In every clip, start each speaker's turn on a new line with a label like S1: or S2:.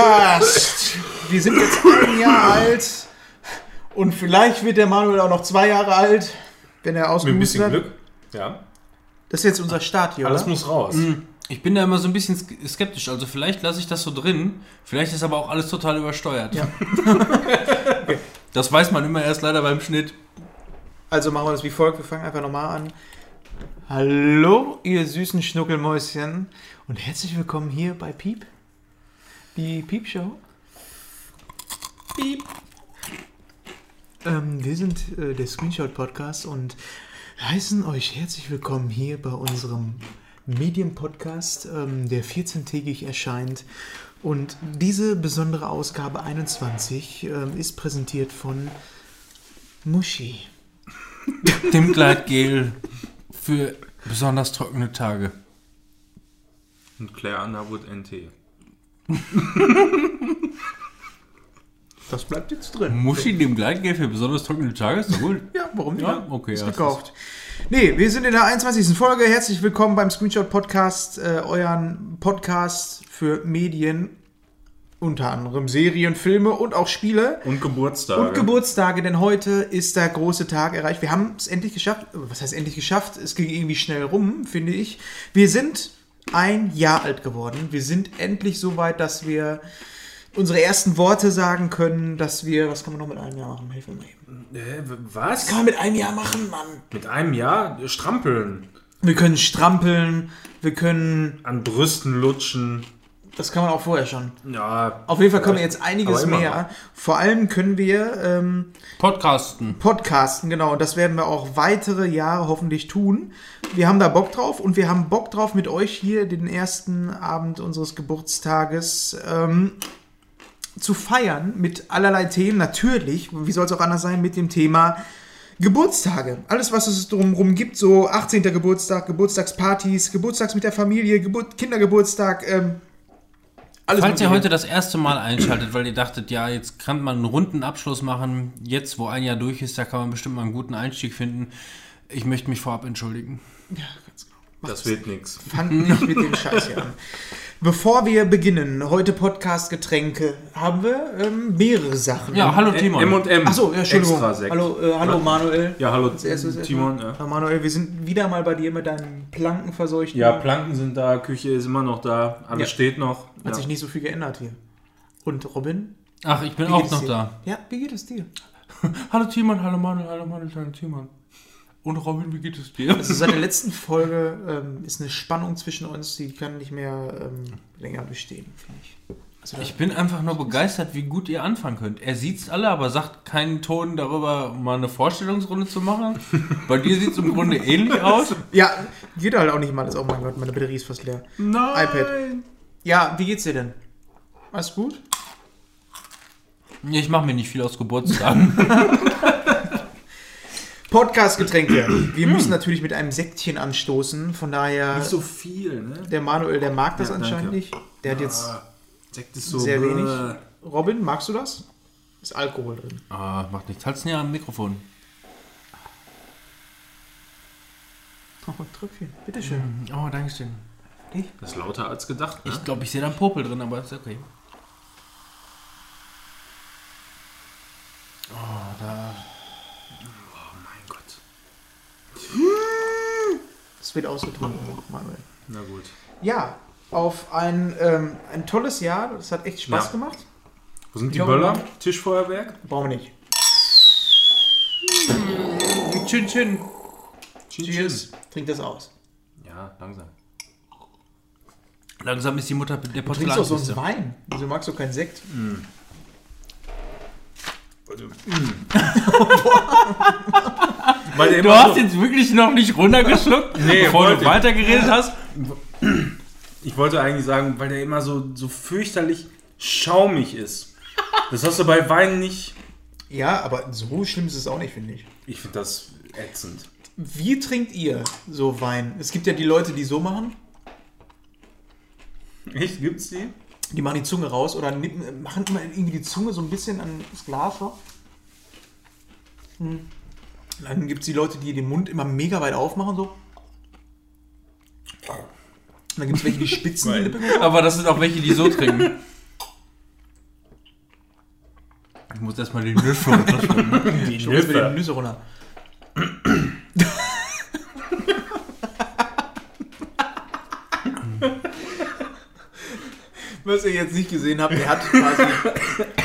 S1: Podcast. Wir sind jetzt ein Jahr alt und vielleicht wird der Manuel auch noch zwei Jahre alt, wenn er
S2: Mit ein bisschen
S1: hat.
S2: Glück. Ja.
S1: Das ist jetzt unser Start hier,
S2: Alles
S1: oder?
S2: muss raus.
S3: Ich bin da immer so ein bisschen sk- skeptisch. Also vielleicht lasse ich das so drin. Vielleicht ist aber auch alles total übersteuert.
S1: Ja.
S3: Das weiß man immer erst leider beim Schnitt.
S1: Also machen wir das wie folgt. Wir fangen einfach nochmal an. Hallo, ihr süßen Schnuckelmäuschen und herzlich willkommen hier bei Piep. Die Piep Show. Piep. Ähm, wir sind äh, der Screenshot Podcast und heißen euch herzlich willkommen hier bei unserem Medienpodcast, ähm, der 14-tägig erscheint. Und diese besondere Ausgabe 21 ähm, ist präsentiert von Muschi.
S3: Dem Gleitgel für besonders trockene Tage.
S2: Und Claire Underwood NT.
S1: Das bleibt jetzt drin.
S3: Muschi, dem Gleitgel für besonders trockene Tage? Ist doch gut.
S1: Ja, warum nicht?
S3: Ja, okay,
S1: Ist
S3: ja,
S1: gekauft. Nee, wir sind in der 21. Folge. Herzlich willkommen beim Screenshot Podcast, äh, euren Podcast für Medien, unter anderem Serien, Filme und auch Spiele.
S2: Und Geburtstage.
S1: Und Geburtstage, denn heute ist der große Tag erreicht. Wir haben es endlich geschafft. Was heißt endlich geschafft? Es ging irgendwie schnell rum, finde ich. Wir sind ein Jahr alt geworden. Wir sind endlich so weit, dass wir unsere ersten Worte sagen können, dass wir. Was kann man noch mit einem Jahr machen? Hilf mir mal eben.
S2: Äh, was?
S1: Was kann man mit einem Jahr machen, Mann?
S2: Mit einem Jahr strampeln.
S1: Wir können strampeln, wir können.
S2: An Brüsten lutschen.
S1: Das kann man auch vorher schon.
S2: Ja.
S1: Auf jeden Fall können wir jetzt einiges mehr. Vor allem können wir ähm,
S3: Podcasten.
S1: podcasten, genau. Und das werden wir auch weitere Jahre hoffentlich tun. Wir haben da Bock drauf und wir haben Bock drauf, mit euch hier den ersten Abend unseres Geburtstages ähm, zu feiern mit allerlei Themen. Natürlich, wie soll es auch anders sein, mit dem Thema Geburtstage. Alles, was es drumherum gibt, so 18. Geburtstag, Geburtstagspartys, Geburtstags mit der Familie, Geburt Kindergeburtstag, ähm, alles
S3: Falls ihr heute das erste Mal einschaltet, weil ihr dachtet, ja, jetzt kann man einen runden Abschluss machen. Jetzt, wo ein Jahr durch ist, da kann man bestimmt mal einen guten Einstieg finden. Ich möchte mich vorab entschuldigen.
S2: Das wird nix.
S1: Fang nicht mit dem Scheiß hier an. Bevor wir beginnen, heute Podcast Getränke, haben wir ähm, mehrere Sachen.
S3: Ja, hallo Timon.
S2: M&M.
S1: Achso, ja, Entschuldigung. Hallo, äh, hallo Manuel.
S2: Ja, hallo Timon. Ja.
S1: Manuel, wir sind wieder mal bei dir mit deinen Planken verseucht.
S2: ja, Planken sind da, Küche ist immer noch da, alles
S1: Ja.
S2: steht noch.
S1: Hat
S2: Ja.
S1: sich nicht so viel geändert hier. Und Robin?
S3: Ach, ich bin auch noch
S1: dir?
S3: da.
S1: Ja, wie geht es dir?
S3: Hallo Timon, hallo Manuel, hallo Manuel, hallo Timon. Und Robin, wie geht es dir?
S1: Also seit der letzten Folge ähm, ist eine Spannung zwischen uns, die kann nicht mehr ähm, länger bestehen, finde ich. Also,
S3: Ich bin einfach nur begeistert, wie gut ihr anfangen könnt. Er sieht's alle, aber sagt keinen Ton darüber, mal eine Vorstellungsrunde zu machen. Bei dir sieht's im Grunde ähnlich aus.
S1: ja, geht halt auch nicht mal. Das, oh mein Gott, meine Batterie ist fast leer.
S2: Nein.
S1: iPad. Ja, wie geht's dir denn? Alles gut?
S3: Ich mache mir nicht viel aus Geburtstagen.
S1: Podcast-Getränke. Wir müssen natürlich mit einem Sektchen anstoßen. Von daher,
S2: Nicht so viel, ne?
S1: der Manuel, der mag das
S2: Ja,
S1: anscheinend
S2: danke.
S1: nicht. Der hat jetzt
S2: Ah, Sekt ist so
S1: sehr
S2: bäh.
S1: wenig. Robin, magst du das? Ist Alkohol drin.
S3: ah, macht nichts. Halt's näher am Mikrofon.
S1: Oh, ein Tröpfchen. Bitteschön.
S3: Oh, danke schön.
S2: Das ist lauter als gedacht, ne?
S3: Ich glaube, ich sehe da einen Popel drin, aber ist okay. Oh, da.
S2: mein Gott.
S1: Es wird ausgetrunken, Manuel.
S2: Na gut.
S1: Ja, auf ein, ähm, ein tolles Jahr. Das hat echt Spaß
S2: Ja.
S1: gemacht.
S2: Wo sind die
S1: Ich glaube,
S2: Böller? Tischfeuerwerk?
S1: Brauchen wir nicht.
S3: Chin Chin.
S1: Cheers. Trink das aus.
S2: Ja, langsam.
S3: Langsam ist die Mutter der
S1: Du trinkst doch sonst
S3: Porzellankiste.
S1: Wein. Wieso magst du keinen Sekt?
S2: Weil
S3: Du hast
S2: so,
S3: jetzt wirklich noch nicht runtergeschluckt,
S2: Nee,
S3: bevor
S2: wollte
S3: du weitergeredet hast?
S2: ich wollte eigentlich sagen, weil der immer so, so fürchterlich schaumig ist. Das hast du bei Wein nicht.
S1: Ja, aber so schlimm ist es auch nicht, finde ich.
S2: Ich finde das ätzend.
S1: Wie trinkt ihr so Wein? Es gibt ja die Leute, die so machen.
S2: Echt? Gibt's die?
S1: Die machen die Zunge raus oder nippen- machen immer irgendwie die Zunge so ein bisschen an das Glas. So. Hm. Dann gibt es die Leute, die den Mund immer mega weit aufmachen. So. Und dann gibt es welche, die spitzen die
S2: Weil-
S1: Lippe.
S3: Aber das sind auch welche, die so trinken. Ich muss erstmal die Nüsse runterschlucken.
S2: Die. Nüsse
S1: runter. Was ihr jetzt nicht gesehen habt, er hat quasi.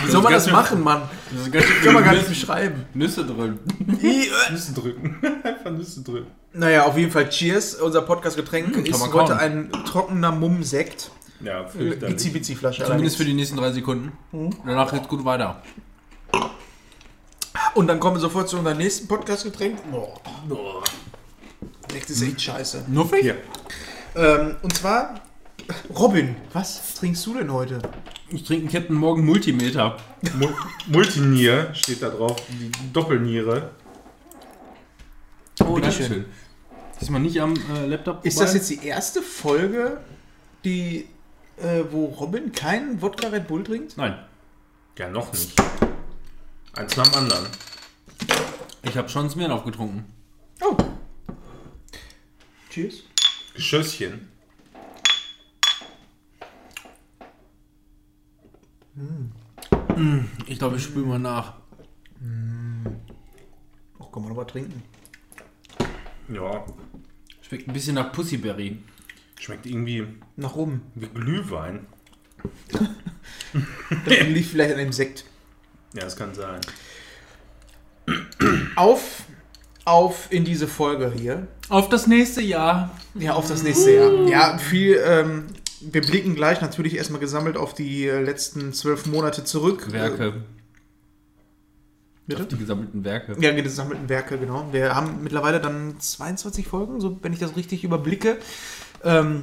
S1: Wie soll man das machen, Mann?
S3: Das ist ganz
S1: Kann man gar nicht beschreiben.
S3: Nüsse drin.
S2: Nüsse drücken. Einfach Nüsse drücken.
S1: Naja, auf jeden Fall Cheers. Unser Podcast-Getränk
S3: kann
S1: ist heute ein trockener Mumm-Sekt.
S2: Ja.
S1: Itzi-Bitzi-Flasche.
S3: Zumindest für die nächsten drei Sekunden. Danach geht's gut weiter.
S1: Und dann kommen wir sofort zu unserem nächsten Podcast-Getränk. Boah. Sekt ist echt scheiße.
S3: Nuffig?
S2: Hier.
S1: Ähm, und zwar, Robin, was trinkst du denn heute?
S3: Ich trinke einen Captain Morgan Multimeter.
S2: Mu Multinier steht da drauf. Die Doppelniere.
S1: Oh,
S3: Dankeschön. Diesmal nicht am äh, Laptop.
S1: Ist
S3: vorbei.
S1: das jetzt die erste Folge, die, äh, wo Robin keinen Wodka Red Bull trinkt?
S3: Nein.
S2: Ja, noch nicht. Eins nach dem anderen.
S3: Ich habe schon Smirnoff getrunken.
S1: Oh. Cheers.
S2: Geschösschen.
S3: Ich glaube, ich spüle mal nach.
S1: Oh, kann man aber trinken.
S2: Ja.
S3: Schmeckt ein bisschen nach Pussyberry.
S2: Schmeckt irgendwie
S1: Nach oben.
S2: wie Glühwein.
S1: Das liegt vielleicht an dem Sekt.
S2: Ja, das kann sein.
S1: Auf, auf in diese Folge hier.
S3: Auf das nächste Jahr.
S1: Ja, auf das nächste Jahr. Ja, viel, ähm, wir blicken gleich natürlich erstmal gesammelt auf die äh, letzten zwölf Monate zurück.
S3: Werke.
S1: Äh, bitte?
S3: Auf die gesammelten Werke.
S1: Ja, die gesammelten Werke, genau. Wir haben mittlerweile dann 22 Folgen, so wenn ich das richtig überblicke. Ähm,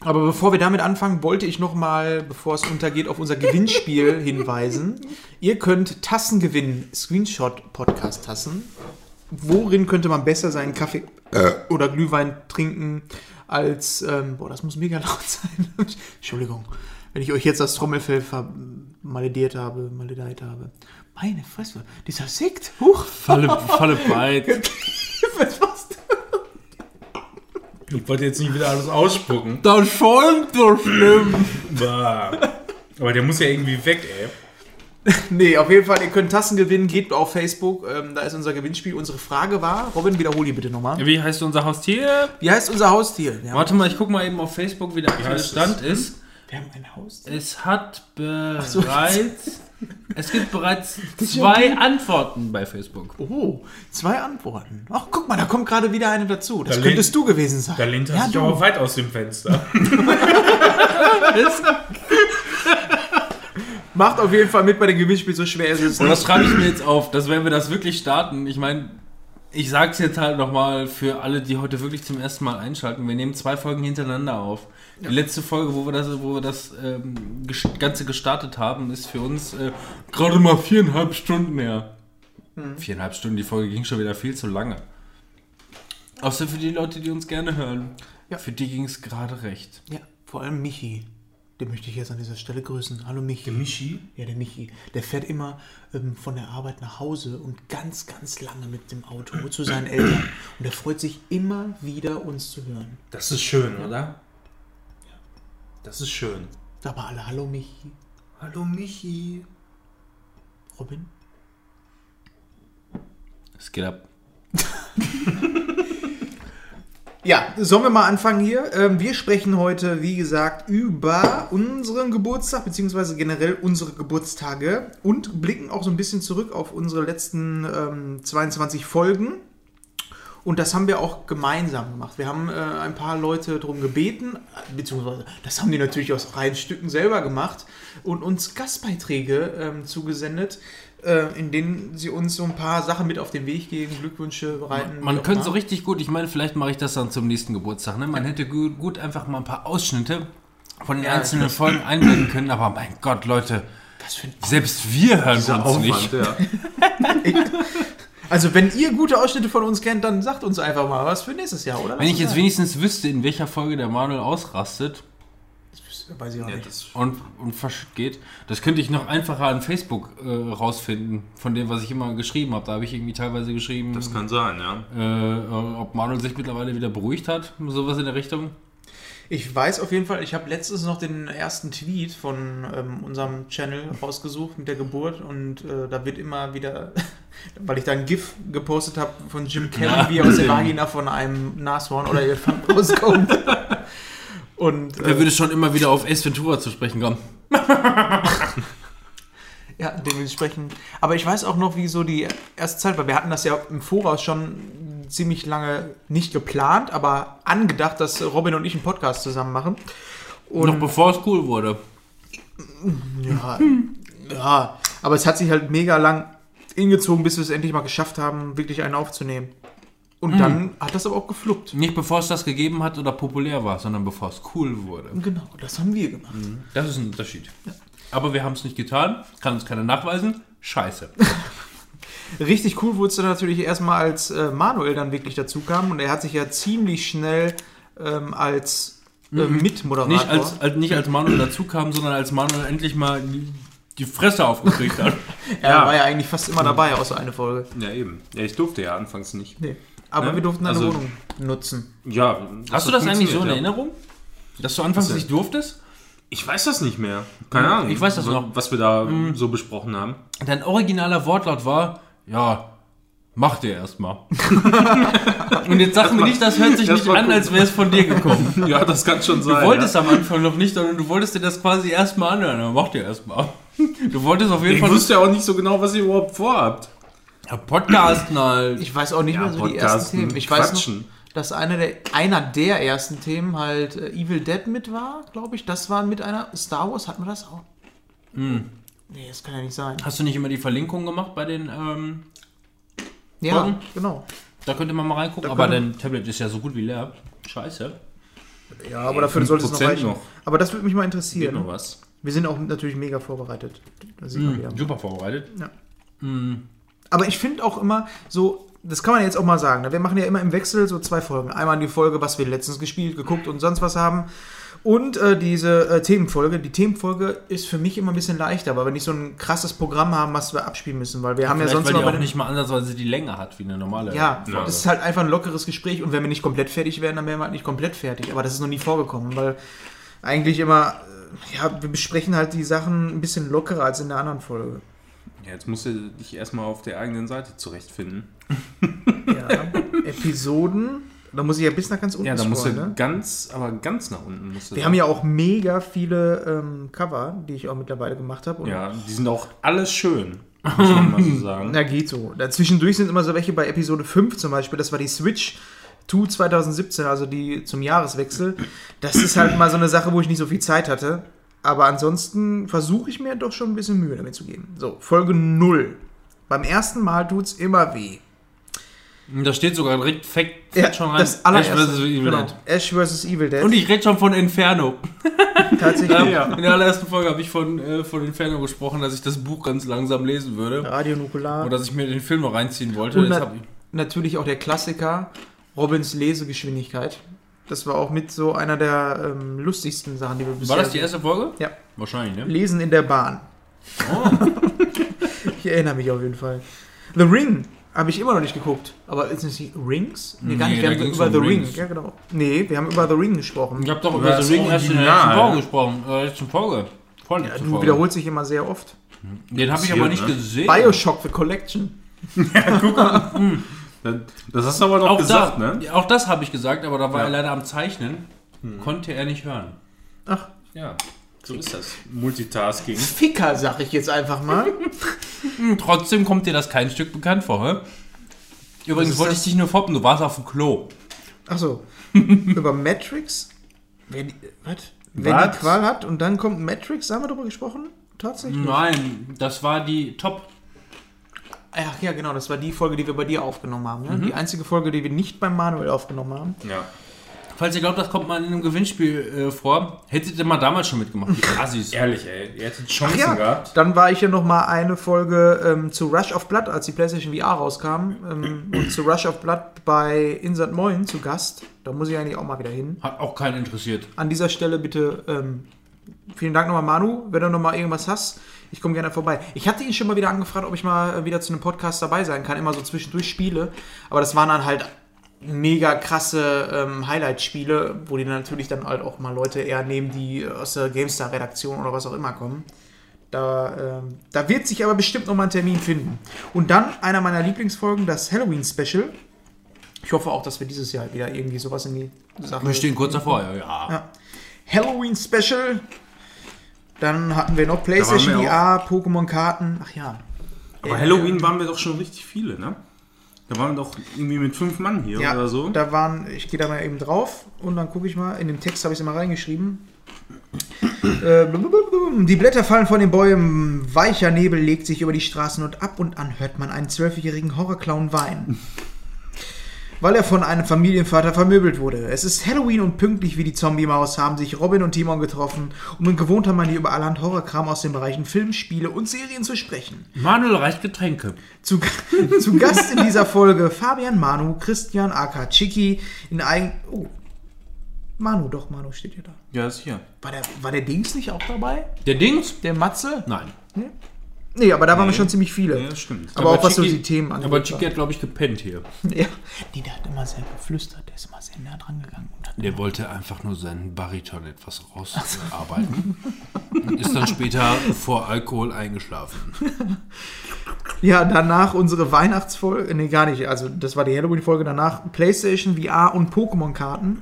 S1: aber bevor wir damit anfangen, wollte ich noch mal, bevor es untergeht, auf unser Gewinnspiel hinweisen. Ihr könnt Tassen gewinnen, Screenshot-Podcast-Tassen. Worin könnte man besser seinen Kaffee oder Glühwein trinken als, ähm, boah, das muss mega laut sein. Entschuldigung, wenn ich euch jetzt das Trommelfell malediert habe, maledeit habe. Meine Fresse, dieser Sekt, huch,
S3: Falle, Falle breit.
S1: was du?
S2: Ich wollte jetzt nicht wieder alles ausspucken.
S3: Das schäumt so schlimm.
S2: Bah. Aber der muss ja irgendwie weg, ey.
S1: Nee, auf jeden Fall, ihr könnt Tassen gewinnen, geht auf Facebook, ähm, da ist unser Gewinnspiel. Unsere Frage war, Robin, wiederhol die bitte nochmal.
S3: Wie heißt unser Haustier?
S1: Wie heißt unser Haustier? Haben,
S3: Warte mal, ich guck mal eben auf Facebook, wie der aktuelle Stand
S2: es?
S3: ist.
S1: wir haben ein Haustier.
S3: Es hat
S1: so,
S3: bereits. es gibt bereits zwei Antworten bei Facebook.
S1: Oh, zwei Antworten. Ach, guck mal, da kommt gerade wieder eine dazu. Das
S2: Da
S1: könntest du gewesen sein.
S2: Da lehnt er
S1: ja,
S2: sich
S1: du.
S2: aber weit aus dem Fenster.
S1: Macht auf jeden Fall mit bei dem Gewinnspiel, so schwer ist es
S3: Und das schreibe ich mir jetzt auf, dass wenn wir das wirklich starten, ich meine, ich sag's jetzt halt nochmal für alle, die heute wirklich zum ersten Mal einschalten, wir nehmen zwei Folgen hintereinander auf. Die letzte Folge, wo wir das, wo wir das ähm, Ganze gestartet haben, ist für uns äh, gerade mal viereinhalb Stunden her. Viereinhalb Stunden, die Folge ging schon wieder viel zu lange. Außer für die Leute, die uns gerne hören.
S1: Ja.
S3: Für die ging es gerade recht.
S1: Ja, vor allem Michi. Den möchte ich jetzt an dieser Stelle grüßen. Hallo Michi.
S2: Michi?
S1: Ja, der Michi. Der fährt immer ähm, von der Arbeit nach Hause und ganz, ganz lange mit dem Auto zu seinen Eltern. Und er freut sich immer wieder, uns zu hören.
S2: Das ist schön, oder? Das ist schön.
S1: Sag mal alle, hallo Michi.
S2: Hallo Michi.
S1: Robin?
S3: Es geht ab.
S1: Ja, sollen wir mal anfangen hier? Ähm, wir sprechen heute, wie gesagt, über unseren Geburtstag, beziehungsweise generell unsere Geburtstage und blicken auch so ein bisschen zurück auf unsere letzten ähm, 22 Folgen. Und das haben wir auch gemeinsam gemacht. Wir haben äh, ein paar Leute darum gebeten, beziehungsweise das haben die natürlich aus freien Stücken selber gemacht und uns Gastbeiträge ähm, zugesendet, in denen sie uns so ein paar Sachen mit auf den Weg geben, Glückwünsche bereiten.
S3: Man könnte so richtig gut, ich meine, vielleicht mache ich das dann zum nächsten Geburtstag. Ne? Man hätte gut, gut einfach mal ein paar Ausschnitte von den
S1: Ja,
S3: einzelnen Folgen einblenden können, aber mein Gott, Leute,
S1: Was für ein
S3: selbst wir hören uns nicht.
S2: ja.
S1: Also, wenn ihr gute Ausschnitte von uns kennt, dann sagt uns einfach mal was für nächstes Jahr, oder?
S3: Wenn ich jetzt wenigstens wüsste, in welcher Folge der Manuel ausrastet
S1: Weiß ich auch
S2: ja
S1: nicht.
S2: das
S3: und, und versch- geht, das könnte ich noch einfacher an Facebook äh, rausfinden, von dem, was ich immer geschrieben habe. Da habe ich irgendwie teilweise geschrieben,
S2: kann sein, ja.
S3: äh, äh, ob Manuel sich mittlerweile wieder beruhigt hat, sowas in der Richtung.
S1: Ich weiß auf jeden Fall, ich habe letztens noch den ersten Tweet von ähm, unserem Channel rausgesucht mit der Geburt und äh, da wird immer wieder, weil ich da ein GIF gepostet habe von Jim Carrey,
S3: Ja.
S1: wie aus der Vagina von einem Nashorn oder Elefant rauskommt. Und
S3: Er
S1: äh,
S3: würde schon immer wieder auf Ace Ventura zu sprechen kommen.
S1: ja, dementsprechend. Aber ich weiß auch noch, wie so die erste Zeit war. Wir hatten das ja im Voraus schon ziemlich lange nicht geplant, aber angedacht, dass Robin und ich einen Podcast zusammen machen. Und
S3: Noch bevor es cool wurde.
S1: Ja, ja, aber es hat sich halt mega lang hingezogen, bis wir es endlich mal geschafft haben, wirklich einen aufzunehmen. Und dann hat das aber auch gefluppt.
S3: Nicht bevor es das gegeben hat oder populär war, sondern bevor es cool wurde.
S1: Genau, das haben wir gemacht.
S3: Das ist ein Unterschied. Aber wir haben es nicht getan, kann uns keiner nachweisen. Scheiße.
S1: Richtig cool wurde es dann natürlich erstmal, als äh, Manuel dann wirklich dazu kam. Und er hat sich ja ziemlich schnell ähm, als äh, Mitmoderator.
S3: Nicht als, als, nicht als Manuel dazu kam, sondern als Manuel endlich mal die, die Fresse aufgekriegt hat.
S1: er
S2: Ja.
S1: war ja eigentlich fast immer dabei, außer eine Folge.
S2: Ja, eben. Ja, ich durfte ja anfangs nicht.
S1: Nee. Aber
S2: Ne?
S1: wir durften eine
S2: Also-
S1: Wohnung nutzen.
S2: Ja.
S3: Hast du das eigentlich so in
S2: ja.
S3: Erinnerung? Dass du anfangs nicht durftest?
S2: Ich weiß das nicht mehr. Keine Ahnung.
S3: Ich weiß das noch.
S2: Was wir da so besprochen haben.
S3: Dein originaler Wortlaut war, ja, mach dir erstmal. Und jetzt sag mir nicht, das hört sich
S2: das
S3: nicht an, als wäre es von dir gekommen.
S2: Ja, das kann schon sein.
S3: Du wolltest am Anfang noch nicht, sondern du wolltest dir das quasi erstmal anhören. Mach dir erstmal. Du wolltest auf
S2: ja.
S3: jeden
S2: Ich
S3: Fall
S2: wusste ja auch nicht so genau, was ihr überhaupt vorhabt.
S3: Ja, Podcasten halt.
S1: Ich weiß auch nicht
S2: Ja,
S1: mehr so die ersten
S2: Podcasten,
S1: Themen. Ich weiß noch,
S2: Quatschen.
S1: dass einer der, einer der ersten Themen halt äh, Evil Dead mit war, glaube ich. Das war mit einer Star Wars, hatten wir das auch? Nee, das kann ja nicht sein.
S3: Hast du nicht immer die Verlinkung gemacht bei den, ähm,
S1: Ja,
S3: Folgen?
S1: genau.
S3: da könnte man mal reingucken.
S1: Da
S3: Aber dein Tablet ist ja so gut wie leer. Scheiße.
S1: Ja, aber dafür sollte es noch
S2: 5%
S1: reichen.
S2: noch.
S1: Aber das würde mich mal
S2: Geht
S1: interessieren.
S2: noch was.
S1: Wir sind auch natürlich mega vorbereitet. Da sieht man wieder.
S3: Super vorbereitet.
S1: Aber ich finde auch immer so, das kann man jetzt auch mal sagen. ne? Wir machen ja immer im Wechsel so zwei Folgen. Einmal die Folge, was wir letztens gespielt, geguckt und sonst was haben. Und äh, diese äh, Themenfolge. Die Themenfolge ist für mich immer ein bisschen leichter, weil wir nicht so ein krasses Programm haben, was wir abspielen müssen. Weil wir haben ja sonst
S3: weil die auch nicht mal ansatzweise die Länge hat wie eine normale
S1: Ja,
S3: Folge.
S1: das ist halt einfach ein lockeres Gespräch und wenn wir nicht komplett fertig wären, dann wären wir halt nicht komplett fertig. Aber das ist noch nie vorgekommen, weil eigentlich immer, äh, ja, wir besprechen halt die Sachen ein bisschen lockerer als in der anderen Folge.
S2: Ja, jetzt musst du dich erstmal auf der eigenen Seite zurechtfinden.
S1: Ja, Episoden, da muss ich ja bis nach ganz unten
S2: Ja, da musst du
S1: ne?
S2: ganz, aber ganz nach unten musst du
S1: Wir
S2: da.
S1: haben ja auch mega viele ähm, Cover, die ich auch mittlerweile gemacht habe.
S2: Ja, die sind auch alles schön, muss man mal so sagen.
S1: Na, geht so. Dazwischendurch sind immer so welche bei Episode 5 zum Beispiel, das war die Switch 2 2017, also die zum Jahreswechsel. Das ist halt mal so eine Sache, wo ich nicht so viel Zeit hatte. Aber ansonsten versuche ich mir doch schon ein bisschen Mühe damit zu geben. So, Folge 0. Beim ersten Mal tut's immer weh.
S3: Da steht sogar direkt fett, fett schon rein.
S1: das allererste.
S3: Ash vs. Evil
S1: genau.
S3: Dead.
S1: Ash vs. Evil Dead.
S3: Und ich rede schon von Inferno.
S1: tatsächlich.
S3: Ähm,
S2: Ja.
S3: In der allerersten Folge habe ich von, äh, von Inferno gesprochen, dass ich das Buch ganz langsam lesen würde.
S1: Radio Nukular.
S3: Und dass ich mir den Film noch reinziehen wollte.
S1: Und na natürlich auch der Klassiker, Robins Lesegeschwindigkeit. Das war auch mit so einer der ähm, lustigsten Sachen, die wir bisher
S3: war das die erste Folge?
S1: Ja.
S3: Wahrscheinlich, ne?
S1: Lesen in der Bahn.
S3: Oh.
S1: Ich erinnere mich auf jeden Fall. The Ring habe ich immer noch nicht geguckt. Aber ist es nicht Rings? Nee, gar
S3: Nee,
S1: nicht. Wir haben über
S3: um
S1: The Ring.
S3: Rings.
S1: Ja, genau. Nee, wir haben über The Ring gesprochen.
S3: Ich habe doch
S2: Über
S3: The Ring erst in der letzten Folge gesprochen. Äh, letzten Folge.
S1: Ja,
S3: Vorletzte
S1: du
S3: Folge.
S1: wiederholst dich immer sehr oft.
S3: Den habe ich aber nicht
S2: ne?
S3: gesehen.
S1: Bioshock The Collection.
S2: Das, das hast du aber noch
S3: auch
S2: gesagt,
S3: da,
S2: ne?
S3: ja, Auch das habe ich gesagt, aber da war
S2: Ja.
S3: er leider am Zeichnen. Konnte er nicht hören.
S1: Ach,
S2: Ja, so ist das. Multitasking.
S1: Ficker, sag ich jetzt einfach mal.
S3: Hm, trotzdem kommt dir das kein Stück bekannt vor, hä? Übrigens wollte
S1: das?
S3: ich dich nur foppen, du warst auf dem Klo.
S1: Ach so. über Matrix. Wer die, was? Wer
S2: Was?
S1: die Qual hat und dann kommt Matrix, haben wir darüber gesprochen? Tatsächlich?
S3: Nein, das war die Top.
S1: Ach ja, genau, das war die Folge, die wir bei dir aufgenommen haben. Ne?
S3: Mhm.
S1: Die einzige Folge, die wir nicht beim Manuel aufgenommen haben.
S2: Ja.
S3: Falls ihr glaubt, das kommt mal in einem Gewinnspiel äh, vor, hättet ihr mal damals schon mitgemacht. Die Assis.
S2: Ehrlich, ey. Ihr hättet
S1: Ach
S2: Chancen
S1: ja,
S2: gehabt.
S1: dann war ich ja noch mal eine Folge ähm, zu Rush of Blood, als die PlayStation VR rauskam. Ähm, und zu Rush of Blood bei Insert Moin zu Gast. Da muss ich eigentlich auch mal wieder hin.
S3: Hat auch keinen interessiert.
S1: An dieser Stelle bitte ähm, vielen Dank nochmal, Manu. Wenn du noch mal irgendwas hast, ich komme gerne vorbei. Ich hatte ihn schon mal wieder angefragt, ob ich mal äh, wieder zu einem Podcast dabei sein kann. Immer so zwischendurch Spiele. Aber das waren dann halt mega krasse ähm, Highlight-Spiele, wo die dann natürlich dann halt auch mal Leute eher nehmen, die aus der GameStar-Redaktion oder was auch immer kommen. Da, ähm, da wird sich aber bestimmt noch mal ein Termin finden. Und dann einer meiner Lieblingsfolgen, das Halloween-Special. Ich hoffe auch, dass wir dieses Jahr wieder irgendwie sowas in die Sache.
S3: Wir stehen kurz davor, ja. ja.
S1: Ja. Halloween-Special. Dann hatten wir noch PlayStation VR, Pokémon-Karten. Ach ja.
S2: Aber
S1: Äh,
S2: Halloween waren wir doch schon richtig viele, ne? Da waren wir doch irgendwie mit fünf Mann hier
S1: Ja,
S2: oder so.
S1: da waren, ich gehe da mal eben drauf und dann gucke ich mal, in den Text habe ich es immer reingeschrieben. Äh. Die Blätter fallen von den Bäumen, weicher Nebel legt sich über die Straßen und ab und an hört man einen zwölfjährigen Horrorclown weinen. Weil er von einem Familienvater vermöbelt wurde. Es ist Halloween und pünktlich wie die Zombie-Maus haben sich Robin und Timon getroffen, um in gewohnter Manier über allerhand Horrorkram aus den Bereichen Film, Spiele und Serien zu sprechen.
S3: Manuel reicht Getränke.
S1: Zu, zu Gast in dieser Folge Fabian Manu, Christian aka Chiki in eigen. Oh. Manu, doch, Manu steht hier da.
S2: Ja, ist hier.
S1: War der, war der Dings nicht auch dabei?
S3: Der Dings?
S1: Der Matze?
S3: Nein.
S1: Nee, aber da waren wir schon ziemlich viele.
S2: Ja, stimmt.
S1: aber, auch was so
S3: Chiki-
S1: die Themen angeht.
S3: Aber Chiki hat, glaube ich, gepennt hier.
S1: ja. Nee, der hat immer sehr geflüstert, der ist immer sehr nah dran gegangen. Und hat
S3: Der wollte einfach nur seinen Bariton etwas rausarbeiten. und ist dann später vor Alkohol eingeschlafen.
S1: ja, danach unsere Weihnachtsfolge. Nee, gar nicht. Also, das war die Halloween-Folge. Danach PlayStation VR und Pokémon-Karten.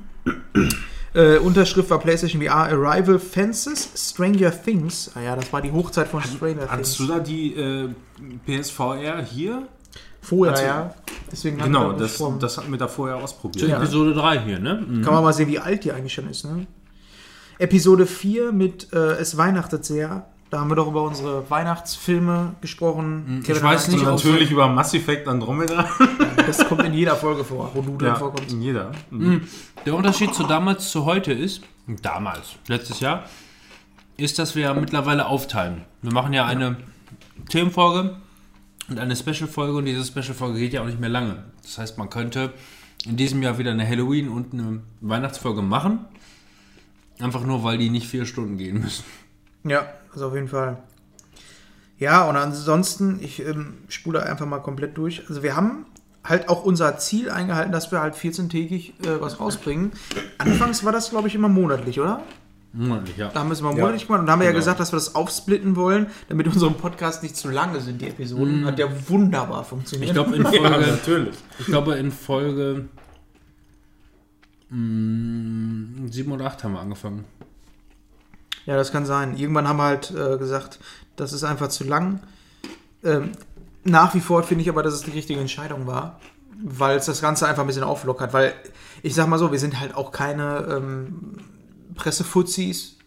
S1: Äh, Unterschrift war PlayStation VR Arrival Fences Stranger Things. Ah ja, das war die Hochzeit von Stranger
S2: Hattest
S1: Things.
S2: du da die äh, PSVR hier?
S1: Vorher,
S2: Also-
S1: ja. Deswegen
S2: Genau, das, das hatten wir da vorher ausprobiert.
S3: Zu Episode 3 hier, ne? Mhm.
S1: Kann man mal sehen, wie alt die eigentlich schon ist, ne? Episode 4 mit äh, Es weihnachtet sehr. Da haben wir doch über unsere Weihnachtsfilme gesprochen.
S3: Ich weiß
S1: hat-
S3: nicht,
S2: natürlich über Mass Effect Andromeda.
S1: Das kommt in jeder Folge vor, wo du drin vorkommst.
S2: jeder.
S3: Der Unterschied zu damals zu heute ist, damals, letztes Jahr, ist, dass wir mittlerweile aufteilen. Wir machen ja eine Themenfolge und eine Special-Folge und diese Special-Folge geht ja auch nicht mehr lange. Das heißt, man könnte in diesem Jahr wieder eine Halloween- und eine Weihnachtsfolge machen. Einfach nur, weil die nicht vier Stunden gehen müssen.
S1: Ja, also auf jeden Fall. Ja, und ansonsten, ich ähm, spule einfach mal komplett durch. Also wir haben halt auch unser Ziel eingehalten, dass wir halt 14-tägig äh, was rausbringen. Anfangs war das, glaube ich, immer monatlich, oder?
S3: Monatlich, ja.
S1: Da haben wir es mal
S2: Ja,
S1: monatlich gemacht und da haben wir ja
S2: genau.
S1: gesagt, dass wir das aufsplitten wollen, damit unsere Podcasts nicht zu lange sind, die Episoden. Hat ja wunderbar funktioniert.
S3: Ich glaube, in
S2: Ja,
S3: Folge,
S2: natürlich.
S3: ich glaube, in Folge mh, 7 oder 8 haben wir angefangen.
S1: Ja, das kann sein. Irgendwann haben wir halt äh, gesagt, das ist einfach zu lang. Ähm, nach wie vor finde ich aber, dass es die richtige Entscheidung war, weil es das Ganze einfach ein bisschen auflockert. Weil ich sag mal so, wir sind halt auch keine ähm, Pressefuzis,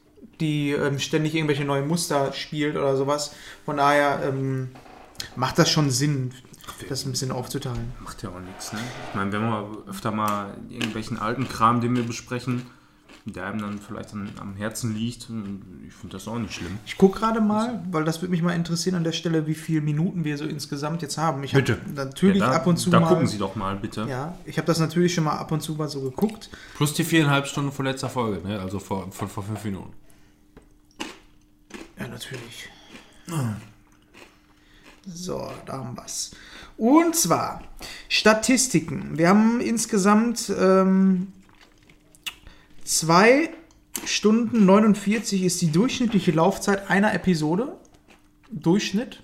S1: die ähm, ständig irgendwelche neuen Muster spielt oder sowas. Von daher ähm, macht das schon Sinn, das ein bisschen aufzuteilen.
S2: Macht ja auch nichts, ne? Ich meine, wenn wir öfter mal irgendwelchen alten Kram, den wir besprechen, der einem dann vielleicht an, am Herzen liegt, ich finde das auch nicht schlimm.
S1: Ich gucke gerade mal, weil das würde mich mal interessieren an der Stelle, wie viele Minuten wir so insgesamt jetzt haben. Ich
S3: Bitte.
S1: habe natürlich
S2: Ja, da,
S1: ab und zu
S2: da
S1: mal.
S2: gucken Sie doch mal, bitte.
S1: Ja, ich habe das natürlich schon mal ab und zu mal so geguckt.
S3: Plus die viereinhalb Stunden vor letzter Folge, ne? also vor, vor, vor fünf Minuten.
S1: Ja, natürlich. So, da haben wir's. Und zwar Statistiken. Wir haben insgesamt ähm, 2 Stunden 49 ist die durchschnittliche Laufzeit einer Episode. Durchschnitt.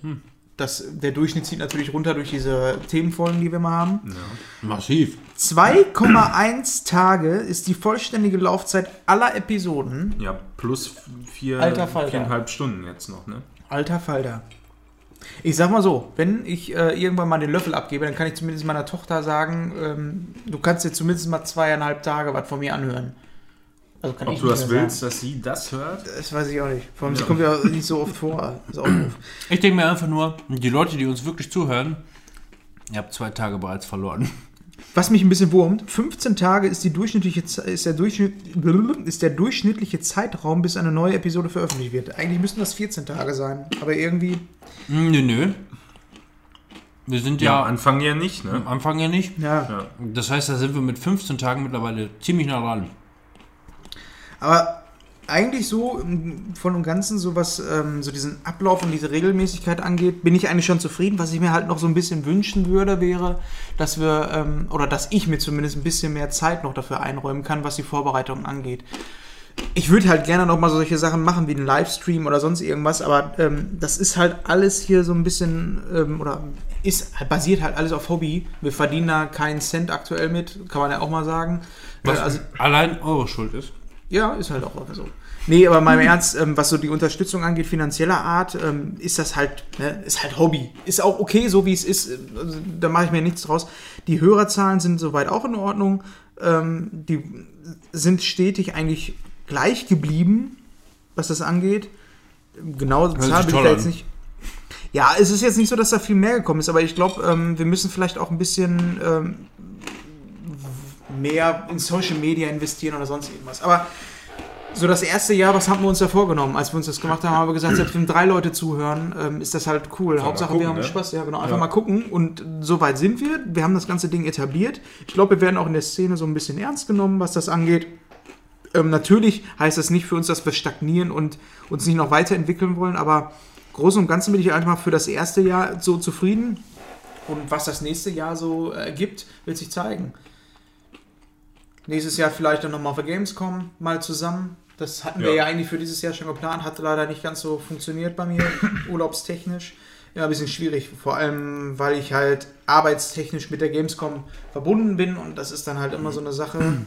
S1: Das, der Durchschnitt zieht natürlich runter durch diese Themenfolgen, die wir mal haben.
S3: Massiv.
S1: 2,1 Tage ist die vollständige Laufzeit aller Episoden.
S2: Ja, plus vier, viereinhalb Stunden jetzt noch, ne?
S1: Alter Falter. Ich sag mal so, wenn ich äh, irgendwann mal den Löffel abgebe, dann kann ich zumindest meiner Tochter sagen, ähm, du kannst dir zumindest mal zweieinhalb Tage was von mir anhören. Also kann
S2: Ob
S1: ich
S2: du das willst,
S1: Sagen.
S2: dass sie das hört?
S1: Das weiß ich auch nicht. Vor allem, sie kommt ja nicht so oft vor.
S3: Ich denke mir einfach nur, die Leute, die uns wirklich zuhören, ihr habt zwei Tage bereits verloren.
S1: Was mich ein bisschen wurmt, 15 Tage ist, die durchschnittliche, ist, der Durchschnitt, ist der durchschnittliche Zeitraum, bis eine neue Episode veröffentlicht wird. Eigentlich müssten das 14 Tage sein, aber irgendwie,
S3: Hm, Nö, nö. Wir sind
S2: Ja,
S3: ja,
S2: am Anfang ja nicht, ne?
S3: am Anfang ja nicht.
S1: ja.
S2: Ja.
S3: Das heißt, da sind wir mit 15 Tagen mittlerweile ziemlich nah dran.
S1: Aber eigentlich so voll und Ganzen, so was ähm, so diesen Ablauf und diese Regelmäßigkeit angeht, bin ich eigentlich schon zufrieden. Was ich mir halt noch so ein bisschen wünschen würde, wäre, dass wir, ähm, oder dass ich mir zumindest ein bisschen mehr Zeit noch dafür einräumen kann, was die Vorbereitung angeht. Ich würde halt gerne noch mal solche Sachen machen wie einen Livestream oder sonst irgendwas, aber ähm, das ist halt alles hier so ein bisschen, ähm, oder ist basiert halt alles auf Hobby. Wir verdienen da keinen Cent aktuell mit, kann man ja auch mal sagen.
S3: Was
S1: Äh, also,
S3: allein eure Schuld ist.
S1: Ja, ist halt auch so. Nee, aber mal im Ernst, ähm, was so die Unterstützung angeht, finanzieller Art, ähm, ist das halt, ne, ist halt Hobby. Ist auch okay, so wie es ist. äh, Also, da mache ich mir nichts draus. Die Hörerzahlen sind soweit auch in Ordnung. Ähm, die sind stetig eigentlich gleich geblieben, was das angeht. Genaue
S3: sich
S1: Zahl bin ich da jetzt nicht. Ja, es ist jetzt nicht so, dass da viel mehr gekommen ist, aber ich glaube, ähm, wir müssen vielleicht auch ein bisschen ähm, mehr in Social Media investieren oder sonst irgendwas. Aber so das erste Jahr, was haben wir uns da vorgenommen? Als wir uns das gemacht haben, haben wir gesagt, selbst wenn drei Leute zuhören, ähm, ist das halt cool. Hauptsache,
S2: gucken,
S1: wir haben
S2: ne?
S1: Spaß. Ja, genau. Einfach
S2: Ja.
S1: mal gucken. Und so weit sind wir. Wir haben das ganze Ding etabliert. Ich glaube, wir werden auch in der Szene so ein bisschen ernst genommen, was das angeht. Ähm, natürlich heißt das nicht für uns, dass wir stagnieren und uns nicht noch weiterentwickeln wollen, aber groß und ganzen bin ich einfach für das erste Jahr so zufrieden. Und was das nächste Jahr so ergibt, wird sich zeigen. Nächstes Jahr vielleicht dann nochmal auf der Gamescom mal zusammen. Das hatten wir
S2: Ja.
S1: ja eigentlich für dieses Jahr schon geplant, hat leider nicht ganz so funktioniert bei mir, urlaubstechnisch. Ja, ein bisschen schwierig, vor allem weil ich halt arbeitstechnisch mit der Gamescom verbunden bin und das ist dann halt immer so eine Sache.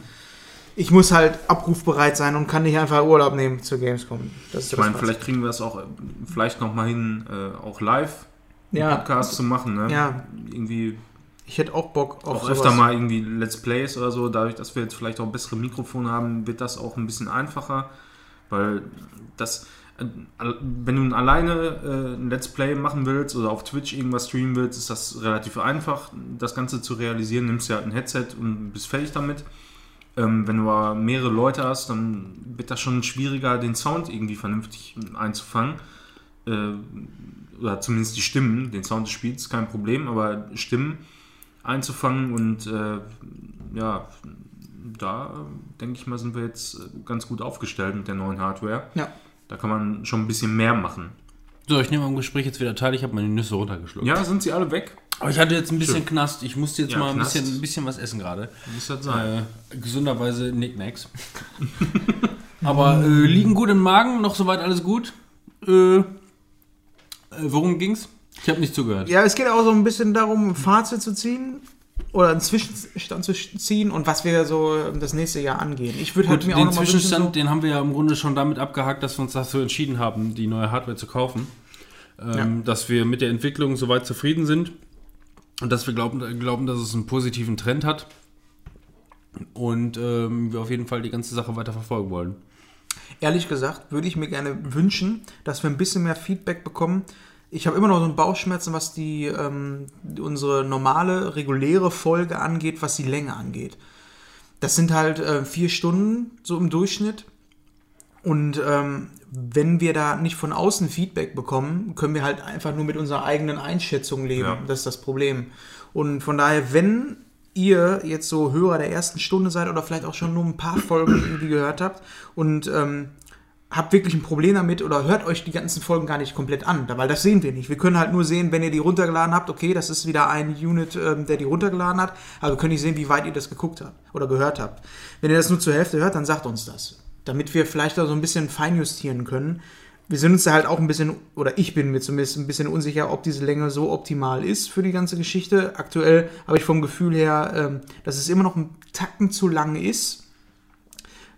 S1: Ich muss halt abrufbereit sein und kann nicht einfach Urlaub nehmen zur Gamescom. Das
S2: Ich meine, vielleicht kriegen wir es auch vielleicht noch mal hin, äh, auch live
S1: ja,
S2: Podcast zu machen. Ne?
S1: Ja.
S2: Irgendwie
S1: ich hätte auch Bock auf
S2: auch
S1: sowas.
S2: öfter mal irgendwie Let's Plays oder so. Dadurch, dass wir jetzt vielleicht auch bessere Mikrofone haben, wird das auch ein bisschen einfacher. Weil das, äh, wenn du alleine äh, ein Let's Play machen willst oder auf Twitch irgendwas streamen willst, ist das relativ einfach, das Ganze zu realisieren. Nimmst ja halt ein Headset und bist fertig damit. Ähm, wenn du aber mehrere Leute hast, dann wird das schon schwieriger, den Sound irgendwie vernünftig einzufangen. Äh, oder zumindest die Stimmen. Den Sound des Spiels kein Problem, aber Stimmen einzufangen und äh, ja, da denke ich mal, sind wir jetzt äh, ganz gut aufgestellt mit der neuen Hardware.
S1: Ja.
S2: Da kann man schon ein bisschen mehr machen.
S3: So, ich nehme am Gespräch jetzt wieder teil. Ich habe meine Nüsse runtergeschluckt.
S2: Ja, sind sie alle weg?
S3: Aber ich hatte jetzt ein bisschen
S2: Schön.
S3: Knast. Ich musste jetzt
S2: Ja,
S3: mal ein bisschen, ein bisschen was essen gerade.
S2: Muss das sein.
S3: Äh, gesunderweise Nicknacks. Aber äh, liegen gut im Magen, noch soweit alles gut. Äh, äh, worum ging's? Ich habe nicht zugehört.
S1: Ja, es geht auch so ein bisschen darum, ein Fazit zu ziehen oder einen Zwischenstand zu ziehen und was wir so ähm, das nächste Jahr angehen. Ich würde halt mir auch
S3: den
S1: noch mal
S3: Zwischenstand,
S1: wünschen,
S3: den haben wir ja im Grunde schon damit abgehakt, dass wir uns dazu entschieden haben, die neue Hardware zu kaufen. Ähm,
S1: Ja.
S3: Dass wir mit der Entwicklung soweit zufrieden sind und dass wir glauben, glauben dass es einen positiven Trend hat und ähm, wir auf jeden Fall die ganze Sache weiter verfolgen wollen.
S1: so, ehrlich gesagt, würde ich mir gerne wünschen, dass wir ein bisschen mehr Feedback bekommen. Ich habe immer noch so einen Bauchschmerzen, was die ähm, unsere normale, reguläre Folge angeht, was die Länge angeht. Das sind halt äh, vier Stunden so im Durchschnitt. Und ähm, wenn wir da nicht von außen Feedback bekommen, können wir halt einfach nur mit unserer eigenen Einschätzung leben.
S2: Ja.
S1: Das ist das Problem. Und von daher, wenn ihr jetzt so Hörer der ersten Stunde seid oder vielleicht auch schon nur ein paar Folgen irgendwie gehört habt und ähm, habt wirklich ein Problem damit oder hört euch die ganzen Folgen gar nicht komplett an, weil das sehen wir nicht. Wir können halt nur sehen, wenn ihr die runtergeladen habt, okay, das ist wieder ein Unit, ähm, der die runtergeladen hat, aber wir können nicht sehen, wie weit ihr das geguckt habt oder gehört habt. Wenn ihr das nur zur Hälfte hört, dann sagt uns das, damit wir vielleicht da so ein bisschen feinjustieren können. Wir sind uns da halt auch ein bisschen, oder ich bin mir zumindest ein bisschen unsicher, ob diese Länge so optimal ist für die ganze Geschichte. Aktuell habe ich vom Gefühl her, ähm, dass es immer noch ein Tacken zu lang ist.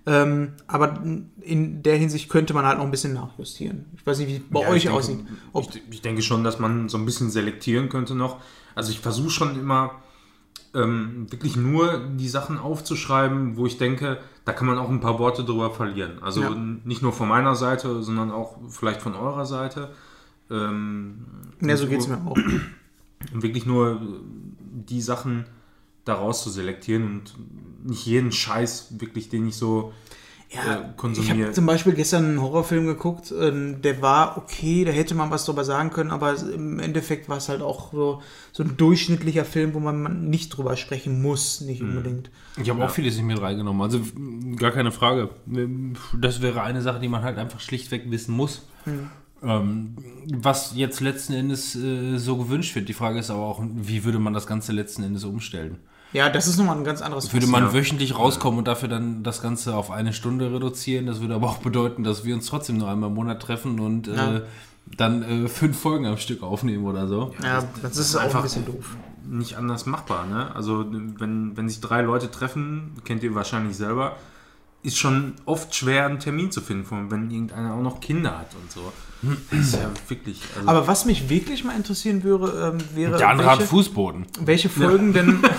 S1: Ähm, aber in der Hinsicht könnte man halt noch ein bisschen nachjustieren. Ich weiß nicht, wie es bei
S2: Ja,
S1: euch
S2: denke,
S1: aussieht.
S2: Ich, ich denke schon, dass man so ein bisschen selektieren könnte noch. Also ich versuche schon immer ähm, wirklich nur die Sachen aufzuschreiben, wo ich denke, da kann man auch ein paar Worte drüber verlieren. Also
S1: Ja.
S2: nicht nur von meiner Seite, sondern auch vielleicht von eurer Seite. Ähm,
S1: ja, so geht es mir auch.
S2: Und wirklich nur die Sachen daraus zu selektieren und nicht jeden Scheiß wirklich, den ich so äh,
S1: Ich habe zum Beispiel gestern einen Horrorfilm geguckt, ähm, der war okay, da hätte man was drüber sagen können, aber im Endeffekt war es halt auch so, so ein durchschnittlicher Film, wo man nicht drüber sprechen muss, nicht unbedingt.
S3: Ich habe auch vieles nicht mit reingenommen. Also gar keine Frage. Das wäre eine Sache, die man halt einfach schlichtweg wissen muss. Ähm, was jetzt letzten Endes äh, so gewünscht wird. Die Frage ist aber auch, wie würde man das Ganze letzten Endes umstellen?
S1: Ja, das ist nochmal ein ganz anderes
S3: Würde
S1: Fass.
S3: man
S2: Ja.
S3: wöchentlich rauskommen und dafür dann das Ganze auf eine Stunde reduzieren? Das würde aber auch bedeuten, dass wir uns trotzdem nur einmal im Monat treffen und
S1: Ja.
S3: äh, dann äh, fünf Folgen am Stück aufnehmen oder so.
S1: Ja, das ist auch ein
S2: einfach-
S1: bisschen doof.
S2: nicht anders machbar. Ne? Also wenn, wenn sich drei Leute treffen, kennt ihr wahrscheinlich selber, ist schon oft schwer, einen Termin zu finden, vor allem wenn irgendeiner auch noch Kinder hat und so. Das ist ja wirklich. Also,
S1: Aber was mich wirklich mal interessieren würde, ähm, wäre,
S3: Der andere hat
S1: welche,
S3: Fußboden.
S1: welche Folgen denn...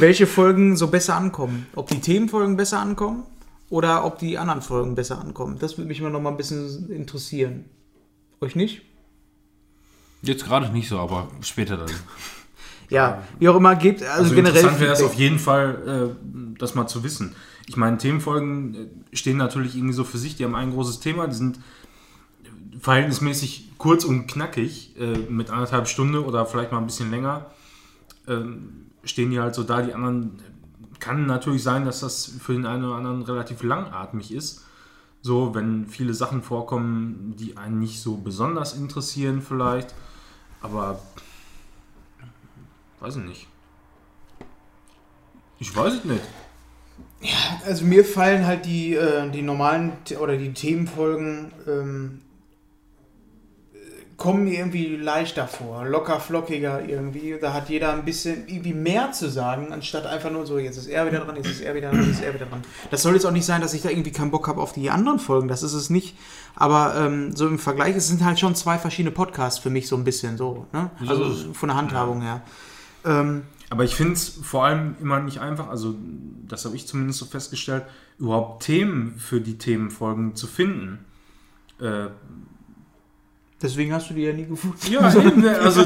S1: welche Folgen so besser ankommen. Ob die Themenfolgen besser ankommen oder ob die anderen Folgen besser ankommen. Das würde mich mal noch mal ein bisschen interessieren. Euch nicht?
S3: Jetzt gerade nicht so, aber später dann.
S1: Ja, wie auch immer, gebt also,
S2: also
S1: generell.
S2: interessant wäre es auf jeden Fall, äh, das mal zu wissen. Ich meine, Themenfolgen äh, stehen natürlich irgendwie so für sich, die haben ein großes Thema, die sind verhältnismäßig kurz und knackig, äh, mit anderthalb Stunden oder vielleicht mal ein bisschen länger, ähm, stehen die halt so da. Die anderen, kann natürlich sein, dass das für den einen oder anderen relativ langatmig ist. So, wenn viele Sachen vorkommen, die einen nicht so besonders interessieren vielleicht. Aber weiß ich nicht. Ich weiß es nicht.
S1: Also mir fallen halt die, äh, die normalen oder die Themenfolgen ähm, äh, kommen mir irgendwie leichter vor, locker flockiger irgendwie. Da hat jeder ein bisschen irgendwie mehr zu sagen, anstatt einfach nur so, jetzt ist er wieder dran, jetzt ist er wieder dran, jetzt ist er wieder dran. Das soll jetzt auch nicht sein, dass ich da irgendwie keinen Bock habe auf die anderen Folgen, das ist es nicht. Aber ähm, so im Vergleich, es sind halt schon zwei verschiedene Podcasts für mich so ein bisschen so. Ne? Also von der Handhabung her. Ähm,
S2: Aber ich finde es vor allem immer nicht einfach, also das habe ich zumindest so festgestellt, überhaupt Themen für die Themenfolgen zu finden. Äh,
S1: deswegen hast du die ja nie gefunden.
S2: ja, eben, ne, also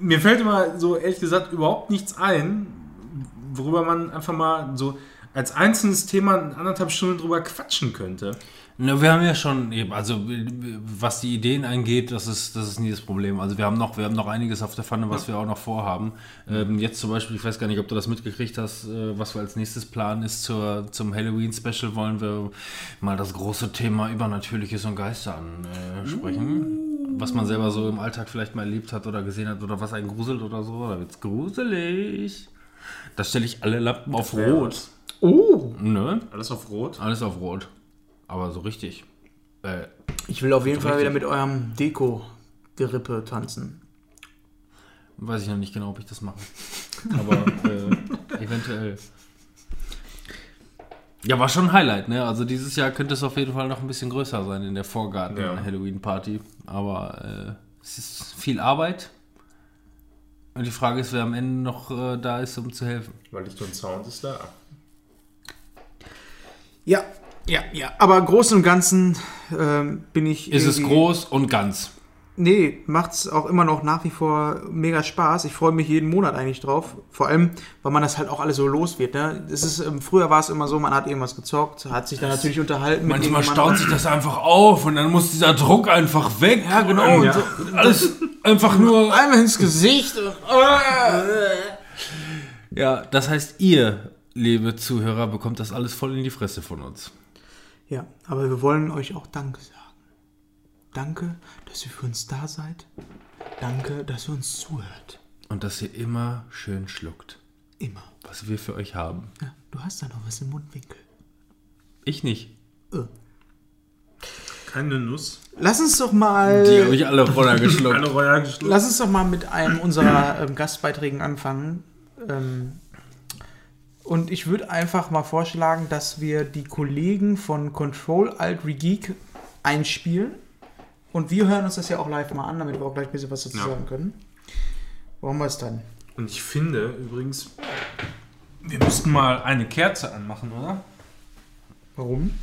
S2: mir fällt immer so ehrlich gesagt überhaupt nichts ein, worüber man einfach mal so als einzelnes Thema anderthalb Stunden drüber quatschen könnte.
S3: Na, wir haben ja schon, eben, also was die Ideen angeht, das ist, das ist nie das Problem. Also wir haben noch, wir haben noch einiges auf der Pfanne, was wir auch noch vorhaben. Ähm, jetzt zum Beispiel, ich weiß gar nicht, ob du das mitgekriegt hast, äh, was wir als nächstes planen ist zur, zum Halloween-Special wollen wir mal das große Thema Übernatürliches und Geister ansprechen. Was man selber so im Alltag vielleicht mal erlebt hat oder gesehen hat oder was einen gruselt oder so. Da wird's gruselig. Da stelle ich alle Lampen auf Rot.
S1: Oh!
S3: Ne?
S2: Alles auf Rot.
S3: Alles auf Rot. Aber so richtig. Äh,
S1: Ich will auf jeden
S3: So
S1: Fall wieder
S3: richtig.
S1: mit eurem Deko-Gerippe tanzen.
S3: weiß ich noch nicht genau, ob ich das mache. Aber äh, eventuell. Ja, war schon ein Highlight, ne? Also dieses Jahr könnte es auf jeden Fall noch ein bisschen größer sein in der
S2: Ja.
S3: Vorgarten-Halloween-Party. Aber äh, es ist viel Arbeit. Und die Frage ist, wer am Ende noch äh, da ist, um zu helfen.
S2: Weil Licht und Sound ist da.
S1: Ja, ja, ja. Aber im Großen und Ganzen ähm, bin ich.
S3: Ist es groß und ganz.
S1: Nee, macht's auch immer noch nach wie vor mega Spaß. Ich freue mich jeden Monat eigentlich drauf. Vor allem, weil man das halt auch alles so los wird. Ne? Es ist, ähm, früher war es immer so, man hat irgendwas gezockt, hat sich dann natürlich unterhalten.
S3: Manchmal staut sich das einfach auf und dann muss dieser Druck einfach weg. Ja, genau. Und
S2: Ja.
S3: so, alles einfach nur
S1: Einmal ins Gesicht. Und,
S3: Ja, das heißt, ihr, liebe Zuhörer, bekommt das alles voll in die Fresse von uns.
S1: Ja, aber wir wollen euch auch Danke sagen. Danke, dass ihr für uns da seid. Danke, dass ihr uns zuhört.
S3: Und dass ihr immer schön schluckt,
S1: Immer.
S3: was wir für euch haben.
S1: Ja, du hast da noch was im Mundwinkel.
S3: Ich nicht.
S1: Äh.
S2: Keine Nuss.
S1: Lass uns doch mal.
S3: Die habe ich alle runtergeschluckt.
S2: Eine Royal geschluckt.
S1: Lass uns doch mal mit einem unserer ähm, Gastbeiträgen anfangen. Ähm, und ich würde einfach mal vorschlagen, dass wir die Kollegen von Control Alt Regeek einspielen. Und wir hören uns das ja auch live mal an, damit wir auch gleich ein bisschen was dazu
S2: Ja.
S1: sagen können. Wo haben wir es dann?
S2: Und ich finde übrigens, wir müssten mal eine Kerze anmachen, oder?
S1: Warum?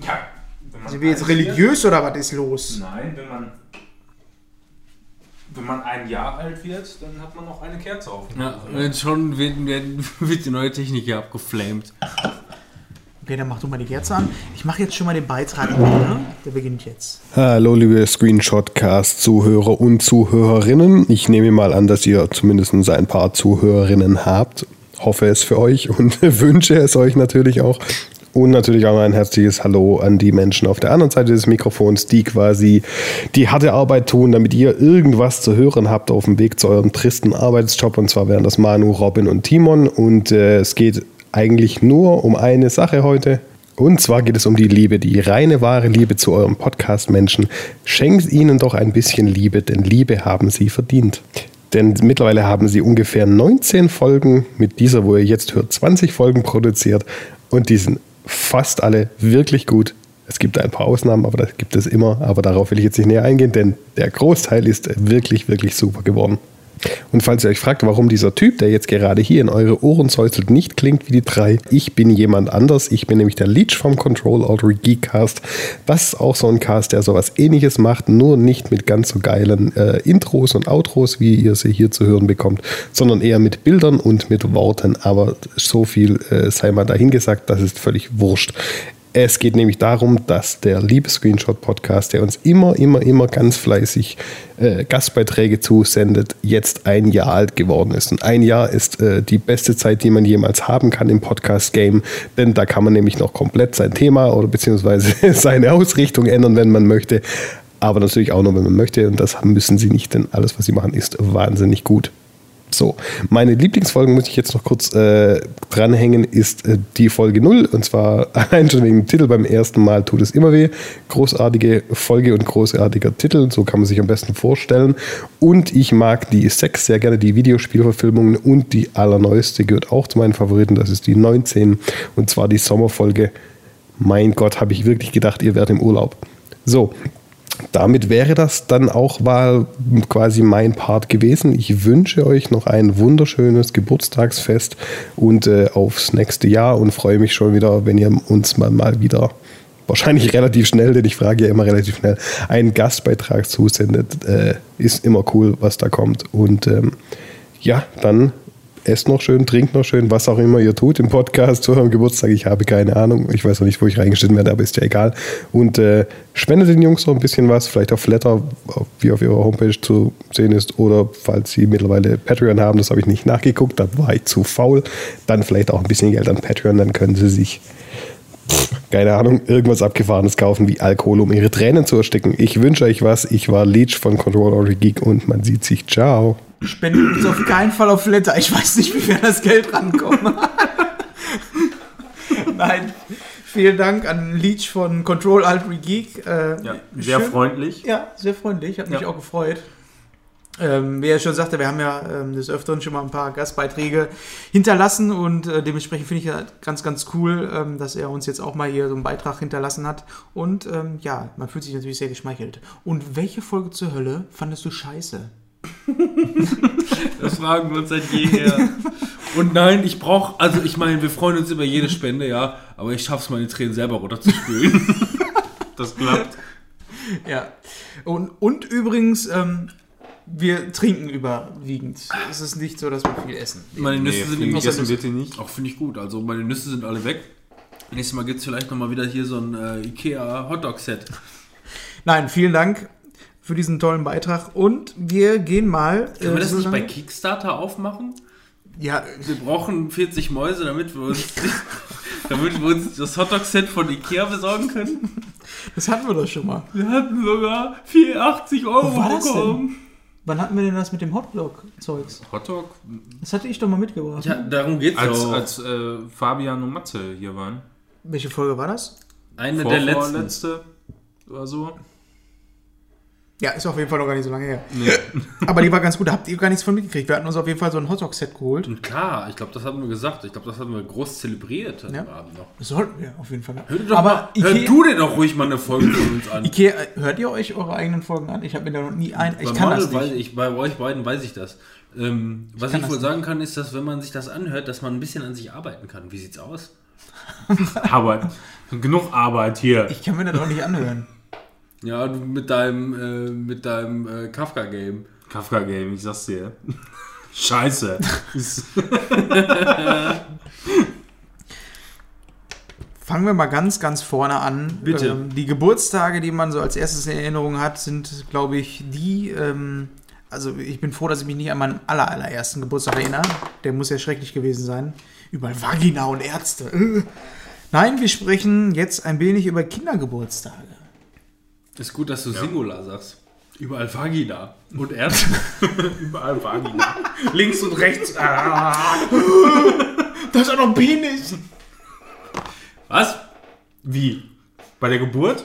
S2: Ja. Wenn man
S1: Sind wir jetzt religiös oder was ist los?
S2: Nein, wenn man wenn man ein Jahr alt wird, dann hat man noch eine Kerze auf. dem
S3: Ja, und schon wird, wird, wird die neue Technik hier abgeflamed.
S1: Okay, dann mach du mal die Kerze an. Ich mache jetzt schon mal den Beitrag. Der beginnt jetzt.
S4: Hallo, liebe Screenshotcast-Zuhörer und Zuhörerinnen. Ich nehme mal an, dass ihr zumindest ein paar Zuhörerinnen habt. Hoffe es für euch und wünsche es euch natürlich auch. Und natürlich auch ein herzliches Hallo an die Menschen auf der anderen Seite des Mikrofons, die quasi die harte Arbeit tun, damit ihr irgendwas zu hören habt auf dem Weg zu eurem tristen Arbeitsjob. Und zwar wären das Manu, Robin und Timon. Und äh, es geht eigentlich nur um eine Sache heute. Und zwar geht es um die Liebe, die reine, wahre Liebe zu eurem Podcast-Menschen. Schenkt ihnen doch ein bisschen Liebe, denn Liebe haben sie verdient. Denn mittlerweile haben sie ungefähr 19 Folgen mit dieser, wo ihr jetzt hört, 20 Folgen produziert. Und die sind fast alle wirklich gut. Es gibt ein paar Ausnahmen, aber das gibt es immer. Aber darauf will ich jetzt nicht näher eingehen, denn der Großteil ist wirklich, wirklich super geworden. Und falls ihr euch fragt, warum dieser Typ, der jetzt gerade hier in eure Ohren säuselt, nicht klingt wie die drei, ich bin jemand anders. Ich bin nämlich der Leech vom Control Alt Geekcast. Das ist auch so ein Cast, der sowas ähnliches macht, nur nicht mit ganz so geilen äh, Intros und Outros, wie ihr sie hier zu hören bekommt, sondern eher mit Bildern und mit Worten. Aber so viel äh, sei mal dahingesagt, das ist völlig wurscht. Es geht nämlich darum, dass der liebe Screenshot-Podcast, der uns immer, immer, immer ganz fleißig äh, Gastbeiträge zusendet, jetzt ein Jahr alt geworden ist. Und ein Jahr ist äh, die beste Zeit, die man jemals haben kann im Podcast-Game, denn da kann man nämlich noch komplett sein Thema oder beziehungsweise seine Ausrichtung ändern, wenn man möchte. Aber natürlich auch nur, wenn man möchte. Und das müssen sie nicht, denn alles, was sie machen, ist wahnsinnig gut. So, meine Lieblingsfolgen muss ich jetzt noch kurz äh, dranhängen, ist äh, die Folge 0 und zwar allein schon wegen dem Titel beim ersten Mal tut es immer weh. Großartige Folge und großartiger Titel, so kann man sich am besten vorstellen. Und ich mag die 6 sehr gerne, die Videospielverfilmungen und die allerneueste gehört auch zu meinen Favoriten, das ist die 19 und zwar die Sommerfolge. Mein Gott, habe ich wirklich gedacht, ihr werdet im Urlaub. So, damit wäre das dann auch mal quasi mein Part gewesen. Ich wünsche euch noch ein wunderschönes Geburtstagsfest und äh, aufs nächste Jahr und freue mich schon wieder, wenn ihr uns mal, mal wieder wahrscheinlich relativ schnell, denn ich frage ja immer relativ schnell, einen Gastbeitrag zusendet. Äh, ist immer cool, was da kommt. Und ähm, ja, dann esst noch schön, trinkt noch schön, was auch immer ihr tut im Podcast zu eurem Geburtstag. Ich habe keine Ahnung. Ich weiß noch nicht, wo ich reingeschnitten werde, aber ist ja egal. Und äh, spendet den Jungs noch ein bisschen was, vielleicht auf Flatter, wie auf ihrer Homepage zu sehen ist, oder falls sie mittlerweile Patreon haben, das habe ich nicht nachgeguckt, da war ich zu faul. Dann vielleicht auch ein bisschen Geld an Patreon, dann können sie sich keine Ahnung, irgendwas Abgefahrenes kaufen wie Alkohol, um ihre Tränen zu ersticken. Ich wünsche euch was. Ich war Leech von Control Order Geek und man sieht sich. Ciao.
S1: Spendet uns auf keinen Fall auf Flatter. Ich weiß nicht, wie wir an das Geld rankommen. Nein. Vielen Dank an Leech von Control Alt Geek. Äh,
S2: Ja, sehr
S1: schön.
S2: freundlich.
S1: Ja, sehr freundlich. Hat mich
S2: Ja.
S1: auch gefreut. Ähm, wie er schon sagte, wir haben ja ähm, des Öfteren schon mal ein paar Gastbeiträge hinterlassen und äh, dementsprechend finde ich ja ganz, ganz cool, ähm, dass er uns jetzt auch mal hier so einen Beitrag hinterlassen hat. Und ähm, ja, man fühlt sich natürlich sehr geschmeichelt. Und welche Folge zur Hölle fandest du scheiße?
S3: Das fragen wir uns seit jeher. Und nein, ich brauche, also ich meine, wir freuen uns über jede Spende, ja, aber ich schaff's meine Tränen selber runterzuspülen.
S2: Das klappt.
S1: Ja. Und, und übrigens, ähm, wir trinken überwiegend. Es ist nicht so, dass wir viel essen.
S3: Meine
S2: Nee,
S3: Nüsse sind
S2: viel
S3: nämlich
S2: gegessen wird hier nicht.
S3: Auch finde ich gut. Also meine Nüsse sind alle weg. Nächstes Mal gibt es vielleicht nochmal wieder hier so ein äh, Ikea Hotdog-Set.
S1: Nein, vielen Dank für diesen tollen Beitrag. Und wir gehen mal.
S3: Können wir
S1: äh,
S3: das
S1: so
S3: nicht bei Kickstarter aufmachen?
S1: Ja,
S3: Wir brauchen 40 Mäuse, damit wir uns, damit wir uns das Hotdog-Set von Ikea besorgen können.
S1: das hatten wir doch schon mal.
S3: Wir hatten sogar 84 Euro
S1: Wo war das
S3: bekommen.
S1: Wann hatten wir denn das mit dem Hotdog-Zeugs?
S2: Hotdog?
S1: Das hatte ich doch mal mitgebracht.
S3: Ja, darum geht's
S2: Als,
S3: auch.
S2: als äh, Fabian und Matze hier waren.
S1: Welche Folge war das?
S3: Eine
S2: Vor-
S3: der letzten.
S2: vorletzte oder so.
S1: Ja, ist auf jeden Fall noch gar nicht so lange her.
S2: Nee.
S1: Aber die war ganz gut, da habt ihr gar nichts von mitgekriegt. Wir hatten uns auf jeden Fall so ein Hotdog-Set geholt.
S3: Und klar, ich glaube, das hatten wir gesagt. Ich glaube, das hatten wir groß zelebriert an
S1: Ja.
S3: Abend noch.
S1: Das sollten wir auf jeden Fall.
S3: Hör, doch
S1: Aber
S3: mal, hör
S1: Ikea,
S3: du dir doch ruhig mal eine Folge von uns an.
S1: Ikea, hört ihr euch eure eigenen Folgen an? Ich habe mir da noch nie ein. Ich
S3: bei
S1: kann
S3: Manuel
S1: das nicht.
S3: Weiß ich, bei euch beiden weiß ich das. Ähm, was
S1: kann
S3: ich wohl
S1: nicht.
S3: sagen kann, ist, dass wenn man sich das anhört, dass man ein bisschen an sich arbeiten kann. Wie sieht's aus?
S2: Arbeit. Genug Arbeit hier.
S1: Ich kann mir das auch nicht anhören.
S3: Ja, du mit deinem, äh, mit deinem äh, Kafka-Game.
S2: Kafka Game, ich sag's dir. Scheiße.
S1: Fangen wir mal ganz, ganz vorne an.
S3: Bitte.
S1: Ähm, die Geburtstage, die man so als erstes in Erinnerung hat, sind, glaube ich, die. Ähm, also ich bin froh, dass ich mich nicht an meinen aller, allerersten Geburtstag erinnere. Der muss ja schrecklich gewesen sein. Überall Vagina und Ärzte. Nein, wir sprechen jetzt ein wenig über Kindergeburtstage.
S3: Ist gut, dass du Singular sagst. Überall Vagina. Und Ärzte.
S2: Überall Vagina. Links und rechts. Ah.
S1: Da ist auch noch ein Penis.
S3: Was?
S2: Wie? Bei der Geburt?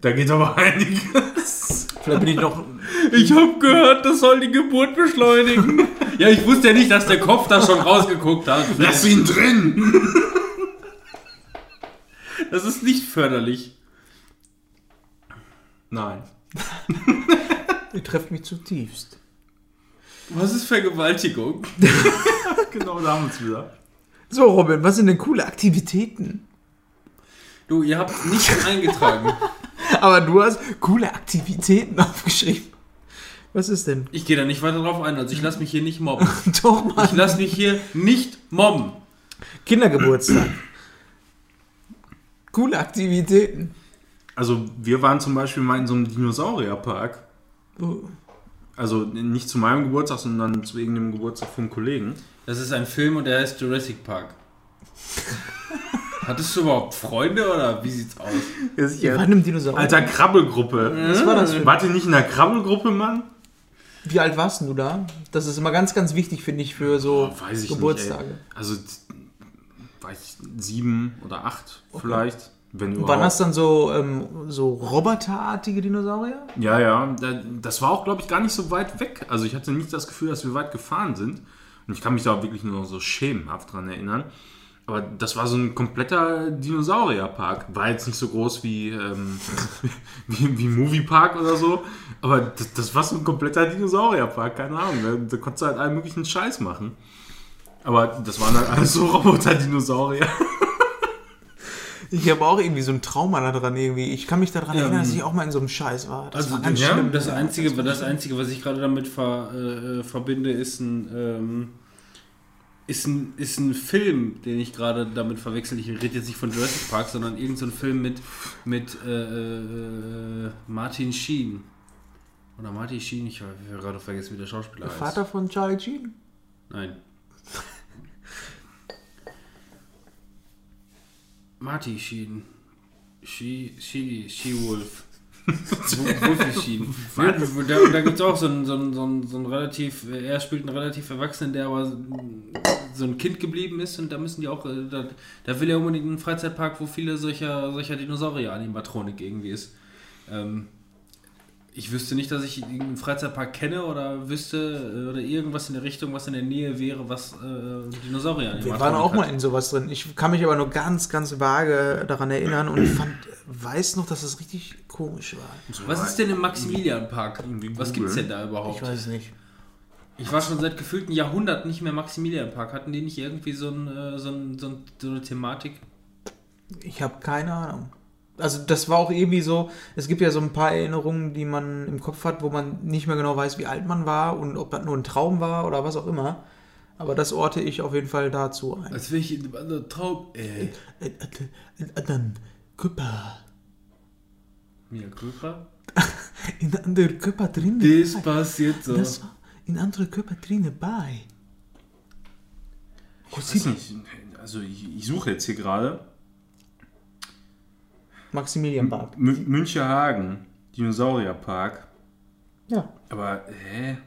S2: Da geht aber einiges.
S1: Vielleicht bin ich noch.
S3: Ich hab gehört, das soll die Geburt beschleunigen. ja, ich wusste ja nicht, dass der Kopf da schon rausgeguckt hat.
S2: Lass ihn drin!
S3: Das ist nicht förderlich.
S2: Nein.
S1: Ihr trefft mich zutiefst.
S3: Was ist Vergewaltigung?
S2: Genau, da haben wir es wieder.
S1: So, Robin, was sind denn coole Aktivitäten?
S3: Du, ihr habt nicht eingetragen.
S1: Aber du hast coole Aktivitäten aufgeschrieben. Was ist denn?
S3: Ich gehe da nicht weiter drauf ein, also ich lasse mich hier nicht mobben.
S1: Doch,
S3: Ich
S1: Mann.
S3: lasse mich hier nicht mobben.
S1: Kindergeburtstag. Coole Aktivitäten.
S2: Also, wir waren zum Beispiel mal in so einem Dinosaurierpark.
S1: Oh.
S2: Also nicht zu meinem Geburtstag, sondern zu irgendeinem Geburtstag vom Kollegen.
S3: Das ist ein Film und der heißt Jurassic Park. Hattest du überhaupt Freunde oder wie sieht's aus?
S1: Wir waren im Dinosaurier.
S2: Alter, Krabbelgruppe.
S1: was war das für
S2: Wart ihr nicht in der Krabbelgruppe, Mann?
S1: Wie alt warst du da? Das ist immer ganz, ganz wichtig, finde ich, für so
S2: Oh, weiß ich
S1: Geburtstage.
S2: nicht. Also war ich sieben oder acht vielleicht. Wenn
S1: Und
S2: überhaupt.
S1: waren das dann so, ähm, so roboterartige Dinosaurier?
S2: Ja, ja. da- Das war auch, glaube ich, gar nicht so weit weg. Also ich hatte nicht das Gefühl, dass wir weit gefahren sind. Und ich kann mich da wirklich nur so schemenhaft dran erinnern. Aber das war so ein kompletter Dinosaurierpark. War jetzt nicht so groß wie, ähm, wie, wie Moviepark oder so. Aber das, das war so ein kompletter Dinosaurierpark. Keine Ahnung. Da, da konntest du halt allen möglichen Scheiß machen. Aber das waren halt alles so Roboter-Dinosaurier.
S1: Ich habe auch irgendwie so ein Trauma da dran irgendwie. Ich kann mich daran
S3: Ja,
S1: erinnern, dass
S3: ähm,
S1: ich auch mal in so einem Scheiß war. Das
S3: Also
S1: war ganz
S2: ja,
S1: schlimm.
S3: Das Einzige, das Einzige, was ich gerade damit ver, äh, verbinde, ist ein, ähm, ist, ein, ist ein Film, den ich gerade damit verwechsel. Ich rede jetzt nicht von Jurassic Park, sondern irgendein so Film mit, mit äh, äh, Martin Sheen. Oder Martin Sheen, ich habe gerade vergessen, wie der Schauspieler
S1: Der
S3: heißt.
S1: Vater von Charlie Sheen.
S3: Nein. Marty Sheen. She, she, she Wolf. Wolfie Sheen. Ja, da da gibt es auch so einen, so, einen, so, einen, so einen relativ, er spielt einen relativ Erwachsenen, der aber so ein Kind geblieben ist und da müssen die auch, äh, da, da will er unbedingt einen Freizeitpark, wo viele solcher, solcher Dinosaurier-Animatronik irgendwie ist. Ähm, ich wüsste nicht, dass ich irgendeinen Freizeitpark kenne oder wüsste äh, oder irgendwas in der Richtung, was in der Nähe wäre, was äh, Dinosaurier
S1: Wir waren auch mal in sowas drin. Ich kann mich aber nur ganz, ganz vage daran erinnern und ich fand, weiß noch, dass es richtig komisch war.
S3: Was ist denn im Maximilianpark? Was gibt's
S2: googeln.
S3: denn da überhaupt?
S1: Ich weiß es nicht.
S3: Ich war schon seit gefühlten Jahrhunderten nicht mehr Maximilianpark. Hatten die nicht irgendwie so, ein, äh, so, ein, so, ein, so eine Thematik?
S1: Ich habe keine Ahnung. Also das war auch irgendwie so, es gibt ja so ein paar Erinnerungen, die man im Kopf hat, wo man nicht mehr genau weiß, wie alt man war und ob das nur ein Traum war oder was auch immer. Aber das orte ich auf jeden Fall dazu ein.
S3: Als wäre ich in einem anderen Traum. Äh,
S1: Äh, äh, äh, Dann, Körper.
S3: Mia Kulpa?
S1: In andere Körper drin.
S3: Das passiert so.
S1: Das war in andere Körper drin bei.
S2: Ich weiß nicht. Also ich, ich suche jetzt hier gerade.
S1: Maximilianpark.
S2: M Müncherhagen, Dinosaurierpark.
S1: Ja,
S2: Aber, hä?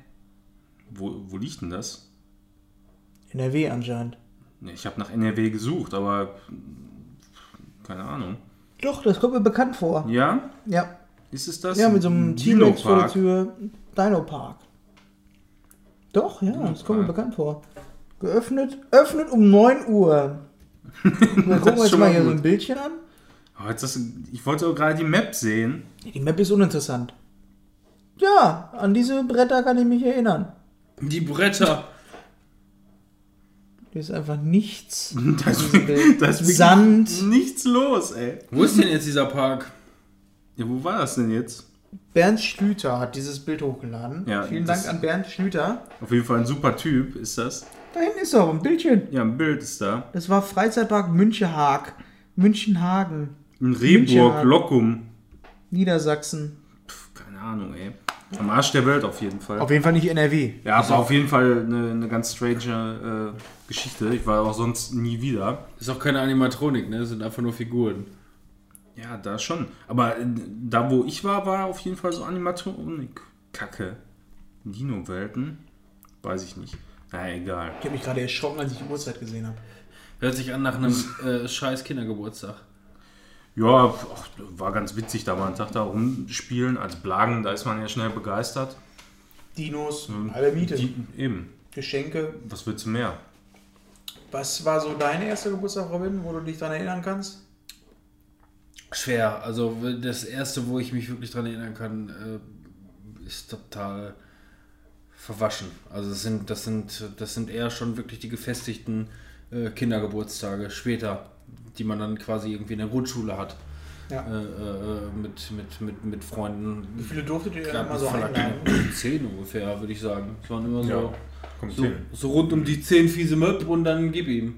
S2: Wo, wo liegt denn das?
S1: NRW anscheinend.
S2: Ne, Ich habe nach NRW gesucht, aber keine Ahnung.
S1: Doch, das kommt mir bekannt vor.
S2: Ja?
S1: Ja,
S2: Ist es das?
S1: ja mit so einem T-Rex vor der. Tür. Dino Park. Doch, ja, das kommt mir bekannt vor. Geöffnet, öffnet um 9 Uhr. Wir gucken
S2: ist
S1: uns mal
S2: mal
S1: hier so
S2: gut.
S1: ein Bildchen an.
S2: Oh, jetzt das, ich wollte auch gerade die Map sehen.
S1: Die Map ist uninteressant. Ja, an diese Bretter kann ich mich erinnern.
S3: Die Bretter.
S1: Hier ist einfach nichts.
S2: Da ist, da ist
S1: Sand.
S2: nichts los, ey.
S3: Wo ist denn jetzt dieser Park?
S2: Ja, wo war das denn jetzt?
S1: Bernd Schlüter hat dieses Bild hochgeladen.
S2: Ja,
S1: Vielen
S2: das-
S1: Dank an Bernd Schlüter.
S2: Auf jeden Fall ein super Typ ist das.
S1: Da hinten ist doch ein Bildchen.
S2: Ja, ein Bild ist da.
S1: Das war Freizeitpark Münchehaag. Münchenhagen.
S2: In Rehburg. Lockum.
S1: Niedersachsen.
S2: Pff, keine Ahnung, ey. Am Arsch der Welt auf jeden Fall.
S1: Auf jeden Fall nicht NRW.
S2: ja, aber auf jeden Fall eine, eine ganz strange äh, Geschichte. Ich war auch sonst nie wieder.
S3: Ist auch keine Animatronik, ne? Das sind einfach nur Figuren.
S2: Ja, da schon. Aber äh, da, wo ich war, war auf jeden Fall so Animatronik-Kacke. Dino-Welten? Weiß ich nicht. Na, egal.
S1: Ich habe mich gerade erschrocken, als ich die Uhrzeit gesehen habe.
S3: Hört sich an nach einem äh, scheiß Kindergeburtstag.
S2: Ja, ach, war ganz witzig, da mal einen Tag da rumspielen. Als Blagen, da ist man ja schnell begeistert.
S1: Dinos, halbe Miete,
S2: Die, eben.
S1: Geschenke.
S2: Was willst du mehr?
S1: Was war so dein erster Geburtstag, Robin, wo du dich daran erinnern kannst?
S3: Schwer. Also das erste, wo ich mich wirklich dran erinnern kann, äh, ist total verwaschen. Also das sind, das sind, das sind eher schon wirklich die gefestigten äh, Kindergeburtstage später, die man dann quasi irgendwie in der Grundschule hat.
S1: Ja.
S3: Äh, äh, mit, mit, mit, mit Freunden.
S1: Wie viele durftet ihr immer so einladen?
S3: Kinder. Zehn ungefähr, würde ich sagen. Es waren immer so,
S2: Ja,
S3: so,
S2: hin.
S3: so rund um die zehn fiese Möb und dann gib ihm.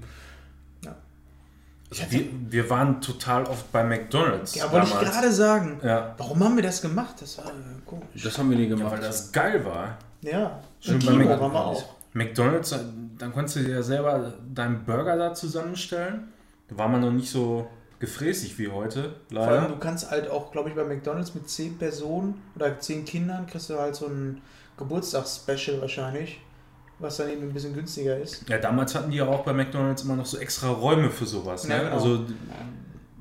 S2: Also wir, wir waren total oft bei McDonalds.
S1: Ja, wollte ich
S2: damals.
S1: gerade sagen.
S2: Ja.
S1: Warum haben wir das gemacht? Das war äh, komisch.
S3: Das haben wir nie
S2: ja,
S3: gemacht.
S2: weil das geil war.
S1: Ja,
S2: Schön bei
S1: Kino
S2: Mc-
S1: waren wir auch.
S2: McDonalds, dann konntest du dir ja selber deinen Burger da zusammenstellen. War man noch nicht so gefräßig wie heute,
S1: Vor allem,
S2: leider.
S1: du kannst halt auch, glaube ich, bei McDonalds mit zehn Personen oder zehn Kindern kriegst du halt so ein Geburtstagsspecial wahrscheinlich, was dann eben ein bisschen günstiger ist.
S2: Ja, damals hatten die ja auch bei McDonalds immer noch so extra Räume für sowas. Ne?
S1: Ja, genau.
S2: Also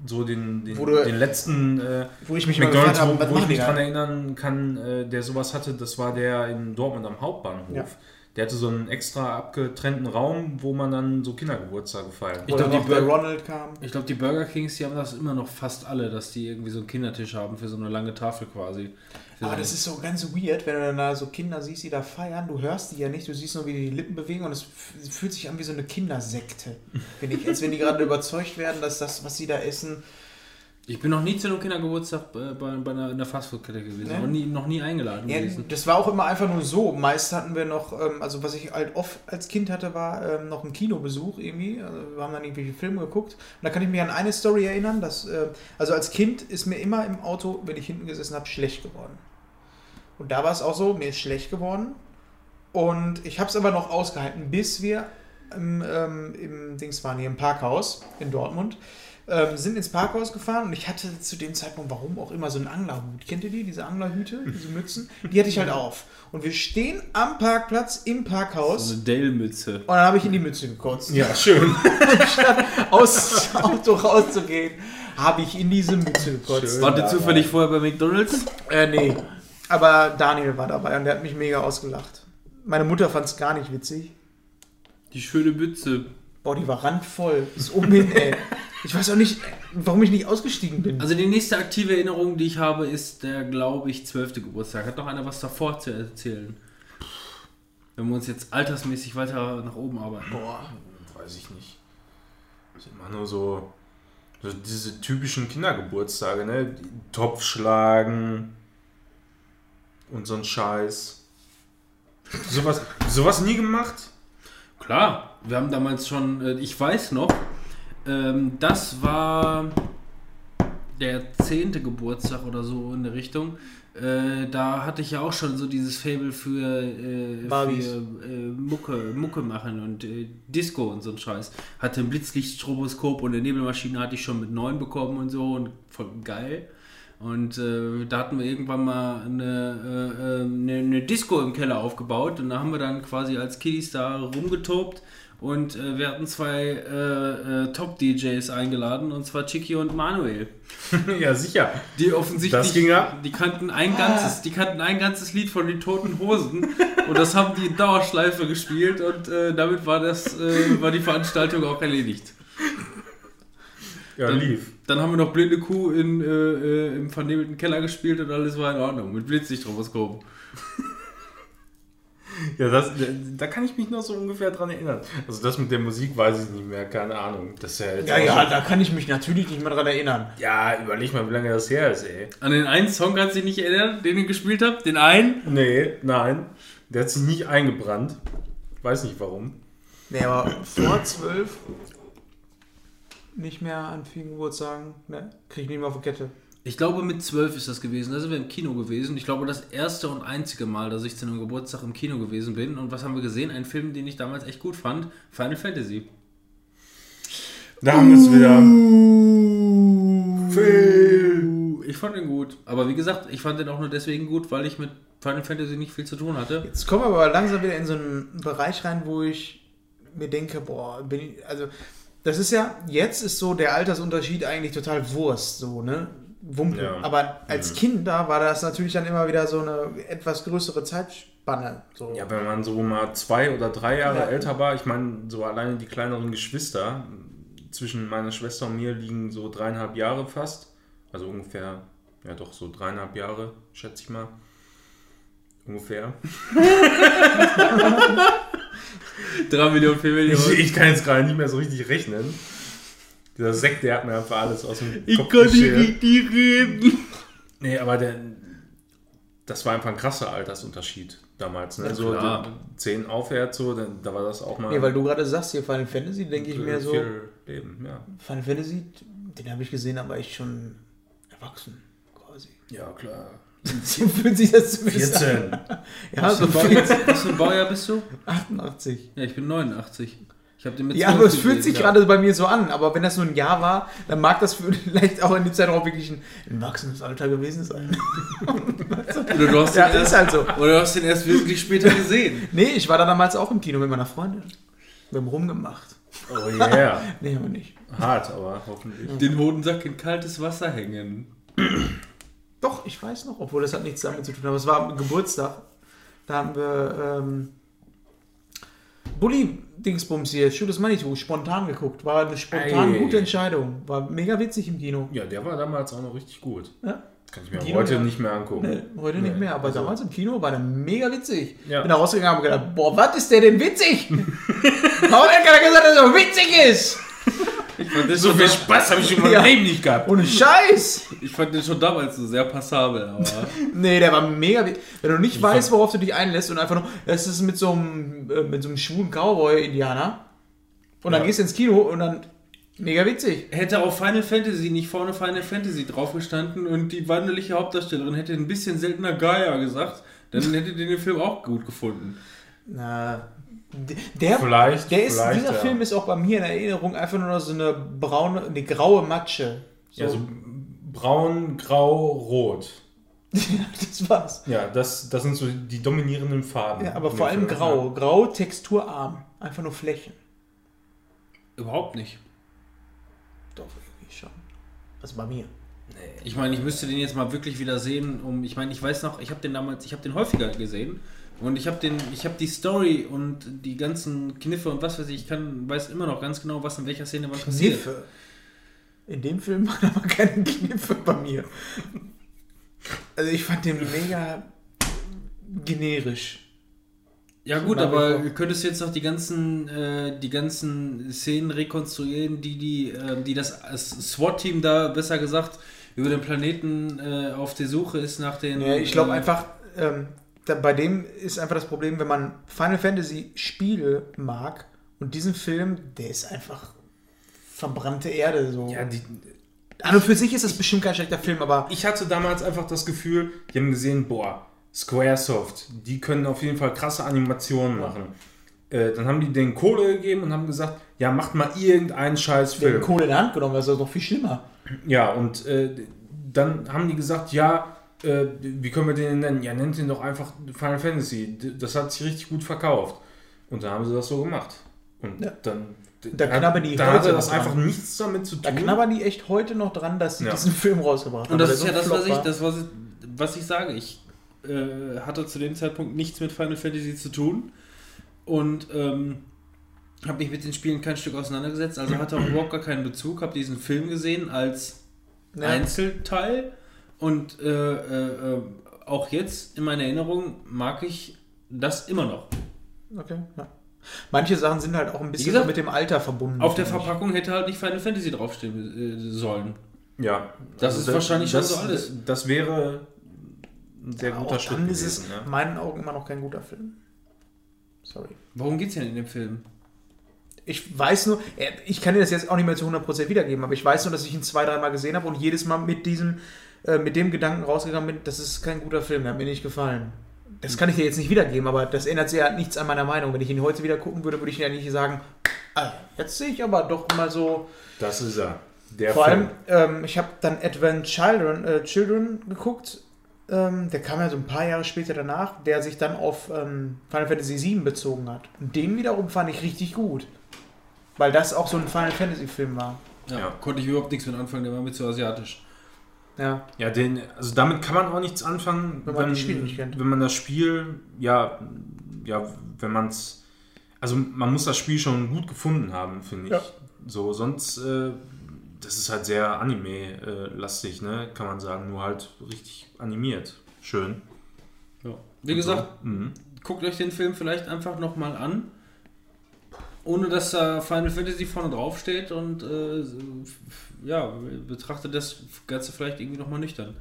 S2: so den, den,
S1: du-
S2: den letzten äh,
S1: Wo ich mich
S2: McDonalds,
S1: habe,
S2: wo, wo ich mich dran erinnern kann, äh, der sowas hatte, das war der in Dortmund am Hauptbahnhof.
S1: Ja.
S2: Der hatte so einen extra abgetrennten Raum, wo man dann so Kindergeburtstage feiert.
S3: Ich
S1: Oder
S3: glaub, die Bur-
S1: Ronald kam.
S3: Ich glaube, die Burger Kings, die haben das immer noch fast alle, dass die irgendwie so einen Kindertisch haben für so eine lange Tafel quasi.
S1: Aber
S3: so-
S1: das ist so ganz weird, wenn du dann da so Kinder siehst, die da feiern. Du hörst die ja nicht, du siehst nur, wie die die Lippen bewegen und es fühlt sich an wie so eine Kindersekte. Finde ich, als wenn die gerade überzeugt werden, dass das, was sie da essen.
S3: Ich bin noch nie zu einem Kindergeburtstag bei, bei, bei einer, in der Fastfood-Kette gewesen.
S1: Ne?
S3: Noch, nie, noch nie eingeladen
S1: Ja,
S3: gewesen.
S1: das war auch immer einfach nur so. Meist hatten wir noch, ähm, also was ich halt oft als Kind hatte, war ähm, noch ein Kinobesuch irgendwie. Also wir haben dann irgendwelche Filme geguckt. Und da kann ich mich an eine Story erinnern, dass, äh, also als Kind ist mir immer im Auto, wenn ich hinten gesessen habe, schlecht geworden. Und da war es auch so, mir ist schlecht geworden. Und ich habe es aber noch ausgehalten, bis wir im, ähm, im Dings waren hier im Parkhaus in Dortmund. Ähm, sind ins Parkhaus gefahren und ich hatte zu dem Zeitpunkt, warum auch immer, so einen Anglerhut. Kennt ihr die, diese Anglerhüte, diese Mützen? Die hatte ich halt auf. Und wir stehen am Parkplatz im Parkhaus
S3: So eine Dale-Mütze.
S1: und dann habe ich in die Mütze gekotzt.
S2: Ja, schön.
S1: Statt aus dem Auto rauszugehen, habe ich in diese Mütze gekotzt.
S2: Schön.
S3: Wart ihr zufällig vorher bei McDonalds?
S1: Äh, nee. Aber Daniel war dabei und der hat mich mega ausgelacht. Meine Mutter fand es gar nicht witzig.
S3: Die schöne Mütze.
S1: Boah, die war randvoll. Bis oben hin, ey. Ich weiß auch nicht, warum ich nicht ausgestiegen bin.
S3: Also die nächste aktive Erinnerung, die ich habe, ist der, glaube ich, 12. Geburtstag. Hat noch einer was davor zu erzählen? Wenn wir uns jetzt altersmäßig weiter nach oben arbeiten.
S1: Boah.
S2: Weiß ich nicht. Das sind immer nur so, so diese typischen Kindergeburtstage, ne? Die Topf schlagen und so ein Scheiß. Sowas, sowas nie gemacht?
S3: Klar, wir haben damals schon, äh, ich weiß noch, ähm, das war der 10. Geburtstag oder so in der Richtung. Äh, da hatte ich ja auch schon so dieses Fable für, äh, für äh, Mucke, Mucke machen und äh, Disco und so ein Scheiß. Hatte ein Blitzlichtstroboskop und eine Nebelmaschine hatte ich schon mit 9 bekommen und so und voll geil. Und äh, da hatten wir irgendwann mal eine, äh, eine, eine Disco im Keller aufgebaut und da haben wir dann quasi als Kiddies da rumgetobt und äh, wir hatten zwei äh, äh, Top-DJs eingeladen und zwar Chicky und Manuel.
S2: ja, sicher.
S3: Die offensichtlich,
S2: Das ging ab.
S3: die kannten ein ganzes, die kannten ein ganzes Lied von den Toten Hosen und das haben die in Dauerschleife gespielt und äh, damit war das, äh, war die Veranstaltung auch erledigt.
S2: Ja,
S3: Dann,
S2: lief.
S3: dann haben wir noch Blinde Kuh in, äh, im vernebelten Keller gespielt und alles war in Ordnung mit Blitzlichtroboskop.
S2: Ja, das, da kann ich mich noch so ungefähr dran erinnern. Also das mit der Musik weiß ich nicht mehr, keine Ahnung. Das ist ja, jetzt
S1: Ja, ja,
S2: schon-
S1: da kann ich mich natürlich nicht mehr dran erinnern.
S2: ja, überleg mal, wie lange das her ist, ey.
S3: An den einen Song kannst du dich nicht erinnern, den ihr gespielt habt? Den einen?
S2: Nee, nein. Der hat sich nicht eingebrannt. Weiß nicht warum.
S1: Nee, aber vor zwölf. nicht mehr an vielen Geburtstagen. Ne? Krieg ich nicht mehr auf die Kette.
S3: Ich glaube, mit zwölf ist das gewesen. Da sind wir im Kino gewesen. Ich glaube, das erste und einzige Mal, dass ich zu einem Geburtstag im Kino gewesen bin. Und was haben wir gesehen? Ein Film, den ich damals echt gut fand. Final Fantasy.
S2: Da haben wir es wieder.
S3: Uh, Ich fand ihn gut. Aber wie gesagt, ich fand den auch nur deswegen gut, weil ich mit Final Fantasy nicht viel zu tun hatte.
S1: Jetzt kommen wir aber langsam wieder in so einen Bereich rein, wo ich mir denke, boah, bin ich, also das ist ja, jetzt ist so der Altersunterschied eigentlich total Wurst, so, ne? Wumpe.
S2: Ja.
S1: Aber als Kind da war das natürlich dann immer wieder so eine etwas größere Zeitspanne. So.
S2: Ja, wenn man so mal zwei oder drei Jahre
S1: Ja.
S2: älter war, ich meine, so alleine die kleineren Geschwister, zwischen meiner Schwester und mir liegen so dreieinhalb Jahre fast. Also ungefähr, ja doch, so dreieinhalb Jahre, schätze ich mal. Ungefähr.
S3: Drei Millionen, vier
S2: Ich, ich kann jetzt gerade nicht mehr so richtig rechnen. Dieser Sekt, der hat mir einfach alles aus dem Kopf
S3: kann
S2: geschert.
S3: richtig reden.
S2: Nee, aber der, das war einfach ein krasser Altersunterschied damals. Ne?
S3: Ja,
S2: so
S3: klar.
S2: die- zehn aufwärts, so, dann, da war das auch mal
S1: Nee, weil du gerade sagst, hier Final Fantasy, denke ich mir so.
S2: viel Leben, ja.
S1: Final Fantasy, den habe ich gesehen, aber ich schon erwachsen, quasi.
S2: Ja, klar.
S1: So fühlt sich das zumindest
S2: 14.
S1: an. Ja, so
S3: Was für ein
S1: 14,
S3: Baujahr- Was für ein Baujahr bist du?
S1: 88.
S3: Ja, ich bin 89. Ich habe den mit
S1: Ja,
S3: 12
S1: aber es fühlt sich
S3: ja.
S1: gerade bei mir so an. Aber wenn das nur ein Jahr war, dann mag das vielleicht auch in dem Zeitraum wirklich ein, ein wachsendes Alter gewesen sein.
S3: Oder du, hast
S1: Ja,
S3: den
S1: ist
S3: erst,
S1: halt so.
S3: oder du hast den erst wesentlich später gesehen.
S1: Nee, ich war da damals auch im Kino mit meiner Freundin. Wir haben rumgemacht.
S2: Oh yeah.
S1: Nee, aber nicht.
S2: Hart, aber hoffentlich.
S3: Den Hodensack in kaltes Wasser hängen.
S1: Doch, ich weiß noch, obwohl das hat nichts damit zu tun. Aber es war am Geburtstag. Da haben wir ähm, Bully-Dingsbums hier, Shoot is Money to, spontan geguckt. War eine spontan
S2: Ei.
S1: gute Entscheidung. War mega witzig im Kino.
S2: Ja, der war damals auch noch richtig gut.
S1: Ja.
S2: Kann ich mir
S1: Kino,
S2: heute
S1: ja.
S2: nicht mehr angucken.
S1: Nee, heute nicht
S2: Nee,
S1: mehr, aber
S2: also-
S1: damals im Kino war der mega witzig.
S2: Ja.
S1: Bin da rausgegangen und hab gedacht, boah, was ist der denn witzig? Warum hat keiner gesagt, dass er witzig ist?
S3: Ich
S2: So viel Spaß habe ich in meinem
S1: Ja.
S2: Leben nicht gehabt.
S1: Ohne Scheiß.
S3: ich fand den schon damals so sehr passabel, aber.
S1: Nee, der war mega witzig. Wenn du nicht weißt, worauf du dich einlässt und einfach nur, das ist mit so einem, äh, mit so einem schwulen Cowboy-Indianer. Und dann
S2: Ja.
S1: gehst du ins Kino und dann mega witzig.
S3: Hätte auf Final Fantasy nicht vorne Final Fantasy drauf gestanden und die wandelige Hauptdarstellerin hätte ein bisschen seltener Gaia gesagt, dann hättet ihr den Film auch gut gefunden.
S1: Na, der,
S2: Vielleicht,
S1: der ist,
S2: vielleicht,
S1: dieser
S2: ja.
S1: Film ist auch bei mir in Erinnerung einfach nur noch so eine braune, eine graue Matsche. So,
S2: Ja, so braun, grau, rot.
S1: das war's.
S2: Ja, das, das sind so die dominierenden Farben.
S1: Ja, aber vor allem
S2: Film.
S1: grau. Grau, texturarm. Einfach nur Flächen.
S3: Überhaupt nicht.
S1: Doch, irgendwie schon. Also bei mir.
S3: Ich meine, ich müsste den jetzt mal wirklich wieder sehen, um ich meine, ich weiß noch, ich habe den damals, ich habe den häufiger gesehen und ich habe den ich habe die Story und die ganzen Kniffe und was weiß ich, ich kann weiß immer noch ganz genau, was in welcher Szene was passiert.
S1: Kniffe. In dem Film waren aber keine Kniffe bei mir. Also ich fand den mega generisch.
S3: Ja gut, aber könntest du jetzt noch die ganzen äh, die ganzen Szenen rekonstruieren, die die äh, die das SWAT-Team da besser gesagt über den Planeten äh, auf der Suche ist nach den
S1: Ja, ich glaube
S3: äh,
S1: einfach, ähm, da, bei dem ist einfach das Problem, wenn man Final Fantasy Spiele mag und diesen Film, der ist einfach verbrannte Erde. So.
S2: Ja, die,
S1: An und für sich ist das bestimmt kein schlechter Film, aber
S2: ich hatte damals einfach das Gefühl, die haben gesehen, boah, Squaresoft, die können auf jeden Fall krasse Animationen machen. Äh, dann haben die denen Kohle gegeben und haben gesagt, ja, macht mal irgendeinen scheiß
S1: der hat
S2: Film.
S1: Kohle in die Hand genommen, das ist doch viel schlimmer.
S2: Ja, und äh, dann haben die gesagt, ja, äh, wie können wir den nennen? Ja, nennt ihn doch einfach Final Fantasy. Das hat sich richtig gut verkauft. Und dann haben sie das so gemacht. Und
S1: Ja.
S2: dann,
S1: Da knabbern die
S2: da
S1: heute
S2: hatte das einfach nichts damit zu
S1: Da
S2: tun.
S1: knabbern die echt heute noch dran, dass sie
S2: Ja.
S1: diesen Film rausgebracht haben.
S3: Und das ist ja das, was ich, das was, ich- was ich sage. Ich äh, hatte zu dem Zeitpunkt nichts mit Final Fantasy zu tun und ähm, habe mich mit den Spielen kein Stück auseinandergesetzt. Also hatte auch überhaupt gar keinen Bezug. Habe diesen Film gesehen als
S1: Ja.
S3: Einzelteil und äh, äh, äh, auch jetzt in meiner Erinnerung mag ich das immer noch.
S1: Okay, ja. Manche Sachen sind halt auch ein bisschen
S3: gesagt,
S1: so mit dem Alter verbunden.
S3: Auf der. Verpackung hätte halt nicht Final Fantasy draufstehen äh, sollen.
S2: Ja.
S3: Das ist wahrscheinlich schon so alles.
S2: Das wäre ein sehr
S1: Ja,
S2: guter
S1: auch
S2: Schritt
S1: dann
S2: gewesen.
S1: ist es
S2: ja.
S1: in meinen Augen immer noch kein guter Film. Sorry.
S3: Worum geht's denn in dem Film?
S1: Ich weiß nur, äh, ich kann dir das jetzt auch nicht mehr zu 100% wiedergeben, aber ich weiß nur, dass ich ihn zwei, dreimal gesehen habe und jedes Mal mit diesem, äh, mit dem Gedanken rausgegangen bin, das ist kein guter Film, der hat mir nicht gefallen. Das kann ich dir jetzt nicht wiedergeben, aber das ändert sich ja nichts an meiner Meinung. Wenn ich ihn heute wieder gucken würde, würde ich ja nicht sagen, ah, jetzt sehe ich aber doch mal so.
S2: Das ist er. Der
S1: Vor allem, ähm, ich habe dann Advent Children, äh, Children geguckt. Ähm, der kam ja so ein paar Jahre später danach, der sich dann auf ähm, Final Fantasy VII bezogen hat. Und den wiederum fand ich richtig gut. Weil das auch so ein Final Fantasy Film war.
S3: Ja,
S2: Ja.
S3: Konnte ich überhaupt nichts mit anfangen, der war mir zu asiatisch.
S1: Ja.
S2: Ja, den, also damit kann man auch nichts anfangen,
S1: Wenn man die Spiele nicht kennt.
S2: Wenn man das Spiel, ja, ja, wenn man es, also man muss das Spiel schon gut gefunden haben, finde ich.
S1: Ja.
S2: So, sonst, äh, das ist halt sehr Anime-lastig, ne, kann man sagen, nur halt richtig animiert. Schön.
S3: Ja. Wie gesagt,
S2: So. Mhm.
S3: guckt euch den Film vielleicht einfach nochmal an. Ohne dass da Final Fantasy vorne drauf steht und äh, ja, betrachtet das Ganze vielleicht irgendwie nochmal nüchtern.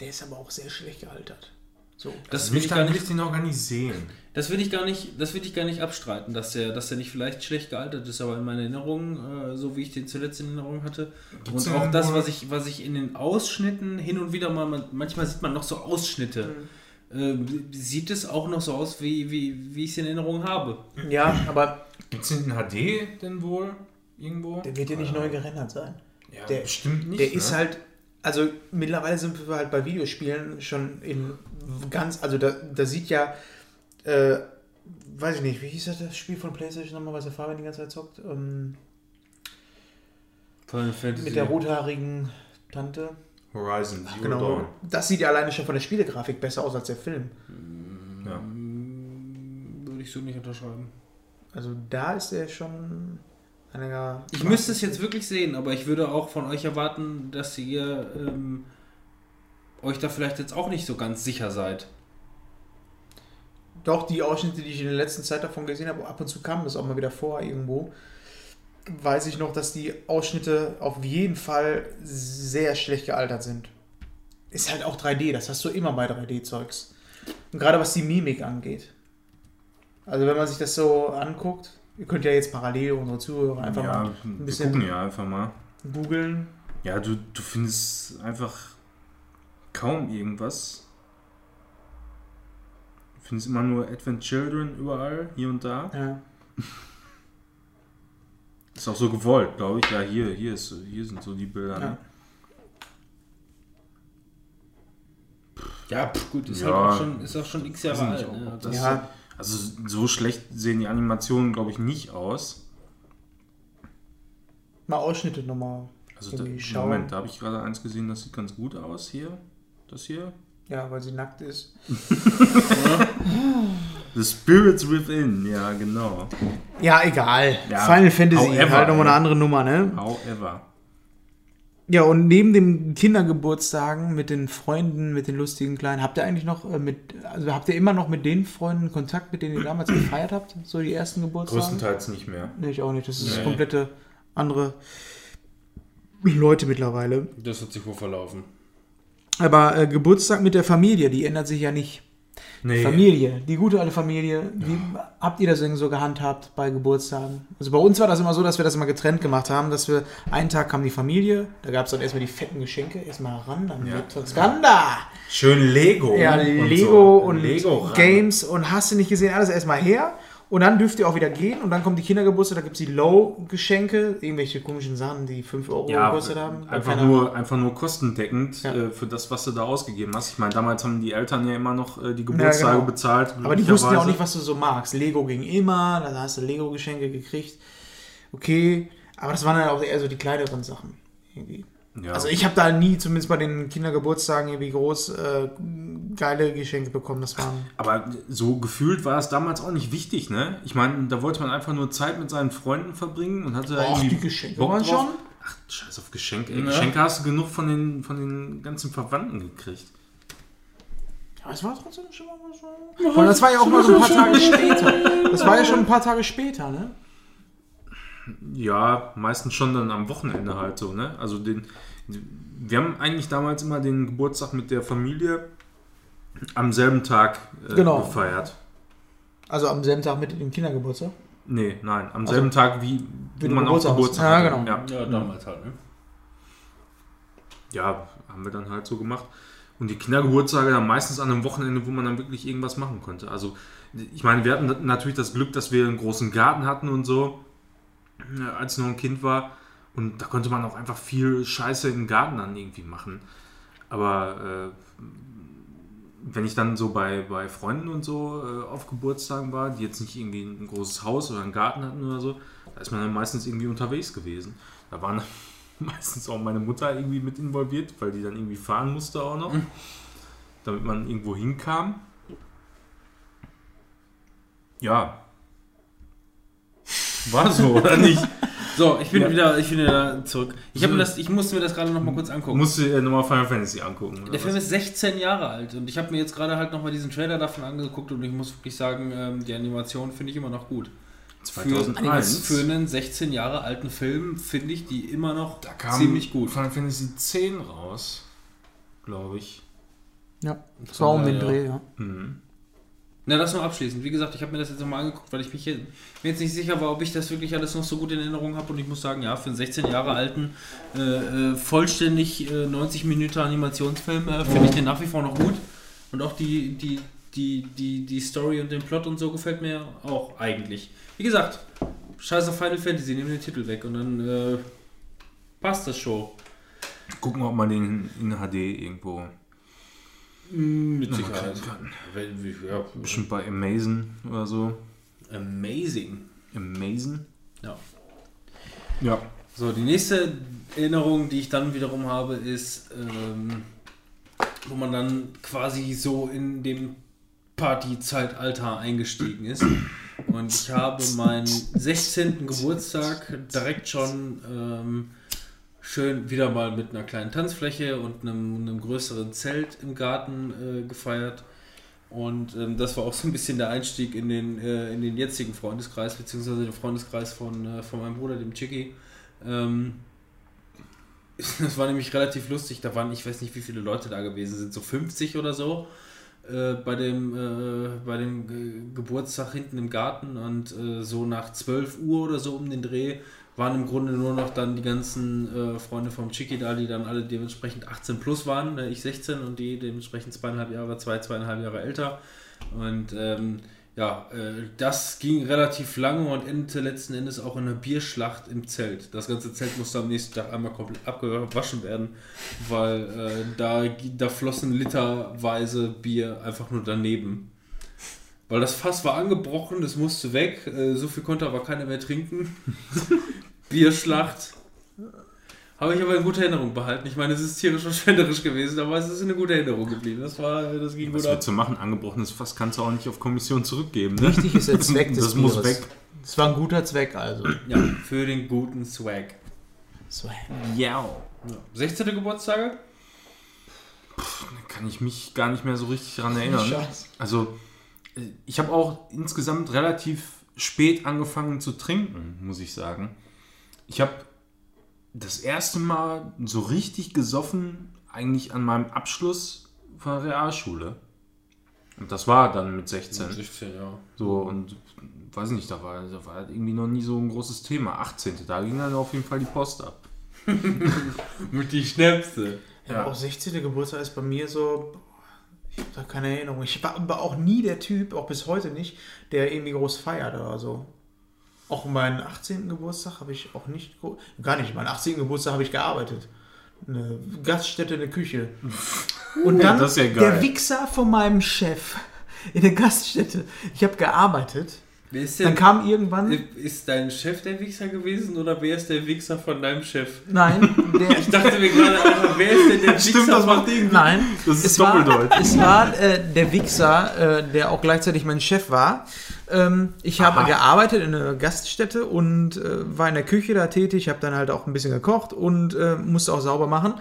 S1: Der ist aber auch sehr schlecht gealtert. So.
S3: Das
S2: Also
S3: will ich gar nicht,
S2: auch gar nicht sehen.
S3: das will ich gar nicht, das will ich gar nicht abstreiten, dass der, dass nicht vielleicht schlecht gealtert ist, aber in meiner Erinnerung, äh, so wie ich den zuletzt in Erinnerung hatte,
S2: Gibt's
S3: und auch das, was ich, was ich in den Ausschnitten hin und wieder mal, man- manchmal sieht man noch so Ausschnitte. Äh, sieht es auch noch so aus, wie, wie, wie ich es in Erinnerung habe.
S1: Ja, aber
S2: Gibt es den in HD denn wohl irgendwo?
S1: der wird ja nicht neu gerendert sein.
S2: Ja,
S1: der-
S2: bestimmt nicht.
S1: Der
S2: ne?
S1: ist halt, also mittlerweile sind wir halt bei Videospielen schon in ganz, also da, da sieht ja, äh, weiß ich nicht, wie hieß das, das Spiel von PlayStation nochmal, was der Fabian die ganze Zeit zockt? Ähm,
S3: Final Fantasy.
S1: mit der rothaarigen Tante.
S2: Horizon Zero
S1: Genau.
S2: Dawn.
S1: Das sieht ja alleine schon von der Spielegrafik besser aus als der Film.
S2: Ja.
S3: Würde ich so nicht unterschreiben.
S1: Also da ist er schon einiger.
S3: Ich müsste es jetzt wirklich sehen, aber ich würde auch von euch erwarten, dass ihr ähm, euch da vielleicht jetzt auch nicht so ganz sicher seid.
S1: Doch, die Ausschnitte, die ich in der letzten Zeit davon gesehen habe, ab und zu kam das auch mal wieder vor irgendwo. Weiß ich noch, dass die Ausschnitte auf jeden Fall sehr schlecht gealtert sind. Ist halt auch 3D, das hast du immer bei 3D-Zeugs. Und gerade was die Mimik angeht. Also wenn man sich das so anguckt, ihr könnt ja jetzt parallel unsere Zuhörer einfach
S2: ja,
S1: mal
S2: wir
S1: bisschen-
S2: gucken ja einfach mal.
S1: googeln.
S2: Ja, du, du findest einfach kaum irgendwas. Du findest immer nur Advent Children überall, hier und da.
S1: Ja.
S2: Ist auch so gewollt, glaube ich. Ja, hier, hier, ist, hier sind so die Bilder.
S1: Ja.
S2: Ne?
S3: Ja, pff, gut, ist
S2: Ja.
S3: halt auch schon, ist auch schon x Jahre alt. Ne?
S2: das-
S1: ja,
S2: Also so schlecht sehen die Animationen, glaube ich, nicht aus.
S1: mal Ausschnitte nochmal.
S2: Also da,
S1: schauen.
S2: Moment, da habe ich gerade eins gesehen, das sieht ganz gut aus hier. Das hier.
S1: Ja, weil sie nackt ist.
S2: The Spirits Within, ja, genau.
S1: Ja, egal.
S2: Ja,
S1: Final Fantasy,
S2: however,
S1: halt nochmal eine andere Nummer, ne?
S2: However.
S1: Ja, und neben den Kindergeburtstagen mit den Freunden, mit den lustigen Kleinen, habt ihr eigentlich noch äh, mit, also habt ihr immer noch mit den Freunden Kontakt, mit denen ihr damals gefeiert habt? So die ersten Geburtstage?
S2: Größtenteils nicht mehr.
S1: Nee, ich auch nicht. Das ist
S2: Nee.
S1: komplette andere Leute mittlerweile.
S3: Das hat sich wohl verlaufen.
S1: Aber äh, Geburtstag mit der Familie, die ändert sich ja nicht.
S2: Nee.
S1: Familie, die gute alte Familie, wie habt ihr das denn so gehandhabt bei Geburtstagen? Also bei uns war das immer so, dass wir das immer getrennt gemacht haben, dass wir einen Tag kam die Familie, da gab es dann erstmal die fetten Geschenke, erstmal ran, dann
S2: Ja.
S1: wird Skanda.
S2: Schön Lego.
S1: Ja,
S2: und
S1: Lego
S2: so.
S1: und
S2: Lego.
S1: Games und hast du nicht gesehen, alles erstmal her. Und dann dürft ihr auch wieder gehen und dann kommen die Kindergeburtstag, da gibt es die Low-Geschenke, irgendwelche komischen Sachen, die 5 Euro
S2: Ja,
S1: gekostet haben.
S2: einfach nur, einfach nur kostendeckend
S1: Ja.
S2: äh, für das, was du da ausgegeben hast. Ich meine, damals haben die Eltern ja immer noch äh, die Geburtstage
S1: genau.
S2: bezahlt.
S1: Aber die wussten ja auch nicht, was du so magst. Lego ging immer, da hast du Lego-Geschenke gekriegt. Okay, aber das waren dann auch eher so die kleineren Sachen. Irgendwie.
S2: Ja.
S1: Also ich habe da nie, zumindest bei den Kindergeburtstagen, irgendwie groß äh, geile Geschenke bekommen. Das waren.
S2: Aber so gefühlt war es damals auch nicht wichtig, ne? Ich meine, da wollte man einfach nur Zeit mit seinen Freunden verbringen und hatte
S1: Och,
S2: irgendwie
S1: die Geschenke
S2: Bock
S1: waren
S2: drauf.
S1: schon.
S2: Ach, scheiß auf Geschenke. Ey.
S3: Ja.
S2: Geschenke hast du genug von den, von den ganzen Verwandten gekriegt.
S1: Ja, es war trotzdem schon mal so. Und das war ja auch mal so ein paar Tage später. Das war ja schon ein paar Tage später, ne?
S2: Ja, meistens schon dann am Wochenende halt so, ne? Also den. Wir haben eigentlich damals immer den Geburtstag mit der Familie am selben Tag äh,
S1: Genau.
S2: gefeiert.
S1: Also am selben Tag mit dem Kindergeburtstag.
S2: Nee, nein, am selben Tag wie,
S1: wie
S2: man auch
S1: Geburtstag.
S2: Geburtstag
S1: Ja, genau.
S2: Ja.
S3: Ja, damals halt, ne?
S2: ja, haben wir dann halt so gemacht. Und die Kindergeburtstage dann meistens an einem Wochenende, wo man dann wirklich irgendwas machen konnte. Also, ich meine, wir hatten natürlich das Glück, dass wir einen großen Garten hatten und so, als ich noch ein Kind war. Und da konnte man auch einfach viel Scheiße im Garten dann irgendwie machen. Aber äh, wenn ich dann so bei, bei Freunden und so äh, auf Geburtstagen war, die jetzt nicht irgendwie ein großes Haus oder einen Garten hatten oder so, da ist man dann meistens irgendwie unterwegs gewesen. Da waren meistens auch meine Mutter irgendwie mit involviert, weil die dann irgendwie fahren musste auch noch, damit man irgendwo hinkam. Ja. War so, oder nicht?
S3: So, ich bin
S2: Ja.
S3: wieder, ich bin wieder zurück. Ich, mir das, ich musste mir das gerade noch mal kurz angucken.
S2: Musst du dir nochmal Final Fantasy angucken. Oder
S3: Der Film
S2: was?
S3: ist 16 Jahre alt und ich habe mir jetzt gerade halt nochmal diesen Trailer davon angeguckt und ich muss wirklich sagen, ähm, die Animation finde ich immer noch gut. Für,
S2: 2001.
S3: für einen 16 Jahre alten Film finde ich die immer noch
S2: da kam
S3: ziemlich gut.
S2: Final Fantasy 10 raus, glaube ich.
S1: Ja, das war um den. Dreh, ja.
S2: Mhm.
S3: Na, das noch abschließend. Wie gesagt, ich habe mir das jetzt nochmal angeguckt, weil ich mich hier, mir jetzt nicht sicher war, ob ich das wirklich alles noch so gut in Erinnerung habe. Und ich muss sagen, ja, für einen 16 Jahre alten, äh, äh, vollständig äh, 90 Minuten Animationsfilm äh, finde ich den nach wie vor noch gut. Und auch die, die, die, die, die Story und den Plot und so gefällt mir auch eigentlich. Wie gesagt, scheiß auf Final Fantasy, nehmen den Titel weg und dann äh, passt das schon.
S2: Gucken, ob man den in HD irgendwo
S3: Mit
S2: noch mal
S3: Sicherheit.
S2: kann.
S3: Ja,
S2: Bestimmt bei Amazon oder so.
S3: amazing.
S2: Amazon?
S3: Ja.
S2: Ja.
S3: So, die nächste Erinnerung, die ich dann wiederum habe, ist, ähm, wo man dann quasi so in dem Partyzeitalter eingestiegen ist. Und ich habe meinen 16. Geburtstag direkt schon ähm, schön wieder mal mit einer kleinen Tanzfläche und einem, einem größeren Zelt im Garten äh, gefeiert. Und ähm, das war auch so ein bisschen der Einstieg in den, äh, in den jetzigen Freundeskreis, beziehungsweise den Freundeskreis von, äh, von meinem Bruder, dem Chicky. Ähm, das war nämlich relativ lustig. Da waren, ich weiß nicht, wie viele Leute da gewesen sind, so 50 oder so. Äh, bei dem, äh, bei dem Ge Geburtstag hinten im Garten und äh, so nach 12 Uhr oder so um den Dreh waren im Grunde nur noch dann die ganzen äh, Freunde vom Chicky da, die dann alle dementsprechend 18 plus waren, äh, ich 16 und die dementsprechend zweieinhalb Jahre, zwei, zweieinhalb Jahre älter. Und ähm, ja, äh, das ging relativ lange und endete letzten Endes auch in einer Bierschlacht im Zelt. Das ganze Zelt musste am nächsten Tag einmal komplett abgewaschen werden, weil äh, da, da flossen literweise Bier einfach nur daneben. Weil das Fass war angebrochen, es musste weg, äh, so viel konnte aber keiner mehr trinken. Bierschlacht. Habe ich aber in guter Erinnerung behalten. Ich meine, es ist tierisch verschwenderisch gewesen, aber es ist eine gute Erinnerung geblieben. Das war, das ging
S2: Was
S3: gut ab.
S2: du machen? Angebrochenes Fass kannst du auch nicht auf Kommission zurückgeben. Ne?
S1: Wichtig ist der Zweck des
S2: Das muss
S1: Bieres.
S2: weg.
S1: Das war ein guter Zweck, also.
S3: Ja, für den guten Swag.
S1: Swag.
S2: Ja.
S3: Ja. 16. Geburtstage?
S2: Kann ich mich gar nicht mehr so richtig daran erinnern.
S1: Scheiße.
S2: Also, äh, ich habe auch insgesamt relativ spät angefangen zu trinken, muss ich sagen. Ich habe das erste Mal so richtig gesoffen, eigentlich an meinem Abschluss von der Realschule. Und das war dann mit 16.
S3: 16, ja.
S2: So, und weiß nicht, da war, da war irgendwie noch nie so ein großes Thema. 18. Da ging dann auf jeden Fall die Post ab.
S3: Mit die Schnäpse.
S1: Ja, auch 16. Geburtstag ist bei mir so. Ich habe da keine Erinnerung. Ich war aber auch nie der Typ, auch bis heute nicht, der irgendwie groß feiert oder so. Auch meinen 18. Geburtstag habe ich auch nicht. Gar nicht. Meinen 18. Geburtstag habe ich gearbeitet. Eine Gaststätte, eine Küche. Und dann
S2: ja geil.
S1: der Wichser von meinem Chef in der Gaststätte. Ich habe gearbeitet.
S3: Ist
S1: Dann
S3: denn,
S1: kam irgendwann.
S3: ist dein Chef der Wichser gewesen oder wer ist der Wichser von deinem Chef?
S1: Nein, der,
S3: Ich dachte mir gerade, Alter, wer ist denn der Wichser von
S2: irgendwie.
S1: Nein,
S2: Das ist
S1: es war,
S2: doppeldeutig.
S1: es war äh, der Wichser, äh, der auch gleichzeitig mein Chef war. Ähm, ich habe gearbeitet in einer Gaststätte und äh, war in der Küche da tätig, habe dann halt auch ein bisschen gekocht und äh, musste auch sauber machen.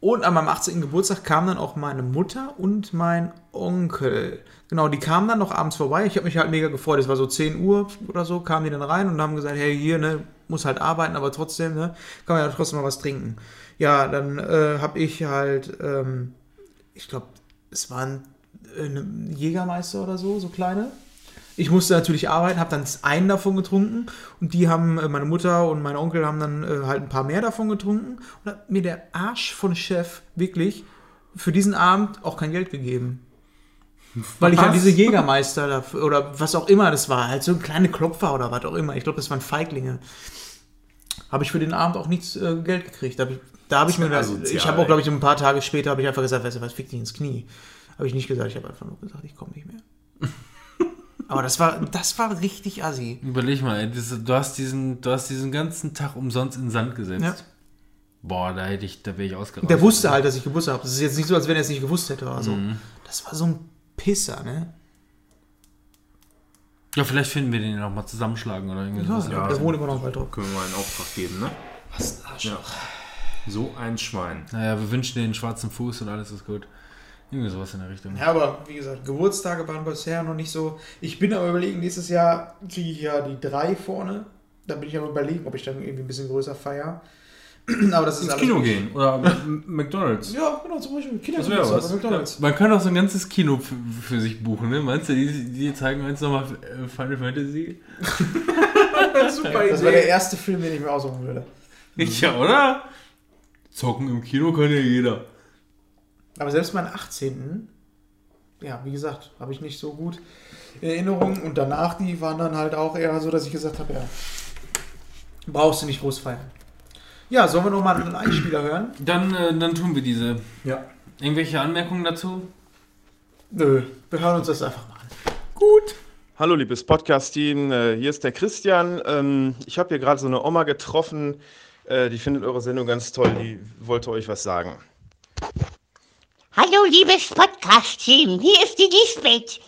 S1: Und an meinem 18. Geburtstag kam dann auch meine Mutter und mein Onkel. Genau, die kamen dann noch abends vorbei. Ich habe mich halt mega gefreut. Es war so 10 Uhr oder so, kamen die dann rein und haben gesagt, hey, hier, ne, muss halt arbeiten, aber trotzdem, ne, kann man ja trotzdem mal was trinken. Ja, dann äh, habe ich halt, ähm, ich glaube, es waren äh, ne Jägermeister oder so, so kleine. Ich musste natürlich arbeiten, habe dann einen davon getrunken und die haben, äh, meine Mutter und mein Onkel haben dann äh, halt ein paar mehr davon getrunken und hat mir der Arsch von Chef wirklich für diesen Abend auch kein Geld gegeben. Weil ich halt diese Jägermeister oder was auch immer das war, halt so ein kleine Klopfer oder was auch immer. Ich glaube, das waren Feiglinge. Habe ich für den Abend auch nichts äh, Geld gekriegt. Da habe ich, da hab ich mir,
S2: asozial,
S1: ich habe auch, glaube ich, ein paar Tage später habe ich einfach gesagt, weißt du was, fick dich ins Knie. Habe ich nicht gesagt, ich habe einfach nur gesagt, ich komme nicht mehr. Aber das war, das war richtig assi.
S3: Überleg mal, ey, das, du, hast diesen, du hast diesen ganzen Tag umsonst in den Sand gesetzt.
S1: Ja.
S3: Boah, da hätte ich, da wäre ich ausgerastet.
S1: Der wusste halt, dass ich Geburtstag habe. Das ist jetzt nicht so, als wenn er es nicht gewusst hätte oder so.
S3: Mhm.
S1: Das war so ein Pisser, ne?
S3: Ja, vielleicht finden wir den ja noch mal zusammenschlagen oder irgendwie
S1: Ja,
S3: sowas.
S1: der
S2: also-
S1: wohnt immer noch in Waldrop.
S2: Können wir mal einen Auftrag geben, ne?
S1: Was ein Arschloch.
S2: So ein Schwein.
S3: Naja, wir wünschen dir den schwarzen Fuß und alles ist gut. Irgendwie sowas in der Richtung.
S1: Ja, aber wie gesagt, Geburtstage waren bisher noch nicht so. Ich bin aber überlegen, nächstes Jahr kriege ich ja die drei vorne. Da bin ich aber überlegen, ob ich dann irgendwie ein bisschen größer feier. aber das ist
S2: Ins
S1: alles
S2: Kino
S1: nicht-
S2: gehen oder McDonalds.
S1: Ja, genau, zum Beispiel
S2: Das wäre was.
S1: McDonalds.
S3: Man kann auch so ein ganzes Kino für, für sich buchen, ne? Meinst du, die, die zeigen uns nochmal äh, Final Fantasy?
S1: Super Das wäre der erste Film, den ich mir aussuchen würde.
S3: Ja, oder? Zocken im Kino kann ja jeder.
S1: Aber selbst meinen 18. Ja, wie gesagt, habe ich nicht so gut in Erinnerung. Und danach, die waren dann halt auch eher so, dass ich gesagt habe, ja, brauchst du nicht groß feiern. Ja, sollen wir nochmal einen Einspieler hören?
S3: Dann, äh, dann tun wir diese.
S2: Ja.
S3: Irgendwelche Anmerkungen dazu?
S1: Nö, wir hören uns das einfach mal an.
S5: Gut. Hallo liebes Podcast-Team, Äh, hier ist der Christian. Ähm, Ich habe hier gerade so eine Oma getroffen, äh, die findet eure Sendung ganz toll, die wollte euch was sagen.
S6: Hallo, liebes Podcast-Team, hier ist die Lisbeth.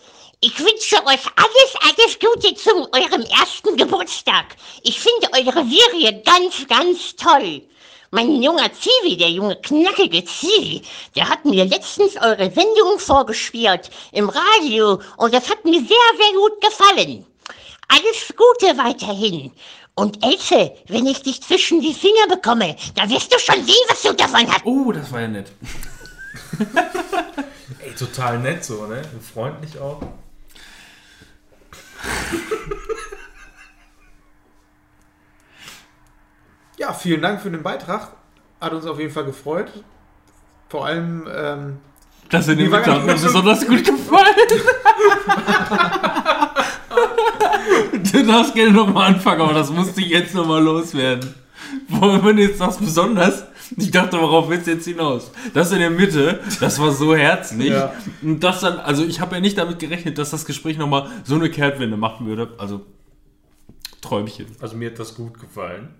S6: Ich wünsche euch alles, alles Gute zu eurem ersten Geburtstag. Ich finde eure Serie ganz, ganz toll. Mein junger Zivi, der junge knackige Zivi, der hat mir letztens eure Sendung vorgespielt im Radio und das hat mir sehr, sehr gut gefallen. Alles Gute weiterhin. Und Else, wenn ich dich zwischen die Finger bekomme, da wirst du schon sehen, was du davon hast.
S3: Oh, das war ja nett.
S2: Ey, total nett so, ne? Freundlich auch.
S1: Ja, vielen Dank für den Beitrag. Hat uns auf jeden Fall gefreut. Vor allem, ähm,
S3: Das in dem Winter hat mir besonders gut gefallen. du darfst gerne nochmal anfangen, aber das musste ich jetzt nochmal loswerden. Warum wenn du jetzt sagst besonders? Ich dachte, worauf willst du jetzt hinaus? Das in der Mitte, das war so herzlich.
S1: Ja.
S3: Und das dann, also ich habe ja nicht damit gerechnet, dass das Gespräch nochmal so eine Kehrtwende machen würde. Also, Träumchen.
S2: Also mir hat das gut gefallen.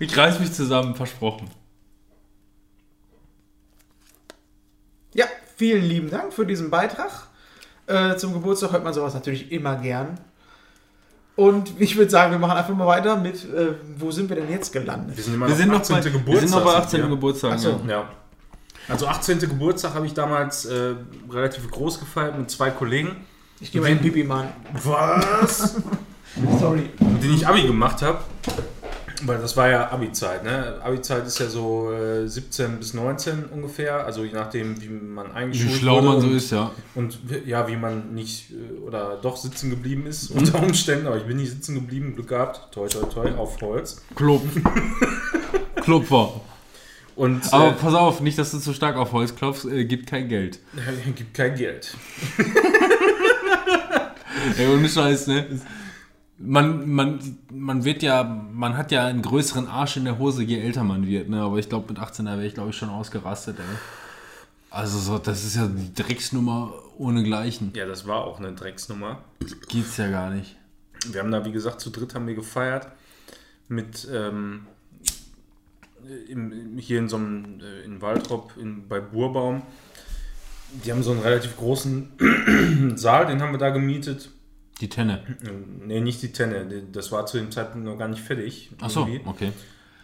S3: Ich reiß mich zusammen, versprochen.
S1: ja, vielen lieben Dank für diesen Beitrag. Äh, zum Geburtstag hört man sowas natürlich immer gern. Und ich würde sagen, wir machen einfach mal weiter mit, äh, wo sind wir denn jetzt gelandet?
S2: Wir sind immer
S3: Wir sind, noch
S2: 18.
S3: bei, wir sind noch bei 18.
S2: ja.
S3: Geburtstag.
S1: Ach so.
S2: ja. Also 18. Geburtstag habe ich damals äh, relativ groß gefeiert mit zwei Kollegen.
S1: Ich gehe mal in den Pipi, Mann.
S2: Was?
S1: Sorry.
S2: mit denen ich Abi gemacht habe. Weil das war ja Abi-Zeit, ne? Abi-Zeit ist ja so äh, 17 bis 19 ungefähr, also je nachdem, wie man
S3: Wie
S2: eingeschult
S3: schlau
S2: wurde
S3: man so
S2: und,
S3: ist, ja.
S2: Und ja, wie man nicht äh, oder doch sitzen geblieben ist unter Umständen, aber ich bin nicht sitzen geblieben, Glück gehabt, toi toi toi, auf Holz.
S3: Klopf. Klopfer.
S2: Und
S3: Aber
S2: äh,
S3: pass auf, nicht, dass du zu stark auf Holz klopfst, äh, gibt kein Geld.
S2: gibt kein Geld.
S3: Ey, ohne Scheiß, ne? Man, man, man wird ja, man hat ja einen größeren Arsch in der Hose, je älter man wird, ne? Aber ich glaube, mit 18 da wäre ich, glaube ich, schon ausgerastet, ey. Also so, das ist ja die Drecksnummer ohnegleichen.
S2: Ja, das war auch eine Drecksnummer.
S3: Geht's ja gar nicht.
S2: Wir haben da, wie gesagt, zu dritt haben wir gefeiert. Mit, ähm, im, im- hier in so einem, äh, in Waldrop, in, bei Burbaum. Die haben so einen relativ großen Saal, den haben wir da gemietet.
S3: Die Tenne.
S2: Ne, nicht die Tenne, das war zu dem Zeitpunkt noch gar nicht fertig.
S3: Ach so,
S2: irgendwie.
S3: okay.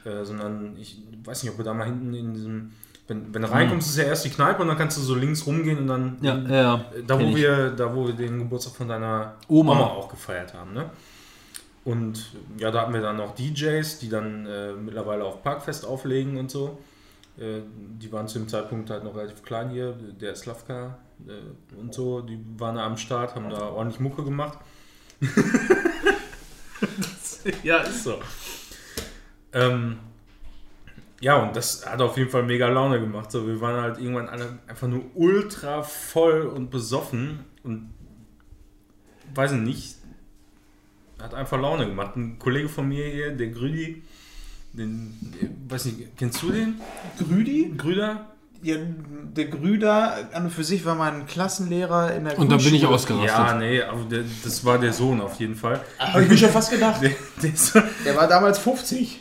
S2: Äh, sondern ich weiß nicht, ob wir da mal hinten in diesem. Wenn, wenn du reinkommst, ist ja erst die Kneipe und dann kannst du so links rumgehen und dann
S3: Ja, ja, ja.
S2: da, wo
S3: ich.
S2: wir, da, wo wir den Geburtstag von deiner
S3: Oma.
S2: Oma, auch gefeiert haben. Ne? Und ja, da hatten wir dann noch DJs, die dann äh, mittlerweile auf Parkfest auflegen und so. Äh, die waren zu dem Zeitpunkt halt noch relativ klein hier, der Slavka äh, und so, die waren da am Start, haben da ordentlich Mucke gemacht. das, ja, ist so. Ähm, ja, und das hat auf jeden Fall mega Laune gemacht. So, wir waren halt irgendwann alle einfach nur ultra voll und besoffen und weiß ich nicht, hat einfach Laune gemacht. Ein Kollege von mir hier, der Grüdi, den, weiß nicht, kennst du den?
S1: Grüdi?
S2: Grüder?
S1: Ja, der Grüder an und für sich war mein Klassenlehrer in der
S3: Und dann bin ich ausgerastet.
S2: Ja, nee, aber der, das war der Sohn auf jeden Fall.
S1: Hab ich mir schon fast gedacht.
S2: Der, der
S1: Der war damals 50.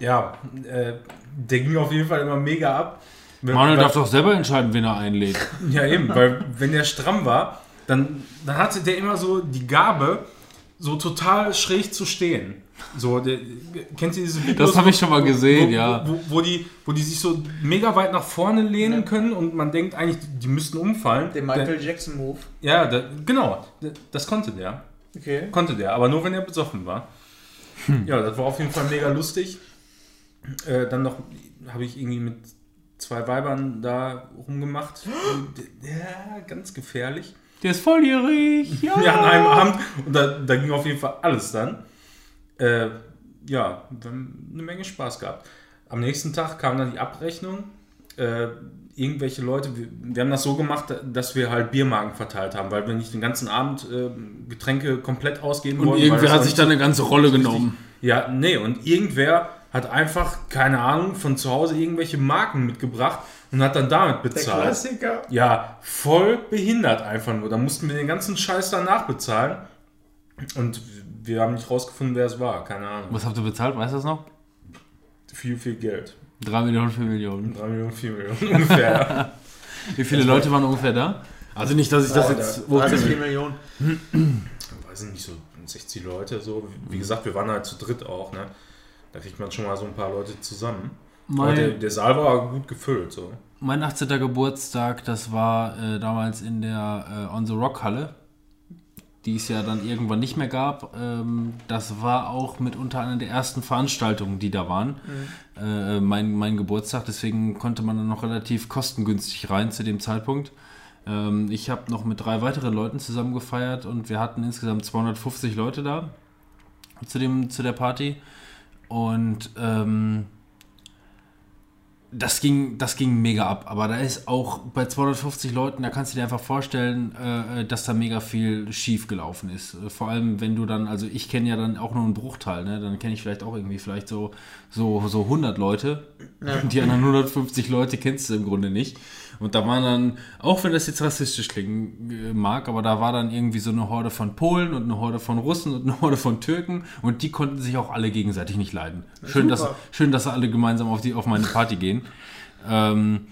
S2: ja, äh, der ging auf jeden Fall immer mega ab.
S3: Manuel
S2: Weil-
S3: darf doch selber entscheiden, wen er einlädt.
S2: Ja, eben, weil wenn der stramm war, dann, dann hatte der immer so die Gabe, so total schräg zu stehen. So, der, kennst du diese Videos?
S3: Das habe ich schon mal gesehen,
S2: wo,
S3: ja.
S2: Wo, wo, die, wo die sich so mega weit nach vorne lehnen können und man denkt eigentlich, die, müssten umfallen.
S1: Der Michael Jackson Move.
S2: ja, da, genau. Das konnte der.
S1: Okay.
S2: Konnte der, aber nur wenn er besoffen war. Ja, das war auf jeden Fall mega lustig. Äh, dann noch habe ich irgendwie mit zwei Weibern da rumgemacht. Ja, ganz gefährlich.
S3: Der ist volljährig. Ja.
S2: Ja, an einem Abend. Und da, da ging auf jeden Fall alles dann. Äh, ja, wir haben eine Menge Spaß gehabt. Am nächsten Tag kam dann die Abrechnung. Äh, irgendwelche Leute, wir, wir haben das so gemacht, dass wir halt Biermarken verteilt haben, weil wir nicht den ganzen Abend äh, Getränke komplett ausgeben
S3: Und
S2: wollten. weil
S3: irgendwer hat sich
S2: nicht
S3: da eine ganze Rolle genommen.
S2: ja, nee, und irgendwer hat einfach, keine Ahnung, von zu Hause irgendwelche Marken mitgebracht und hat dann damit
S1: Der
S2: bezahlt.
S1: Klassiker.
S2: Ja, voll behindert einfach nur. Da mussten wir den ganzen Scheiß danach bezahlen. Und wir haben nicht rausgefunden, wer es war. Keine Ahnung.
S3: Was habt ihr bezahlt? Weißt du das noch?
S2: Viel, viel Geld.
S3: 3 Millionen, 4 Millionen.
S2: 3 Millionen, 4 Millionen ungefähr.
S3: Wie viele Leute waren ungefähr da? Also nicht, dass ich das
S1: Oh,
S3: jetzt...
S1: da- drei bis vier Millionen.
S2: Weiß ich nicht, so 60 Leute so. Wie gesagt, wir waren halt zu dritt auch, ne? Da kriegt man schon mal so ein paar Leute zusammen. Aber der,
S3: Mein,
S2: der Saal war gut gefüllt, so.
S3: mein 18. Geburtstag, das war äh, damals in der äh, On the Rock Halle, die es ja dann irgendwann nicht mehr gab. Ähm, das war auch mitunter eine der ersten Veranstaltungen, die da waren. Äh, mein, mein Geburtstag, deswegen konnte man dann noch relativ kostengünstig rein zu dem Zeitpunkt. Ähm, ich habe noch mit drei weiteren Leuten zusammen gefeiert und wir hatten insgesamt 250 Leute da zu, dem, zu der Party. Und ähm, das ging, das ging mega ab. Aber da ist auch bei 250 Leuten, da kannst du dir einfach vorstellen, äh, dass da mega viel schief gelaufen ist. Äh, Vor allem, wenn du dann, also ich kenne ja dann auch nur einen Bruchteil, ne? dann kenne ich vielleicht auch irgendwie vielleicht so, so, so 100 Leute. Die anderen 150 Leute kennst du im Grunde nicht. Und da waren dann, auch wenn das jetzt rassistisch klingen äh, mag, aber da war dann irgendwie so eine Horde von Polen und eine Horde von Russen und eine Horde von Türken und die konnten sich auch alle gegenseitig nicht leiden. Schön, dass, schön, dass alle gemeinsam auf, die, auf meine Party gehen. Ähm,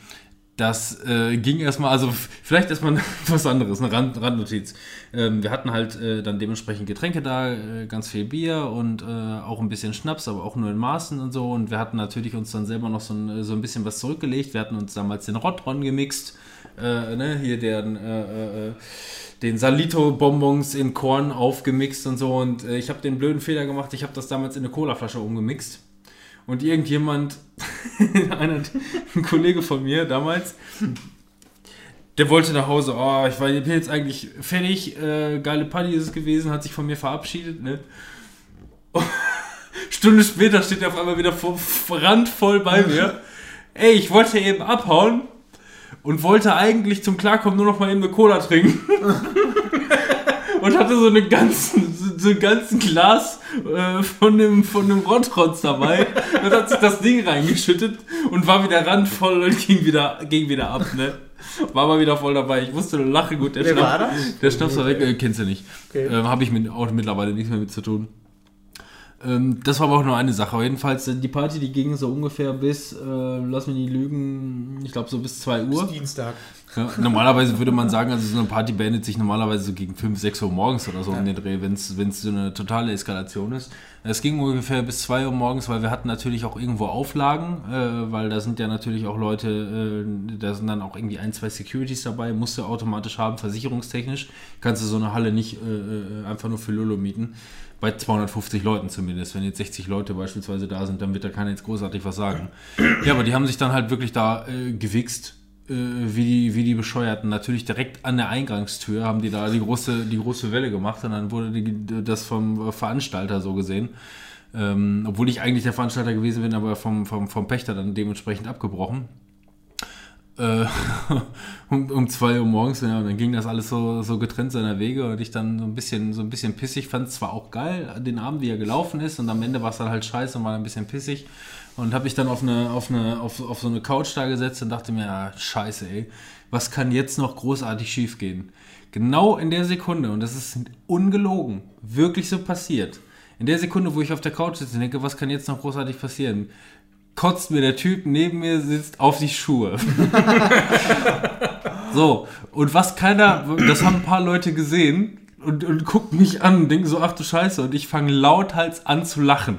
S3: das äh, ging erstmal, also vielleicht erstmal was anderes, eine Rand, Randnotiz. Ähm, wir hatten halt äh, dann dementsprechend Getränke da, äh, ganz viel Bier und äh, auch ein bisschen Schnaps, aber auch nur in Maßen und so. Und wir hatten natürlich uns dann selber noch so ein, so ein bisschen was zurückgelegt. Wir hatten uns damals den Rotron gemixt, äh, ne, hier den, äh, äh, den Salito-Bonbons in Korn aufgemixt und so. Und äh, ich habe den blöden Fehler gemacht, ich habe das damals in eine Colaflasche umgemixt. Und irgendjemand, ein Kollege von mir damals, der wollte nach Hause. Oh, ich war ich bin jetzt eigentlich fertig. Äh, geile Party ist es gewesen, hat sich von mir verabschiedet. Ne? Stunde später steht er auf einmal wieder vor, randvoll bei mir. Ey, ich wollte eben abhauen und wollte eigentlich zum Klarkommen nur noch mal eben eine Cola trinken. und hatte so eine ganzen, so, ein ganzen Glas äh, von dem, von dem Rottrotz dabei und hat sich das Ding reingeschüttet und war wieder randvoll und ging wieder, ging wieder ab, ne? War mal wieder voll dabei. Ich wusste nur lache gut. Der
S1: Wer
S3: Schnaps,
S1: war das?
S3: Der Schnaps war weg, äh, kennst du nicht.
S1: Okay.
S3: Ähm, Habe ich mit, auch mittlerweile nichts mehr mit zu tun. Ähm, das war aber auch nur eine Sache. Aber jedenfalls, äh, die Party, die ging so ungefähr bis, äh, lass mich nicht lügen, ich glaube so bis 2 Uhr.
S1: Dienstag.
S3: Ja, normalerweise würde man sagen, also so eine Party beendet sich normalerweise so gegen 5, 6 Uhr morgens oder so um den Dreh, wenn es so eine totale Eskalation ist. Es ging ungefähr bis 2 Uhr morgens, weil wir hatten natürlich auch irgendwo Auflagen, äh, weil da sind ja natürlich auch Leute, äh, da sind dann auch irgendwie ein, zwei Securities dabei, musst du automatisch haben, versicherungstechnisch. Kannst du so eine Halle nicht äh, äh, einfach nur für Lolo mieten. Bei 250 Leuten zumindest. Wenn jetzt 60 Leute beispielsweise da sind, dann wird da keiner jetzt großartig was sagen. Ja, aber die haben sich dann halt wirklich da äh, gewichst äh, wie, die, wie die Bescheuerten. Natürlich direkt an der Eingangstür haben die da die große, die große Welle gemacht und dann wurde die, das vom Veranstalter so gesehen. Ähm, obwohl ich eigentlich der Veranstalter gewesen bin, aber vom, vom, vom Pächter dann dementsprechend abgebrochen. Äh, um, um zwei Uhr morgens, ja, und dann ging das alles so, so getrennt seiner Wege und ich dann so ein bisschen, so ein bisschen pissig fand es zwar auch geil, den Abend, wie er gelaufen ist, und am Ende war es dann halt scheiße und war ein bisschen pissig. Und habe ich dann auf eine, auf eine, auf, auf so eine Couch da gesetzt und dachte mir, ja, scheiße, ey, was kann jetzt noch großartig schief gehen? Genau in der Sekunde, und das ist ungelogen, wirklich so passiert. In der Sekunde, wo ich auf der Couch sitze und denke, was kann jetzt noch großartig passieren? Kotzt mir der Typ neben mir sitzt auf die Schuhe. so, und was keiner, das haben ein paar Leute gesehen und, und gucken mich an und denken so, ach du Scheiße, und ich fange lauthals an zu lachen.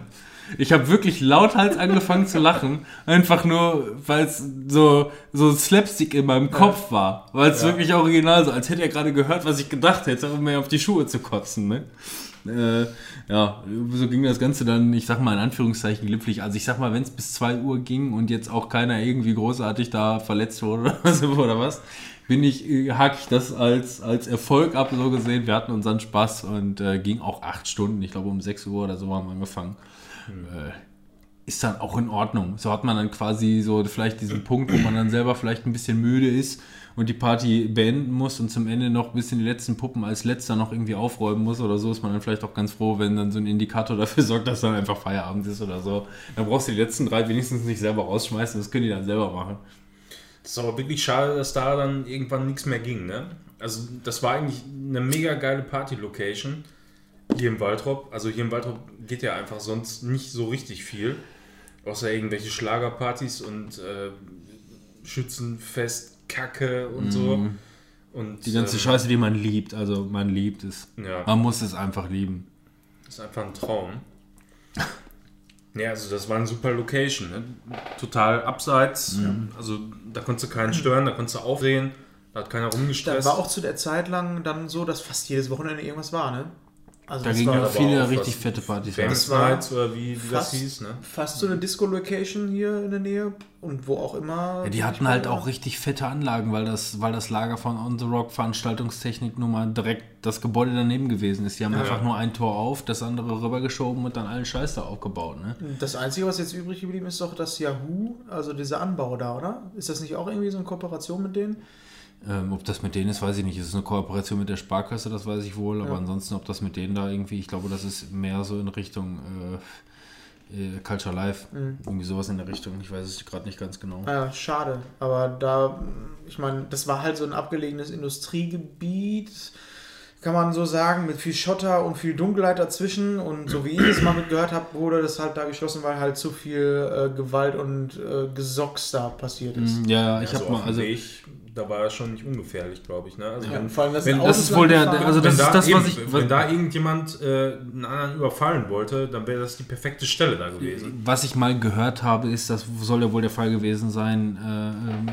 S3: Ich habe wirklich lauthals angefangen zu lachen, einfach nur, weil es so, so Slapstick in meinem Kopf war. Weil es wirklich original so, als hätte er gerade gehört, was ich gedacht hätte, um mir auf die Schuhe zu kotzen. Ne? Äh, ja, so ging das Ganze dann, ich sag mal in Anführungszeichen glimpflich. Also ich sag mal, wenn es bis 2 Uhr ging und jetzt auch keiner irgendwie großartig da verletzt wurde oder, was, bin ich, äh, hake ich das als, als Erfolg ab, so gesehen. Wir hatten unseren Spaß und äh, ging auch acht Stunden. Ich glaube um 6 Uhr oder so haben wir angefangen. Äh, ist dann auch in Ordnung. So hat man dann quasi so vielleicht diesen Punkt, wo man dann selber vielleicht ein bisschen müde ist und die Party beenden muss und zum Ende noch ein bisschen die letzten Puppen als letzter noch irgendwie aufräumen muss oder so, ist man dann vielleicht auch ganz froh, wenn dann so ein Indikator dafür sorgt, dass dann einfach Feierabend ist oder so. Dann brauchst du die letzten drei wenigstens nicht selber rausschmeißen, das können die dann selber machen.
S2: Das ist aber wirklich schade, dass da dann irgendwann nichts mehr ging, ne? Also das war eigentlich eine mega geile Party-Location hier im Waldrop. Also hier im Waldrop geht ja einfach sonst nicht so richtig viel. Außer irgendwelche Schlagerpartys und äh, Schützenfest, Kacke und so. Und,
S3: Die ganze
S2: ähm,
S3: Scheiße, die man liebt, also man liebt es.
S2: Ja.
S3: Man muss es einfach lieben.
S2: ist einfach ein Traum. Ja, also das war eine super Location. Ne? Total abseits. Also da konntest du keinen stören, da konntest du aufdrehen. Da hat keiner
S1: Da
S2: rumgestresst.
S1: war auch zu der Zeit lang dann so, dass fast jedes Wochenende irgendwas war, ne? Also
S3: Da
S1: das
S3: gingen ja viele richtig fette Partys.
S2: Famous
S1: war
S2: Nights oder wie, wie das
S1: fast-
S2: hieß, ne?
S1: fast so eine Disco-Location hier in der Nähe und wo auch immer.
S3: Ja, die hatten halt auch richtig fette Anlagen, weil das, weil das Lager von On The Rock Veranstaltungstechnik nun mal direkt das Gebäude daneben gewesen ist. Die haben einfach nur ein Tor auf, das andere rübergeschoben und dann allen Scheiß da aufgebaut. Ne?
S1: Das Einzige, was jetzt übrig geblieben ist, doch das Yahoo, also dieser Anbau da, oder? Ist das nicht auch irgendwie so eine Kooperation mit denen?
S3: Ähm, ob das mit denen ist, weiß ich nicht. Es ist eine Kooperation mit der Sparkasse, das weiß ich wohl. Aber
S1: Ja.
S3: ansonsten, ob das mit denen da irgendwie, ich glaube, das ist mehr so in Richtung äh, äh, Culture Life.
S1: Mhm.
S3: Irgendwie sowas in der Richtung. Ich weiß es gerade nicht ganz genau.
S1: Naja, schade. Aber da, ich meine, das war halt so ein abgelegenes Industriegebiet, kann man so sagen, mit viel Schotter und viel Dunkelheit dazwischen. Und so wie ich es mal mitgehört habe, wurde das halt da geschlossen, weil halt zu viel äh, Gewalt und äh, Gesocks da passiert ist.
S3: Mhm, Ja, ja, ich
S2: Also
S3: habe mal,
S2: auf dem
S3: also
S2: Weg, da war er schon nicht ungefährlich, glaube ich. Ne? Also
S1: Ja,
S2: wenn,
S1: vor allem, dass
S2: wenn-
S1: ein
S3: das ist wohl der-
S1: langgefahren
S3: also
S2: wenn
S3: das
S2: da
S3: ist das, was
S2: eben,
S3: ich-
S2: Wenn da irgendjemand äh, einen anderen überfallen wollte, dann wäre das die perfekte Stelle da gewesen.
S3: Was ich mal gehört habe, ist, das soll ja wohl der Fall gewesen sein, äh, ähm,